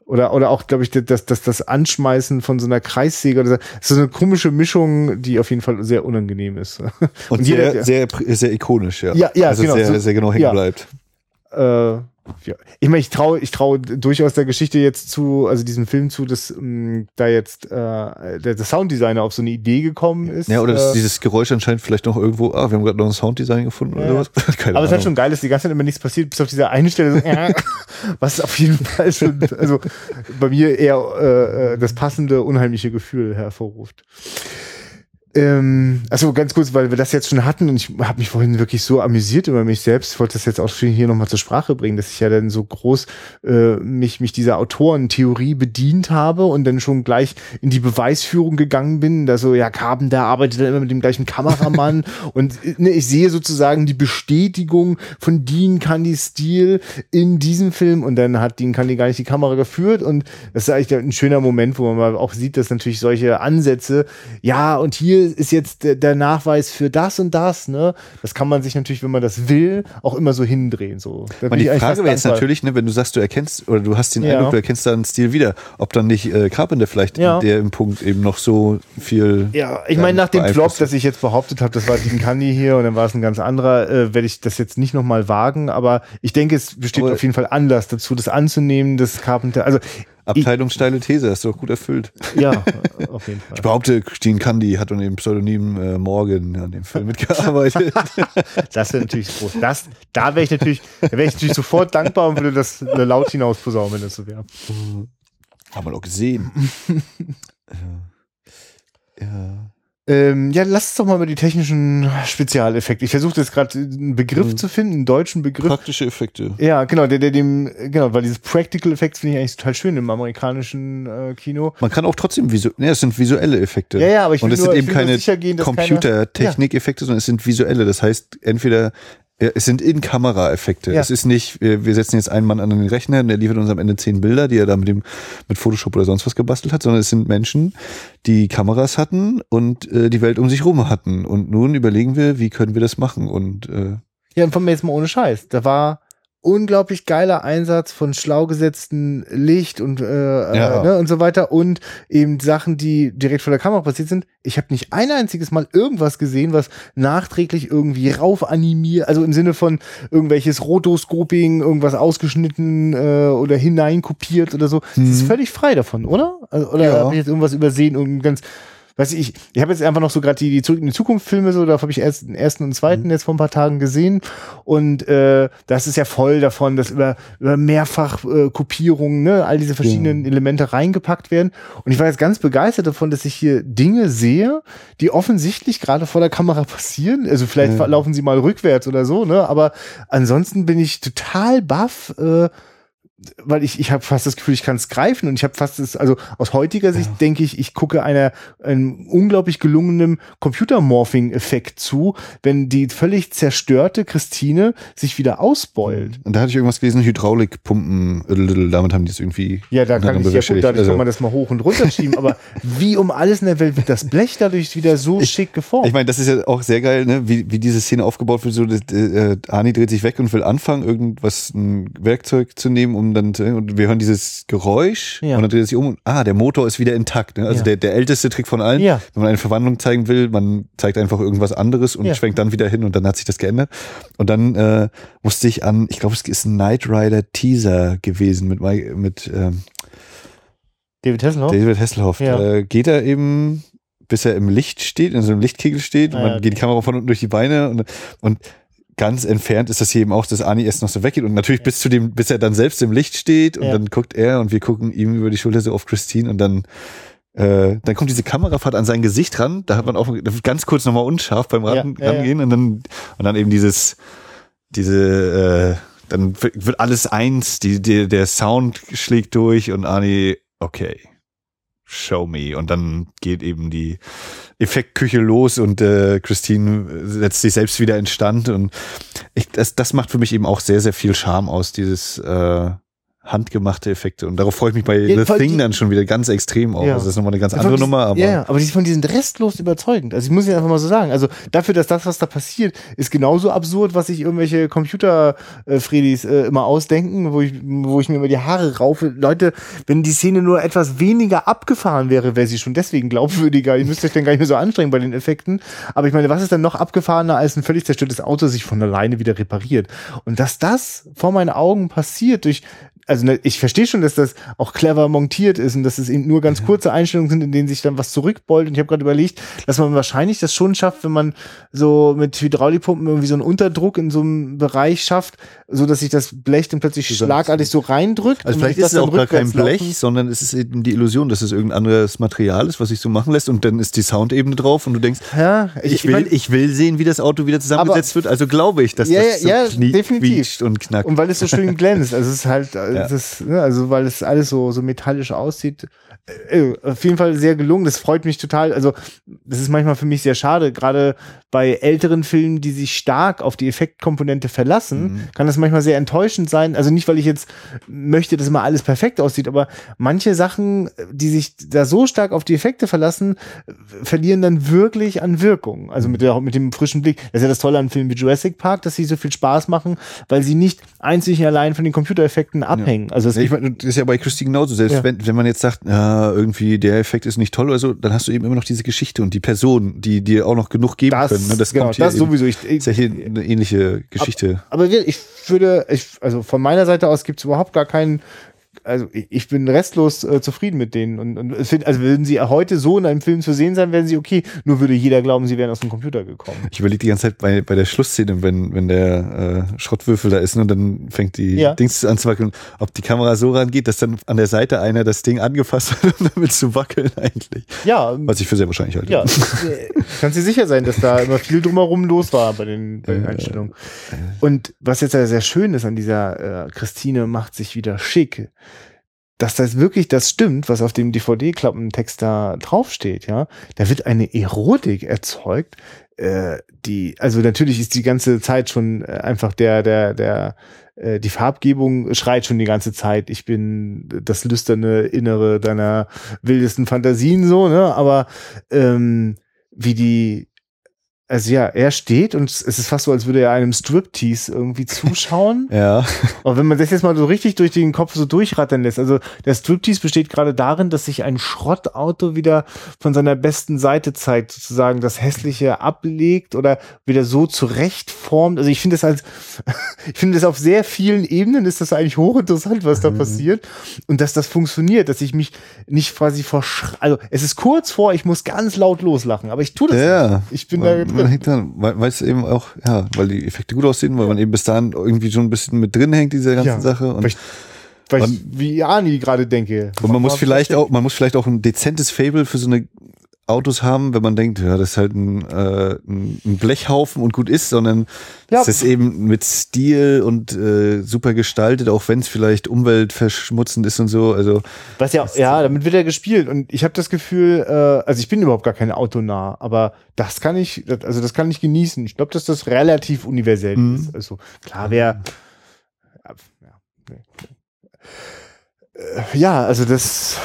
oder oder auch glaube ich das, das das Anschmeißen von so einer Kreissäge oder so, so eine komische Mischung, die auf jeden Fall sehr unangenehm ist. Und, Und sehr, jeder, sehr sehr ikonisch, ja. Ja, ja, also genau, sehr, sehr genau hängen ja. bleibt äh, ja. Ich meine, ich traue ich trau durchaus der Geschichte jetzt zu, also diesem Film zu, dass mh, mm, da jetzt äh, der, der Sounddesigner auf so eine Idee gekommen ist. Ja, oder äh, dieses Geräusch anscheinend vielleicht noch irgendwo, ah, wir haben gerade noch ein Sounddesign gefunden ja. oder was. Keine Aber es ist halt schon geil, dass die ganze Zeit immer nichts passiert, bis auf diese eine Stelle so, äh, was auf jeden Fall schon, also bei mir eher äh, äh das passende, unheimliche Gefühl hervorruft. Ähm, also ganz kurz, weil wir das jetzt schon hatten und ich habe mich vorhin wirklich so amüsiert über mich selbst. Ich wollte das jetzt auch hier nochmal zur Sprache bringen, dass ich ja dann so groß äh, mich, mich dieser Autorentheorie bedient habe und dann schon gleich in die Beweisführung gegangen bin. Da so, ja, Carben, der arbeitet dann immer mit dem gleichen Kameramann und ne, ich sehe sozusagen die Bestätigung von Dean Candy Stil in diesem Film und dann hat Dean Candy gar nicht die Kamera geführt und das ist eigentlich ein schöner Moment, wo man mal auch sieht, dass natürlich solche Ansätze, ja, und hier ist jetzt der Nachweis für das und das, ne? Das kann man sich natürlich, wenn man das will, auch immer so hindrehen. So. und die Frage wäre jetzt natürlich, ne, wenn du sagst, du erkennst oder du hast den ja. Eindruck, du erkennst da einen Stil wieder, ob dann nicht äh, Carpenter vielleicht ja. der im Punkt eben noch so viel. Ja, ich meine, nach dem Flop, dass ich jetzt behauptet habe, das war Dean Candy hier und dann war es ein ganz anderer, äh, werde ich das jetzt nicht nochmal wagen, aber ich denke, es besteht aber auf jeden Fall Anlass dazu, das anzunehmen, dass Carpenter, also Abteilung steile These, hast du auch gut erfüllt. Ja, auf jeden Fall. Ich behaupte, Christine Candy hat unter dem Pseudonym äh, Morgan an dem Film mitgearbeitet. das wäre natürlich groß. Das, da wäre ich natürlich, da wäre ich natürlich sofort dankbar und würde das laut hinaus posaunen, wenn das so wäre. Haben wir doch gesehen. ja. ja. Ähm, ja, lass uns doch mal über die technischen Spezialeffekte. Ich versuche jetzt gerade einen Begriff mhm. zu finden, einen deutschen Begriff. Praktische Effekte. Ja, genau, der, der dem, genau, weil dieses Practical Effects finde ich eigentlich total schön im amerikanischen äh, Kino. Man kann auch trotzdem visu ne, es sind visuelle Effekte. Ja, ja, aber ich Und es sind eben keine Computertechnik-Effekte, sondern es sind visuelle. Das heißt, entweder ja, es sind In-Kamera-Effekte. Ja. Es ist nicht, wir, wir setzen jetzt einen Mann an den Rechner und der liefert uns am Ende zehn Bilder, die er da mit dem mit Photoshop oder sonst was gebastelt hat, sondern es sind Menschen, die Kameras hatten und äh, die Welt um sich rum hatten. Und nun überlegen wir, wie können wir das machen? Und äh, ja, und von mir jetzt mal ohne Scheiß. Da war unglaublich geiler Einsatz von schlau gesetzten Licht und äh, ja. äh, ne, und so weiter und eben Sachen, die direkt vor der Kamera passiert sind. Ich habe nicht ein einziges Mal irgendwas gesehen, was nachträglich irgendwie rauf animiert, also im Sinne von irgendwelches Rotoscoping, irgendwas ausgeschnitten äh, oder hineinkopiert oder so. Mhm. Das ist mhm. völlig frei davon, oder? Also, oder ja. habe ich jetzt irgendwas übersehen, irgendein ganz weiß ich, ich habe jetzt einfach noch so gerade die, die Zurück in die Zukunft Filme so, da habe ich erst den ersten und zweiten mhm. jetzt vor ein paar Tagen gesehen und äh, das ist ja voll davon, dass über, über mehrfach äh, Kopierungen, ne, all diese verschiedenen ja. Elemente reingepackt werden und ich war jetzt ganz begeistert davon, dass ich hier Dinge sehe, die offensichtlich gerade vor der Kamera passieren, also vielleicht ja. laufen sie mal rückwärts oder so, ne, aber ansonsten bin ich total baff, äh, weil ich, ich habe fast das Gefühl, ich kann es greifen und ich habe fast das, also aus heutiger Sicht ja. denke ich, ich gucke einer einem unglaublich gelungenen Computermorphing-Effekt zu, wenn die völlig zerstörte Christine sich wieder ausbeult. Und da hatte ich irgendwas gelesen, Hydraulikpumpen, damit haben die es irgendwie. Ja, da kann ich ja gut, dadurch also. kann man das mal hoch und runter schieben, aber wie um alles in der Welt wird das Blech dadurch wieder so ich, schick geformt? Ich meine, das ist ja auch sehr geil, ne? wie, wie diese Szene aufgebaut wird, so, äh, Ani dreht sich weg und will anfangen, irgendwas, ein Werkzeug zu nehmen, um und dann und wir hören dieses Geräusch ja. und dann dreht es sich um und ah, der Motor ist wieder intakt. Ne? Also ja. der, der älteste Trick von allen, ja. wenn man eine Verwandlung zeigen will, man zeigt einfach irgendwas anderes und schwenkt dann wieder hin und dann hat sich das geändert. Und dann äh, musste ich an, ich glaube, es ist ein Knight Rider Teaser gewesen mit mit ähm, David Hasselhoff. David Hasselhoff. Äh, geht er eben bis er im Licht steht, in so einem Lichtkegel steht, ah, und man geht die Kamera von unten durch die Beine und, und ganz entfernt ist das hier eben auch, dass Ani erst noch so weggeht und natürlich ja. bis zu dem, bis er dann selbst im Licht steht und ja. dann guckt er und wir gucken ihm über die Schulter so auf Christine und dann äh, dann kommt diese Kamerafahrt an sein Gesicht ran, da hat man auch ganz kurz nochmal unscharf beim ran, ja, rangehen und dann und dann eben dieses diese äh, dann wird alles eins, die, die der Sound schlägt durch und Ani okay show me. Und dann geht eben die Effektküche los und äh, Christine setzt sich selbst wieder in Stand. Und ich, das, das macht für mich eben auch sehr, sehr viel Charme aus, dieses äh, handgemachte Effekte. Und darauf freue ich mich bei ja, The Thing dann schon wieder ganz extrem auf. Ja. Also das ist nochmal eine ganz andere Nummer. Aber ja, aber die von diesen restlos überzeugend. Also ich muss Ihnen einfach mal so sagen. Also dafür, dass das, was da passiert, ist genauso absurd, was sich irgendwelche Computer-Fredis äh, immer ausdenken, wo ich, wo ich mir immer die Haare raufe. Leute, wenn die Szene nur etwas weniger abgefahren wäre, wäre sie schon deswegen glaubwürdiger. Ihr müsst euch dann gar nicht mehr so anstrengen bei den Effekten. Aber ich meine, was ist denn noch abgefahrener, als ein völlig zerstörtes Auto sich von alleine wieder repariert? Und dass das vor meinen Augen passiert durch also ne, ich verstehe schon, dass das auch clever montiert ist und dass es eben nur ganz kurze Einstellungen sind, in denen sich dann was zurückbeult. Und ich habe gerade überlegt, dass man wahrscheinlich das schon schafft, wenn man so mit Hydraulikpumpen irgendwie so einen Unterdruck in so einem Bereich schafft, so dass sich das Blech dann plötzlich schlagartig so reindrückt. Also vielleicht ist es auch gar kein Blech, laufen. sondern es ist eben die Illusion, dass es irgendein anderes Material ist, was sich so machen lässt und dann ist die Soundebene drauf und du denkst, ja, ich, ich will, ich will sehen, wie das Auto wieder zusammengesetzt wird, also glaube ich, dass ja, das so ja, definitiv. und knackt. Und weil es so schön glänzt, also es ist halt, ja. das, ne, also weil es alles so, so metallisch aussieht. Äh, auf jeden Fall sehr gelungen. Das freut mich total. Also, das ist manchmal für mich sehr schade. Gerade bei älteren Filmen, die sich stark auf die Effektkomponente verlassen, mhm. kann das manchmal sehr enttäuschend sein. Also nicht, weil ich jetzt möchte, dass immer alles perfekt aussieht, aber manche Sachen, die sich da so stark auf die Effekte verlassen, verlieren dann wirklich an Wirkung. Also mit, der, mit dem frischen Blick. Das ist ja das Tolle an Filmen wie Jurassic Park, dass sie so viel Spaß machen, weil sie nicht einzig allein von den Computereffekten abhängen. Ja. Also das, ich meine, das ist ja bei Christine genauso. Selbst ja. wenn, wenn man jetzt sagt, irgendwie der Effekt ist nicht toll oder so, dann hast du eben immer noch diese Geschichte und die Person, die dir auch noch genug geben das, können. Ne? Das, genau, kommt das sowieso. Ich, ich, ist ja hier eine ähnliche Geschichte. Aber, aber ich würde, ich, also von meiner Seite aus gibt es überhaupt gar keinen also ich bin restlos äh, zufrieden mit denen und, und find, also würden sie heute so in einem Film zu sehen sein, wären sie okay. Nur würde jeder glauben, sie wären aus dem Computer gekommen. Ich überlege die ganze Zeit bei, bei der Schlussszene, wenn, wenn der äh, Schrottwürfel da ist und dann fängt die ja. Dings an zu wackeln, ob die Kamera so rangeht, dass dann an der Seite einer das Ding angefasst hat, um damit zu wackeln eigentlich. Ja. Was ich für sehr wahrscheinlich halte. Ja, kannst dir sicher sein, dass da immer viel drumherum los war bei den, bei den Einstellungen. Und was jetzt sehr schön ist an dieser äh, Christine macht sich wieder schick dass das wirklich das stimmt, was auf dem DVD-Klappentext da draufsteht, ja, da wird eine Erotik erzeugt, äh, die, also natürlich ist die ganze Zeit schon äh, einfach der, der, der, äh, die Farbgebung schreit schon die ganze Zeit, ich bin das lüsterne Innere deiner wildesten Fantasien so, ne, aber ähm, wie die, also ja, er steht und es ist fast so, als würde er einem Striptease irgendwie zuschauen. ja. Aber wenn man das jetzt mal so richtig durch den Kopf so durchrattern lässt, also der Striptease besteht gerade darin, dass sich ein Schrottauto wieder von seiner besten Seite zeigt, sozusagen das Hässliche ablegt oder wieder so zurechtformt. Also ich finde das als, ich finde das auf sehr vielen Ebenen ist das eigentlich hochinteressant, was da mhm. passiert und dass das funktioniert, dass ich mich nicht quasi verschre, also es ist kurz vor, ich muss ganz laut loslachen, aber ich tue das ja. nicht. Ich bin da man hängt dann, weil, es eben auch, ja, weil die Effekte gut aussehen, weil man eben bis dahin irgendwie schon ein bisschen mit drin hängt, diese ganze ja, Sache. Und weil ich, weil man, ich wie Ani gerade denke. Und man muss vielleicht auch, man muss vielleicht auch ein dezentes Fable für so eine Autos haben, wenn man denkt, ja, das ist halt ein, äh, ein Blechhaufen und gut ist, sondern ja. es ist eben mit Stil und äh, super gestaltet, auch wenn es vielleicht umweltverschmutzend ist und so. Also was ja, ja, damit wird er gespielt und ich habe das Gefühl, äh, also ich bin überhaupt gar kein Autonah, aber das kann ich, also das kann ich genießen. Ich glaube, dass das relativ universell mhm. ist. Also klar, wer ja, äh, ja, also das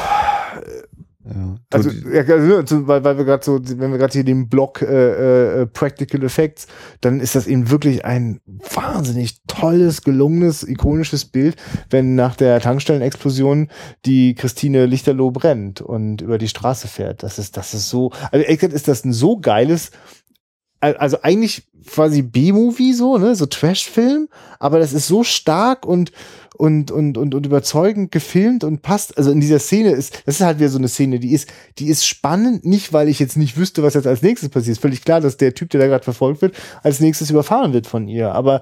ja. Also, ja, also, weil, weil wir gerade so, wenn wir gerade hier den Block äh, äh, Practical Effects, dann ist das eben wirklich ein wahnsinnig tolles, gelungenes, ikonisches Bild, wenn nach der Tankstellenexplosion die Christine Lichterloh brennt und über die Straße fährt. Das ist, das ist so, also ist das ein so geiles, also eigentlich quasi B-Movie so, ne, so Trash-Film, aber das ist so stark und und, und, und, und überzeugend gefilmt und passt. Also in dieser Szene ist, das ist halt wieder so eine Szene, die ist, die ist spannend, nicht weil ich jetzt nicht wüsste, was jetzt als nächstes passiert. Ist völlig klar, dass der Typ, der da gerade verfolgt wird, als nächstes überfahren wird von ihr. Aber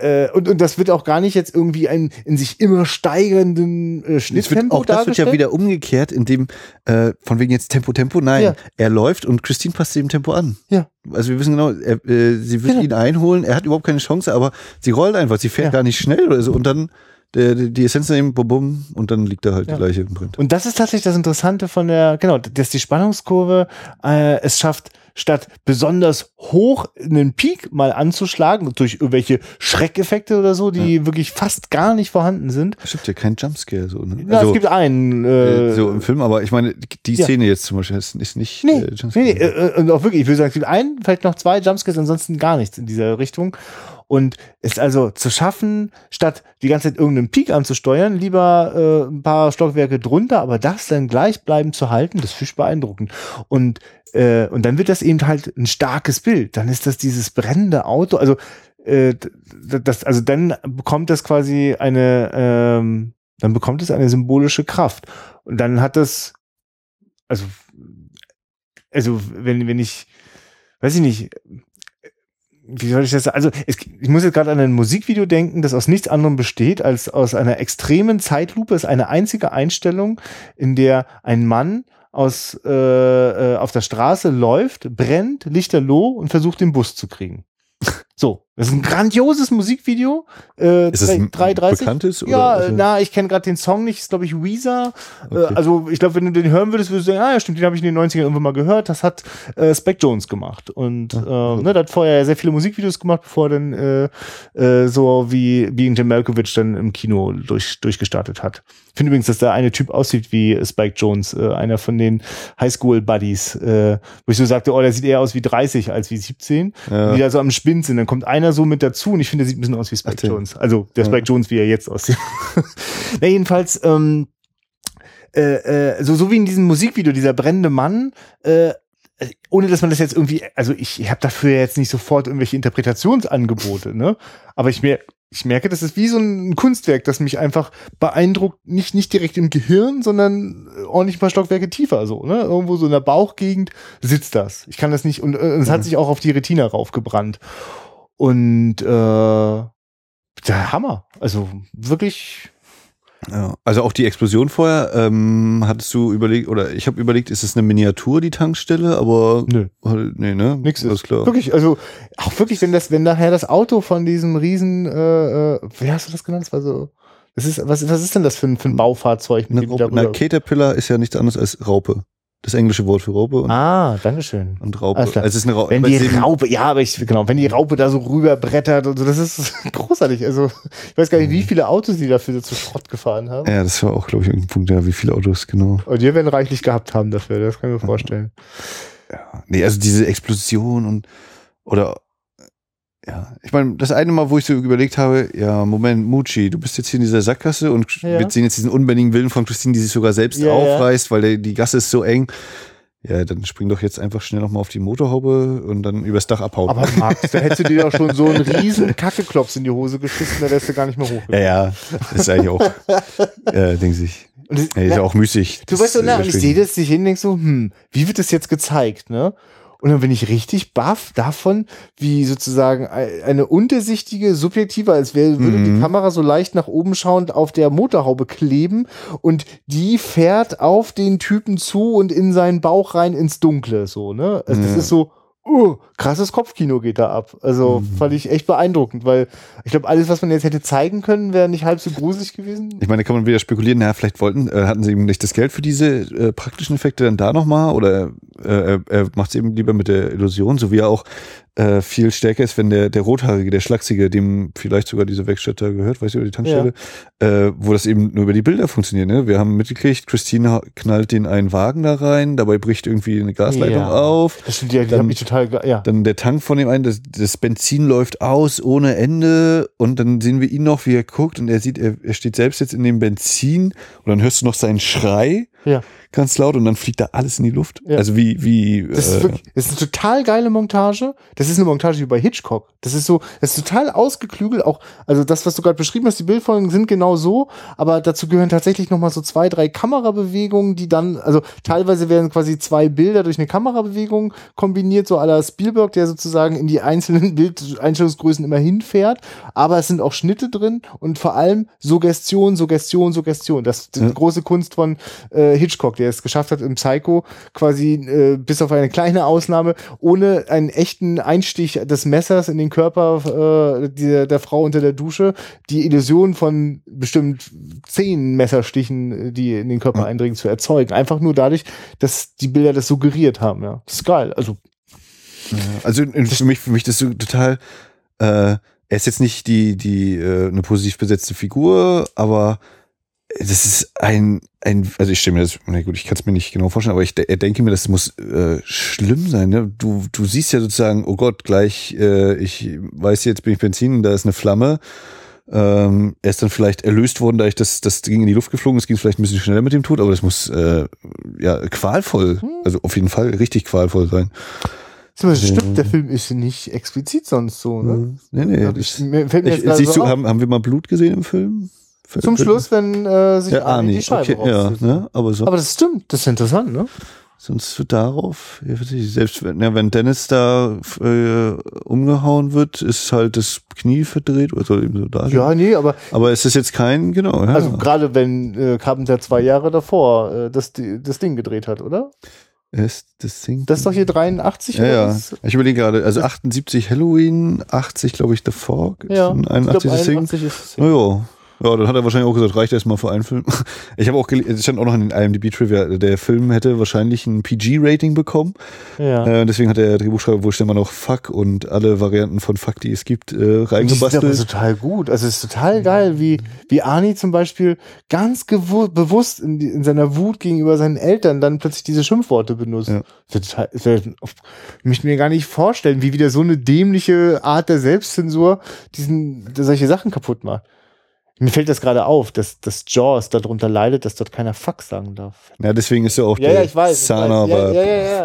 äh, und, und das wird auch gar nicht jetzt irgendwie ein in sich immer steigernden äh, Schnitttempo auch Das wird ja wieder umgekehrt, indem äh, von wegen jetzt Tempo, Tempo, nein, ja. er läuft und Christine passt dem Tempo an. Ja. Also wir wissen genau, er, äh, sie wird genau. ihn einholen, er hat überhaupt keine Chance, aber sie rollt einfach, sie fährt ja. gar nicht schnell oder so und dann die Essenz nehmen, bum, bum, und dann liegt da halt ja. die Leiche im Print. Und das ist tatsächlich das Interessante von der, genau, dass die Spannungskurve äh, es schafft, statt besonders hoch einen Peak mal anzuschlagen, durch irgendwelche Schreckeffekte oder so, die ja. wirklich fast gar nicht vorhanden sind. Es gibt ja keinen Jumpscare so, ne? Ja, also, es gibt einen. Äh, so im Film, aber ich meine, die ja. Szene jetzt zum Beispiel ist, nicht nee, äh, Jumpscare. Nee, nee, äh, und auch wirklich, ich würde sagen, es gibt einen, vielleicht noch zwei Jumpscares, ansonsten gar nichts in dieser Richtung. Und ist also zu schaffen, statt die ganze Zeit irgendeinen Peak anzusteuern, lieber äh, ein paar Stockwerke drunter, aber das dann gleichbleibend zu halten, das ist beeindruckend. Und, äh, und dann wird das eben halt ein starkes Bild. Dann ist das dieses brennende Auto, also äh, das, also dann bekommt das quasi eine, ähm, dann bekommt es eine symbolische Kraft. Und dann hat das, also, also wenn, wenn ich, weiß ich nicht, wie soll ich das? Also es, ich muss jetzt gerade an ein Musikvideo denken, das aus nichts anderem besteht als aus einer extremen Zeitlupe. Es ist eine einzige Einstellung, in der ein Mann aus äh, äh, auf der Straße läuft, brennt, lichterloh und versucht den Bus zu kriegen. So, das ist ein grandioses Musikvideo. Äh, ist es ein 330? bekanntes? Oder ja, also? na, ich kenne gerade den Song nicht, ist glaube ich Weezer. Äh, okay. Äh, also ich glaube, wenn du den hören würdest, würdest du sagen, ah ja, stimmt, den habe ich in den 90ern irgendwann mal gehört. Das hat äh, Spec Jones gemacht. Und äh, ne, der hat vorher sehr viele Musikvideos gemacht, bevor er dann äh, äh, so wie Being Jim Malkovich dann im Kino durch, durchgestartet hat. Ich finde übrigens, dass der eine Typ aussieht wie Spike Jones, äh, einer von den Highschool-Buddies, äh, wo ich so sagte, oh, der sieht eher aus wie 30 als wie 17, ja. die da so am Spind sind. Dann kommt einer so mit dazu und ich finde, der sieht ein bisschen aus wie Spike Ach, Jones. Also der Spike ja. Jones, wie er jetzt aussieht. Na, jedenfalls, ähm, äh, äh, so, so wie in diesem Musikvideo, dieser brennende Mann, äh, ohne dass man das jetzt irgendwie, also ich, habe dafür jetzt nicht sofort irgendwelche Interpretationsangebote, ne? Aber ich mir ich merke, das ist wie so ein Kunstwerk, das mich einfach beeindruckt, nicht, nicht direkt im Gehirn, sondern ordentlich ein paar Stockwerke tiefer, so, ne? Irgendwo so in der Bauchgegend sitzt das. Ich kann das nicht, und äh, es hat mhm. sich auch auf die Retina raufgebrannt. Und äh, der Hammer. Also wirklich ja, also auch die Explosion vorher, ähm, hattest du überlegt, oder ich habe überlegt, ist es eine Miniatur, die Tankstelle, aber Nö. Halt, nee, ne? Nix ist klar. Wirklich, also auch wirklich, wenn das, wenn nachher das Auto von diesem riesen, äh, äh, wie hast du das genannt? Das war so. Das ist, was, was ist denn das für ein, für ein Baufahrzeug? Mit eine, dem Raupe, eine Caterpillar ist ja nichts anderes als Raupe das englische Wort für Raupe. Und, ah, Dankeschön. Und Raupe. Also es ist eine Raupe. Wenn die Raupe, ja, aber ich, genau, wenn die Raupe da so rüberbrettert und so, das ist großartig. Also, ich weiß gar nicht, wie mhm. viele Autos die dafür zu Schrott gefahren haben. Ja, das war auch, glaube ich, irgendein Punkt, ja, wie viele Autos, genau. Und die werden reichlich gehabt haben dafür, das kann ich mir vorstellen. Ja, nee, also diese Explosion und, oder ja, ich meine, das eine Mal, wo ich so überlegt habe, ja, Moment, Mucci, du bist jetzt hier in dieser Sackgasse und ja. wir sehen jetzt diesen unbändigen Willen von Christine, die sich sogar selbst ja, aufreißt, ja. weil der, die Gasse ist so eng. Ja, dann spring doch jetzt einfach schnell nochmal auf die Motorhaube und dann übers Dach abhauen. Aber Max, da hättest du dir doch schon so einen riesen Kackeklops in die Hose geschissen, da wärst du gar nicht mehr hoch. Ja, ja, das ist eigentlich auch, äh, denke ich. Und das, ja, ist ja auch müßig. Du weißt doch, na, und ich sehe das dich hin, denkst so, hm, wie wird das jetzt gezeigt, ne? Und dann bin ich richtig baff davon, wie sozusagen eine untersichtige, subjektive, als wäre, würde mhm. die Kamera so leicht nach oben schauend auf der Motorhaube kleben und die fährt auf den Typen zu und in seinen Bauch rein ins Dunkle, so, ne? Also das ist so, uh, krasses Kopfkino geht da ab. Also mhm. fand ich echt beeindruckend, weil ich glaube, alles, was man jetzt hätte zeigen können, wäre nicht halb so gruselig gewesen. Ich meine, da kann man wieder spekulieren, naja, vielleicht wollten, äh, hatten sie eben nicht das Geld für diese äh, praktischen Effekte dann da nochmal oder äh, er macht es eben lieber mit der Illusion, so wie er auch äh, viel stärker ist, wenn der, der Rothaarige, der Schlachsige, dem vielleicht sogar diese Werkstatt da gehört, weiß ich, über die Tankstelle, ja. äh, wo das eben nur über die Bilder funktioniert. Ne? Wir haben mitgekriegt, Christine knallt den einen Wagen da rein, dabei bricht irgendwie eine Gasleitung ja. auf. Das stimmt, ja, die dann, mich total, ja. Dann der Tank von dem einen, das, das Benzin läuft aus ohne Ende und dann sehen wir ihn noch, wie er guckt und er sieht, er, er steht selbst jetzt in dem Benzin und dann hörst du noch seinen Schrei. Ja ganz laut und dann fliegt da alles in die Luft. Ja. Also wie, wie. Das, äh, ist wirklich, das ist eine total geile Montage. Das ist eine Montage wie bei Hitchcock. Das ist so, das ist total ausgeklügelt. Auch, also das, was du gerade beschrieben hast, die Bildfolgen sind genau so, aber dazu gehören tatsächlich nochmal so zwei, drei Kamerabewegungen, die dann, also teilweise werden quasi zwei Bilder durch eine Kamerabewegung kombiniert, so aller Spielberg, der sozusagen in die einzelnen Bildeinstellungsgrößen immer hinfährt. Aber es sind auch Schnitte drin und vor allem Suggestion, Suggestion, Suggestion. Das ist die ja. große Kunst von äh, Hitchcock, der es geschafft hat, im Psycho quasi äh, bis auf eine kleine Ausnahme ohne einen echten Einstich des Messers in den Körper äh, der, der Frau unter der Dusche die Illusion von bestimmt zehn Messerstichen, die in den Körper eindringen, zu erzeugen. Einfach nur dadurch, dass die Bilder das suggeriert haben. Ja, das ist geil. Also also für mich, für mich das so total. Äh, er ist jetzt nicht die die äh, eine positiv besetzte Figur, aber das ist ein, ein, also ich stelle mir das, na gut, ich kann es mir nicht genau vorstellen, aber ich denke mir, das muss äh, schlimm sein. Ne? Du, du siehst ja sozusagen, oh Gott, gleich, äh, ich weiß jetzt, bin ich Benzin, da ist eine Flamme. Ähm, er ist dann vielleicht erlöst worden, da ich das, das Ding in die Luft geflogen ist, ging vielleicht ein bisschen schneller mit dem Tod, aber das muss äh, ja qualvoll, hm. also auf jeden Fall richtig qualvoll sein. Das stimmt, der Film ist nicht explizit sonst so, ne? Hm. Nee, nee. Ich, mir fällt mir ich, jetzt siehst so du, haben, haben wir mal Blut gesehen im Film? Zum Schluss, wenn äh, sich ja, Arnie die Scheibe okay, ja, ne? aber, so. aber das stimmt, das ist interessant, ne? Sonst wird darauf, selbst wenn, ja, wenn Dennis da äh, umgehauen wird, ist halt das Knie verdreht oder so eben so da. Ja, nee, aber. Aber es ist jetzt kein, genau. Ja. Also gerade wenn äh, Carpenter zwei Jahre davor äh, das, das Ding gedreht hat, oder? Ist das Ding? Das ist doch hier 83 ja, oder ja. Ich überlege gerade, also 78 Halloween, 80 glaube ich The Fog, ja, 81 ich glaub, 81 Ist das naja, ja, dann hat er wahrscheinlich auch gesagt, reicht erstmal für einen Film. Ich habe auch es stand auch noch in den IMDb-Trivia, der Film hätte wahrscheinlich ein PG-Rating bekommen. Ja. Äh, deswegen hat der Drehbuchschreiber wohl mal noch Fuck und alle Varianten von Fuck, die es gibt, äh, reingebastelt. Das ist aber total gut. Also es ist total geil, wie, wie Arnie zum Beispiel ganz bewusst in, in, seiner Wut gegenüber seinen Eltern dann plötzlich diese Schimpfworte benutzt. Ja. Total, ich möchte mir gar nicht vorstellen, wie wieder so eine dämliche Art der Selbstzensur diesen, solche Sachen kaputt macht. Mir fällt das gerade auf, dass, dass Jaws darunter leidet, dass dort keiner Fuck sagen darf. Ja, deswegen ist ja auch ja, ja, ich weiß, Sana, ich weiß. Ja, ja, ja, ja.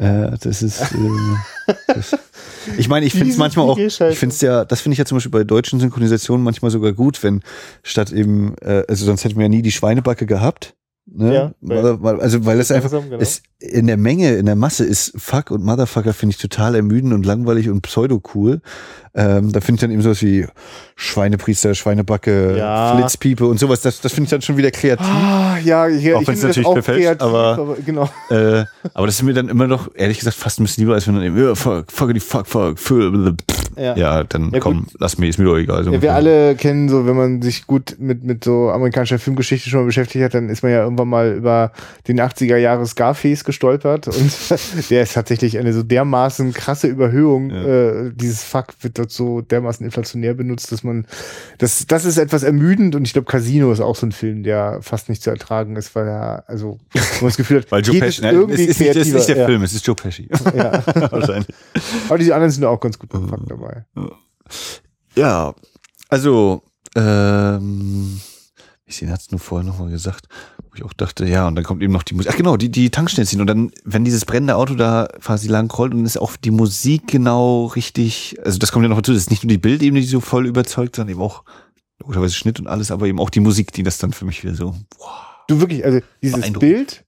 Äh, das ist. Äh, das, ich meine, ich finde es manchmal auch. Ich finde es ja, das finde ich ja zum Beispiel bei deutschen Synchronisationen manchmal sogar gut, wenn statt eben, äh, also sonst hätten wir ja nie die Schweinebacke gehabt. Ne? Ja, weil, also weil es einfach genau. es in der Menge, in der Masse ist Fuck und Motherfucker finde ich total ermüdend und langweilig und pseudo cool. Ähm, da finde ich dann eben sowas wie Schweinepriester, Schweinebacke, ja. Flitzpiepe und sowas. Das, das finde ich dann schon wieder kreativ. Ah, ja, ich, auch wenn es natürlich verfälscht, aber, aber, genau. Äh, aber das ist mir dann immer noch, ehrlich gesagt, fast ein bisschen lieber, als wenn dann eben, ja, fuck, fuck, fuck, fuck, fuck, ja. ja, dann ja, komm, gut. lass mir, ist mir doch egal. Also ja, wir alle kennen so, wenn man sich gut mit, mit so amerikanischer Filmgeschichte schon mal beschäftigt hat, dann ist man ja irgendwann mal über den 80er Jahre Scarface gestolpert und der ist tatsächlich eine so dermaßen krasse Überhöhung, äh, dieses Fuck wird dort so dermaßen inflationär benutzt, dass man, das, das ist etwas ermüdend und ich glaube, Casino ist auch so ein Film, der fast nicht zu ertragen ist, weil er, also, wo man das Gefühl hat, weil Joe Pesci, ne, irgendwie es ist, nicht, es ist nicht der ja. Film, es ist Joe Pesci. Ja. Wahrscheinlich. Aber diese anderen sind auch ganz gut verpackt dabei. Ja, also, ähm, ich hat es nur vorher nochmal gesagt, wo ich auch dachte, ja, und dann kommt eben noch die Musik. Ach genau, die, die Tankstellen Und dann, wenn dieses brennende Auto da quasi lang rollt und ist auch die Musik genau richtig, also das kommt ja noch dazu, das ist nicht nur die Bildebene, die so voll überzeugt, sondern eben auch logischerweise Schnitt und alles, aber eben auch die Musik, die das dann für mich wieder so, wow. Du wirklich, also dieses Bild,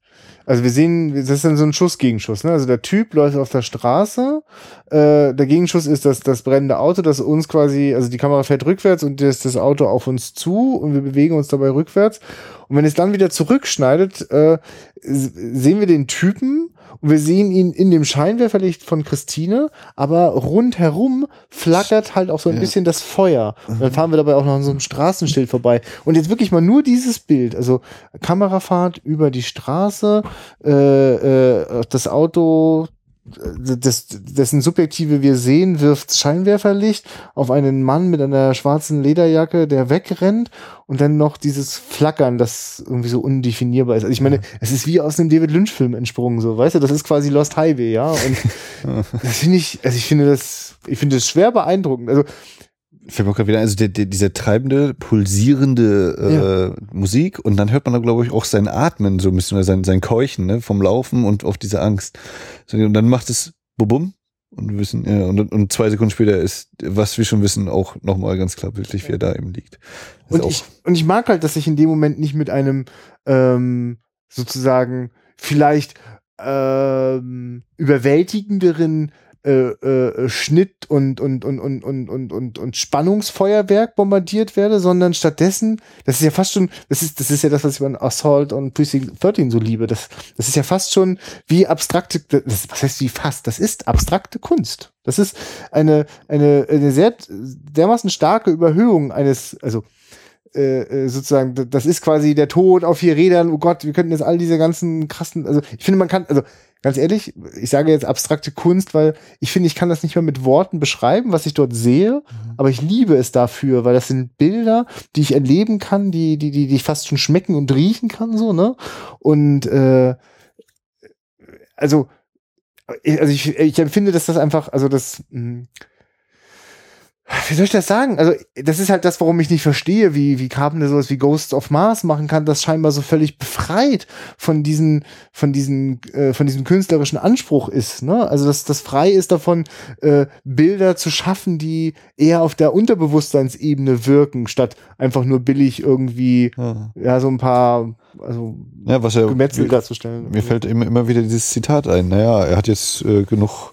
also wir sehen, das ist dann so ein Schuss-Gegenschuss. Ne? Also der Typ läuft auf der Straße. Äh, der Gegenschuss ist das, das brennende Auto, das uns quasi, also die Kamera fährt rückwärts und das, das Auto auf uns zu und wir bewegen uns dabei rückwärts. Und wenn es dann wieder zurückschneidet, äh, sehen wir den Typen und wir sehen ihn in dem Scheinwerferlicht von Christine, aber rundherum flackert halt auch so ein ja. bisschen das Feuer. Und dann fahren wir dabei auch noch an so einem Straßenschild vorbei. Und jetzt wirklich mal nur dieses Bild, also Kamerafahrt über die Straße, äh, äh, das Auto das, dessen subjektive wir sehen, wirft Scheinwerferlicht auf einen Mann mit einer schwarzen Lederjacke, der wegrennt und dann noch dieses Flackern, das irgendwie so undefinierbar ist. Also ich meine, es ist wie aus einem David Lynch-Film entsprungen, so, weißt du, das ist quasi Lost Highway, ja. Und das finde ich, also ich finde das, ich finde das schwer beeindruckend. Also fällt mir gerade wieder, also der, der, diese treibende, pulsierende äh, ja. Musik und dann hört man da, glaube ich, auch sein Atmen so ein bisschen, oder sein, sein Keuchen, ne, vom Laufen und auf diese Angst. So, und dann macht es bubum und wir wissen, ja, und, und zwei Sekunden später ist, was wir schon wissen, auch nochmal ganz klar bildlich, wie er da eben liegt. und ich, und ich mag halt, dass ich in dem Moment nicht mit einem ähm, sozusagen vielleicht ähm, überwältigenderen äh, äh, Schnitt und, und, und, und, und, und, und, und Spannungsfeuerwerk bombardiert werde, sondern stattdessen, das ist ja fast schon, das ist, das ist ja das, was ich bei Assault und Precinct 13 so liebe. Das, das ist ja fast schon wie abstrakte, das, was heißt wie fast? Das ist abstrakte Kunst. Das ist eine, eine, eine sehr dermaßen starke Überhöhung eines, also äh, äh sozusagen, das ist quasi der Tod auf vier Rädern, oh Gott, wir könnten jetzt all diese ganzen krassen, also ich finde, man kann, also ganz ehrlich, ich sage jetzt abstrakte Kunst, weil ich finde, ich kann das nicht mehr mit Worten beschreiben, was ich dort sehe, mhm. aber ich liebe es dafür, weil das sind Bilder, die ich erleben kann, die, die, die, die ich fast schon schmecken und riechen kann, so, ne? Und äh, also, also ich, ich empfinde, dass das einfach, also das, mh, hm, wie soll ich das sagen? Also, das ist halt das, warum ich nicht verstehe, wie, wie Carpenter sowas wie Ghosts of Mars machen kann, das scheinbar so völlig befreit von diesen, von diesen, äh, von diesem künstlerischen Anspruch ist, ne? Also, dass das frei ist davon, äh, Bilder zu schaffen, die eher auf der Unterbewusstseinsebene wirken, statt einfach nur billig irgendwie, ja, ja so ein paar, also, ja, was er, Gemetzel darzustellen. Mir fällt immer, immer wieder dieses Zitat ein. Naja, er hat jetzt äh, genug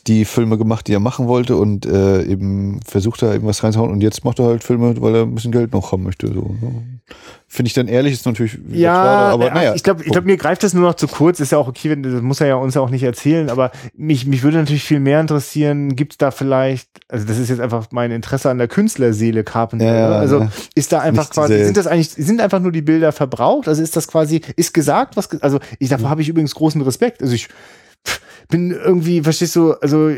die Filme gemacht, die er machen wollte und äh, eben versucht da irgendwas reinzuhauen und jetzt macht er halt Filme, weil er ein bisschen Geld noch haben möchte. So. Ne? Finde ich dann ehrlich, ist natürlich ja, schade, aber naja. Ich glaube, ich glaub, mir greift das nur noch zu kurz, ist ja auch okay, wenn, das muss er ja uns ja auch nicht erzählen, aber mich, mich würde natürlich viel mehr interessieren, gibt es da vielleicht, also das ist jetzt einfach mein Interesse an der Künstlerseele Carpenter, ja, ja, also ist da einfach nicht quasi, sind das eigentlich, sind einfach nur die Bilder verbraucht, also ist das quasi, ist gesagt, was, also ich, davor habe ich übrigens großen Respekt, also ich bin irgendwie, verstehst du, also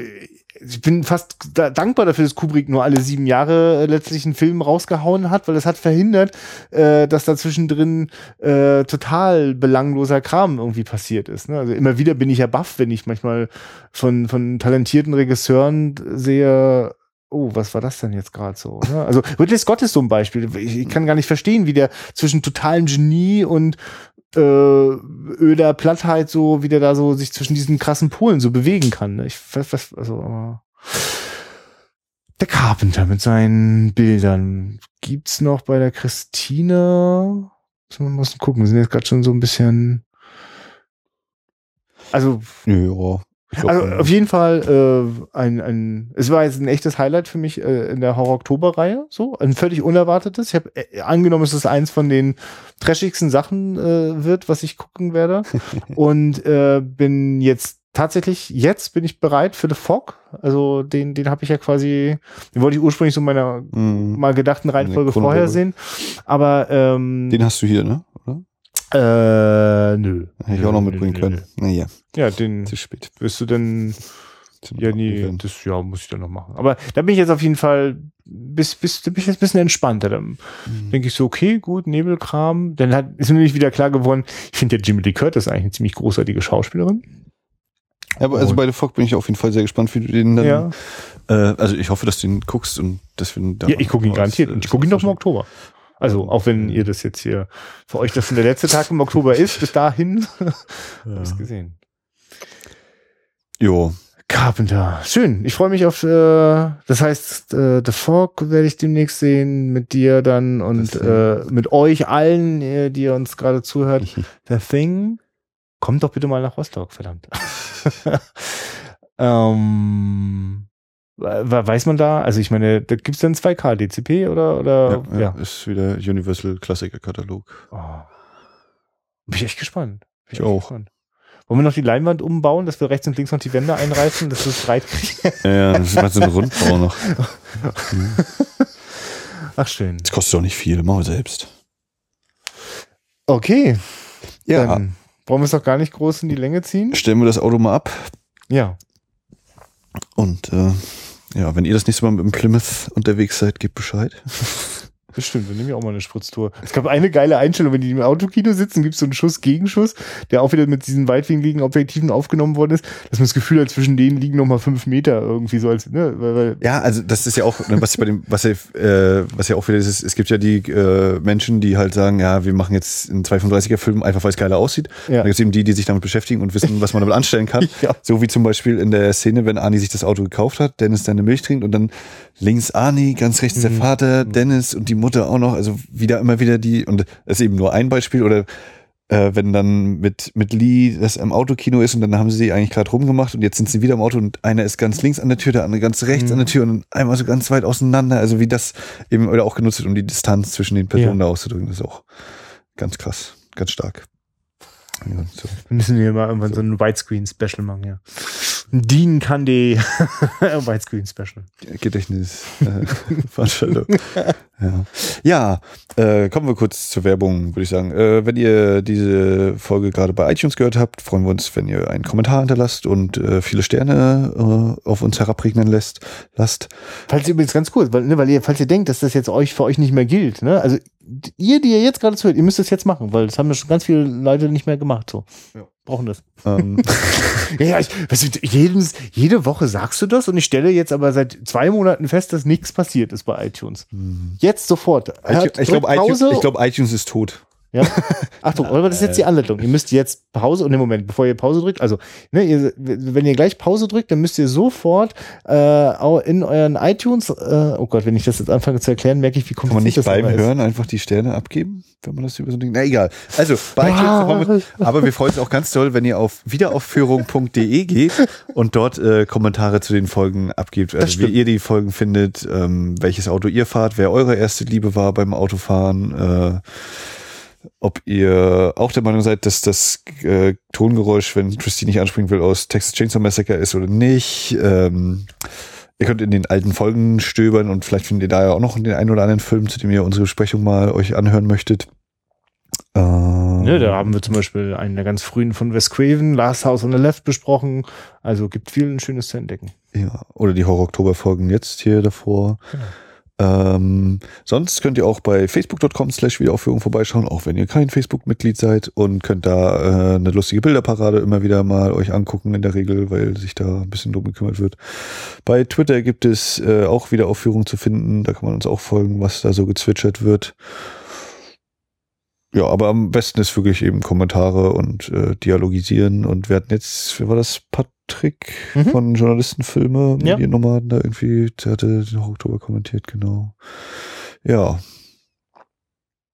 ich bin fast da dankbar dafür, dass Kubrick nur alle sieben Jahre äh, letztlich einen Film rausgehauen hat, weil das hat verhindert, äh, dass da zwischendrin äh, total belangloser Kram irgendwie passiert ist. Ne? Also immer wieder bin ich ja baff, wenn ich manchmal von, von talentierten Regisseuren sehe, oh, was war das denn jetzt gerade so? Ne? Also Ridley Scott ist so ein Beispiel. Ich, ich, kann gar nicht verstehen, wie der zwischen totalem Genie und äh, öder Plattheit so, wie der da so sich zwischen diesen krassen Polen so bewegen kann. Ne? Ich was, also der Carpenter mit seinen Bildern. Gibt's noch bei der Christine? Wir müssen gucken, wir sind jetzt gerade schon so ein bisschen. Also. Ja. Also auf jeden Fall äh, ein, ein, es war jetzt ein echtes Highlight für mich äh, in der Horror-Oktober-Reihe, so ein völlig unerwartetes. Ich habe äh, angenommen, es ist eins von den trashigsten Sachen äh, wird, was ich gucken werde und äh, bin jetzt tatsächlich jetzt bin ich bereit für The Fog. Also den, den habe ich ja quasi, den wollte ich ursprünglich so in meiner mm. mal gedachten Reihenfolge vorher sehen. Aber ähm, den hast du hier, ne? Äh, nö. Hätte ich auch noch mitbringen nö, können. Naja. Ja, den. Zu spät. Wirst du denn. Ja, nee, das ja, muss ich dann noch machen. Aber da bin ich jetzt auf jeden Fall bis, bis, bin ich jetzt ein bisschen entspannter. Dann mhm. denke ich so, okay, gut, Nebelkram. Dann hat, ist mir nämlich wieder klar geworden, ich finde ja Jimmy Lee Curtis eigentlich eine ziemlich großartige Schauspielerin. Ja, aber also bei The Fog bin ich auf jeden Fall sehr gespannt, wie du den dann. Ja. Äh, also ich hoffe, dass du ihn guckst und dass wir da. Ja, ich gucke ihn garantiert. Und ich gucke ihn noch im Oktober. Also auch wenn ihr das jetzt hier für euch das der letzte Tag im Oktober ist, bis dahin ja. hab's gesehen. Jo. Carpenter. Schön. Ich freue mich auf, äh, das heißt, äh, The Fog werde ich demnächst sehen mit dir dann und äh, mit euch allen, äh, die ihr uns gerade zuhört. The Thing. Kommt doch bitte mal nach Rostock, verdammt. ähm, Weiß man da, also ich meine, da gibt es dann 2K DCP oder? oder ja, ja. ist wieder Universal Klassiker Katalog. Oh. Bin ich echt gespannt. Bin ich auch. Gespannt. Wollen wir noch die Leinwand umbauen, dass wir rechts und links noch die Wände einreißen, dass wir es breit kriegen? Ja, das ist mal so ein Rundbau noch. Ach, schön. Das kostet auch nicht viel, machen wir selbst. Okay. Ja. Dann wollen wir es doch gar nicht groß in die Länge ziehen? Stellen wir das Auto mal ab. Ja. Und äh, ja, wenn ihr das nächste Mal mit dem Plymouth unterwegs seid, gebt Bescheid. Bestimmt, wir nehmen ja auch mal eine Spritztour. Es gab eine geile Einstellung, wenn die im Autokino sitzen, gibt es so einen Schuss-Gegenschuss, der auch wieder mit diesen weitwinkligen Objektiven aufgenommen worden ist, dass man das Gefühl hat, zwischen denen liegen nochmal fünf Meter irgendwie so als, ne? Weil, weil ja, also das ist ja auch, ne, was bei dem, was ja, äh, was ja auch wieder ist, es gibt ja die äh, Menschen, die halt sagen, ja, wir machen jetzt einen 235er Film einfach, weil es geiler aussieht. Ja. Dann gibt es eben die, die sich damit beschäftigen und wissen, was man damit anstellen kann. ja. So wie zum Beispiel in der Szene, wenn Ani sich das Auto gekauft hat, Dennis dann eine Milch trinkt und dann links Ani, ganz rechts der mhm. Vater, Dennis und die Mutter auch noch, also wieder immer wieder die, und das ist eben nur ein Beispiel, oder äh, wenn dann mit, mit Lee das im Autokino ist und dann haben sie eigentlich gerade rumgemacht und jetzt sind sie wieder im Auto und einer ist ganz links an der Tür, der andere ganz rechts mhm. an der Tür und einmal so ganz weit auseinander, also wie das eben oder auch genutzt wird, um die Distanz zwischen den Personen ja. da auszudrücken, das ist auch ganz krass, ganz stark. Ja, so. Wir müssen hier mal irgendwann so, so ein Widescreen-Special machen, ja. Dean kann die Widescreen Special. Gedächtnis äh, ja, ja äh, kommen wir kurz zur Werbung, würde ich sagen. Äh, wenn ihr diese Folge gerade bei iTunes gehört habt, freuen wir uns, wenn ihr einen Kommentar hinterlasst und äh, viele Sterne äh, auf uns herabregnen lässt. Lasst. Falls ihr übrigens ganz cool, weil, ne, weil ihr, falls ihr denkt, dass das jetzt euch für euch nicht mehr gilt, ne? Also ihr, die ihr jetzt gerade zuhört, ihr müsst das jetzt machen, weil das haben ja schon ganz viele Leute nicht mehr gemacht. So. Ja brauchen das. Ähm. ja, ich, du, jedes, jede Woche sagst du das und ich stelle jetzt aber seit zwei Monaten fest, dass nichts passiert ist bei iTunes. Hm. Jetzt sofort. Hört, ich glaube, iTunes, glaub, iTunes ist tot. Ja. Achtung, aber das ist jetzt die Anleitung. Ihr müsst jetzt Pause und im Moment, bevor ihr Pause drückt, also ne, ihr, wenn ihr gleich Pause drückt, dann müsst ihr sofort äh, in euren iTunes, äh, oh Gott, wenn ich das jetzt anfange zu erklären, merke ich, wie kompliziert Kann man nicht beim Hören einfach die Sterne abgeben, wenn man das über so ein Ding. Na egal. Also bei wir, aber wir freuen uns auch ganz toll, wenn ihr auf wiederaufführung.de geht und dort äh, Kommentare zu den Folgen abgebt. Also wie ihr die Folgen findet, ähm, welches Auto ihr fahrt, wer eure erste Liebe war beim Autofahren. Äh, ob ihr auch der Meinung seid, dass das äh, Tongeräusch, wenn Christine nicht anspringen will, aus Texas Chainsaw Massacre ist oder nicht. Ähm, ihr könnt in den alten Folgen stöbern und vielleicht findet ihr da ja auch noch den einen oder anderen Film, zu dem ihr unsere Besprechung mal euch anhören möchtet. Ähm, ja, da haben wir zum Beispiel einen der ganz frühen von Wes Craven, Last House on the Left besprochen. Also gibt viel ein Schönes zu entdecken. Ja, oder die Horror-Oktober-Folgen jetzt hier davor. Genau. Ähm, sonst könnt ihr auch bei facebook.com slash Wiederaufführung vorbeischauen, auch wenn ihr kein Facebook-Mitglied seid und könnt da äh, eine lustige Bilderparade immer wieder mal euch angucken in der Regel, weil sich da ein bisschen drum gekümmert wird. Bei Twitter gibt es äh, auch Wiederaufführung zu finden, da kann man uns auch folgen, was da so gezwitschert wird. Ja, aber am besten ist wirklich eben Kommentare und äh, dialogisieren und wir hatten jetzt, wie war das, Patrick mhm. von Journalistenfilme, ja. Mediennomaden da irgendwie, der hatte den Oktober kommentiert, genau. Ja.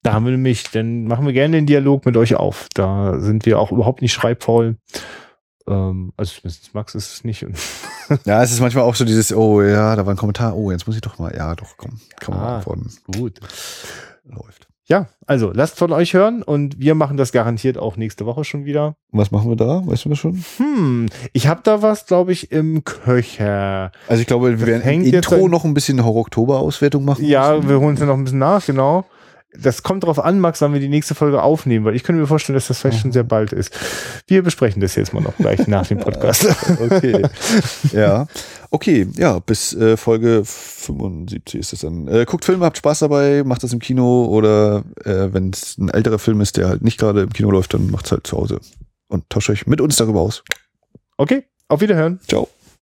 Da haben wir nämlich, dann machen wir gerne den Dialog mit euch auf. Da sind wir auch überhaupt nicht schreibfaul. Ähm, also zumindest Max ist es nicht. ja, es ist manchmal auch so dieses, oh ja, da war ein Kommentar, oh, jetzt muss ich doch mal, ja, doch, komm, kann man ah, antworten. Gut. Läuft. Ja, also lasst von euch hören und wir machen das garantiert auch nächste Woche schon wieder. Was machen wir da? Weißt du das schon? Hm, ich habe da was, glaube ich, im Köcher. Also ich glaube, wir werden im Intro noch ein bisschen Horror-Oktober-Auswertung machen. Ja, müssen. wir holen es ja noch ein bisschen nach, genau. Das kommt drauf an, Max, wann wir die nächste Folge aufnehmen, weil ich könnte mir vorstellen, dass das vielleicht schon sehr bald ist. Wir besprechen das jetzt mal noch gleich nach dem Podcast. okay. Ja. Okay, ja, bis äh, Folge 75 ist es dann. Äh, guckt Filme, habt Spaß dabei, macht das im Kino oder äh, wenn es ein älterer Film ist, der halt nicht gerade im Kino läuft, dann macht's halt zu Hause und tauscht euch mit uns darüber aus. Okay, auf Wiederhören. Ciao.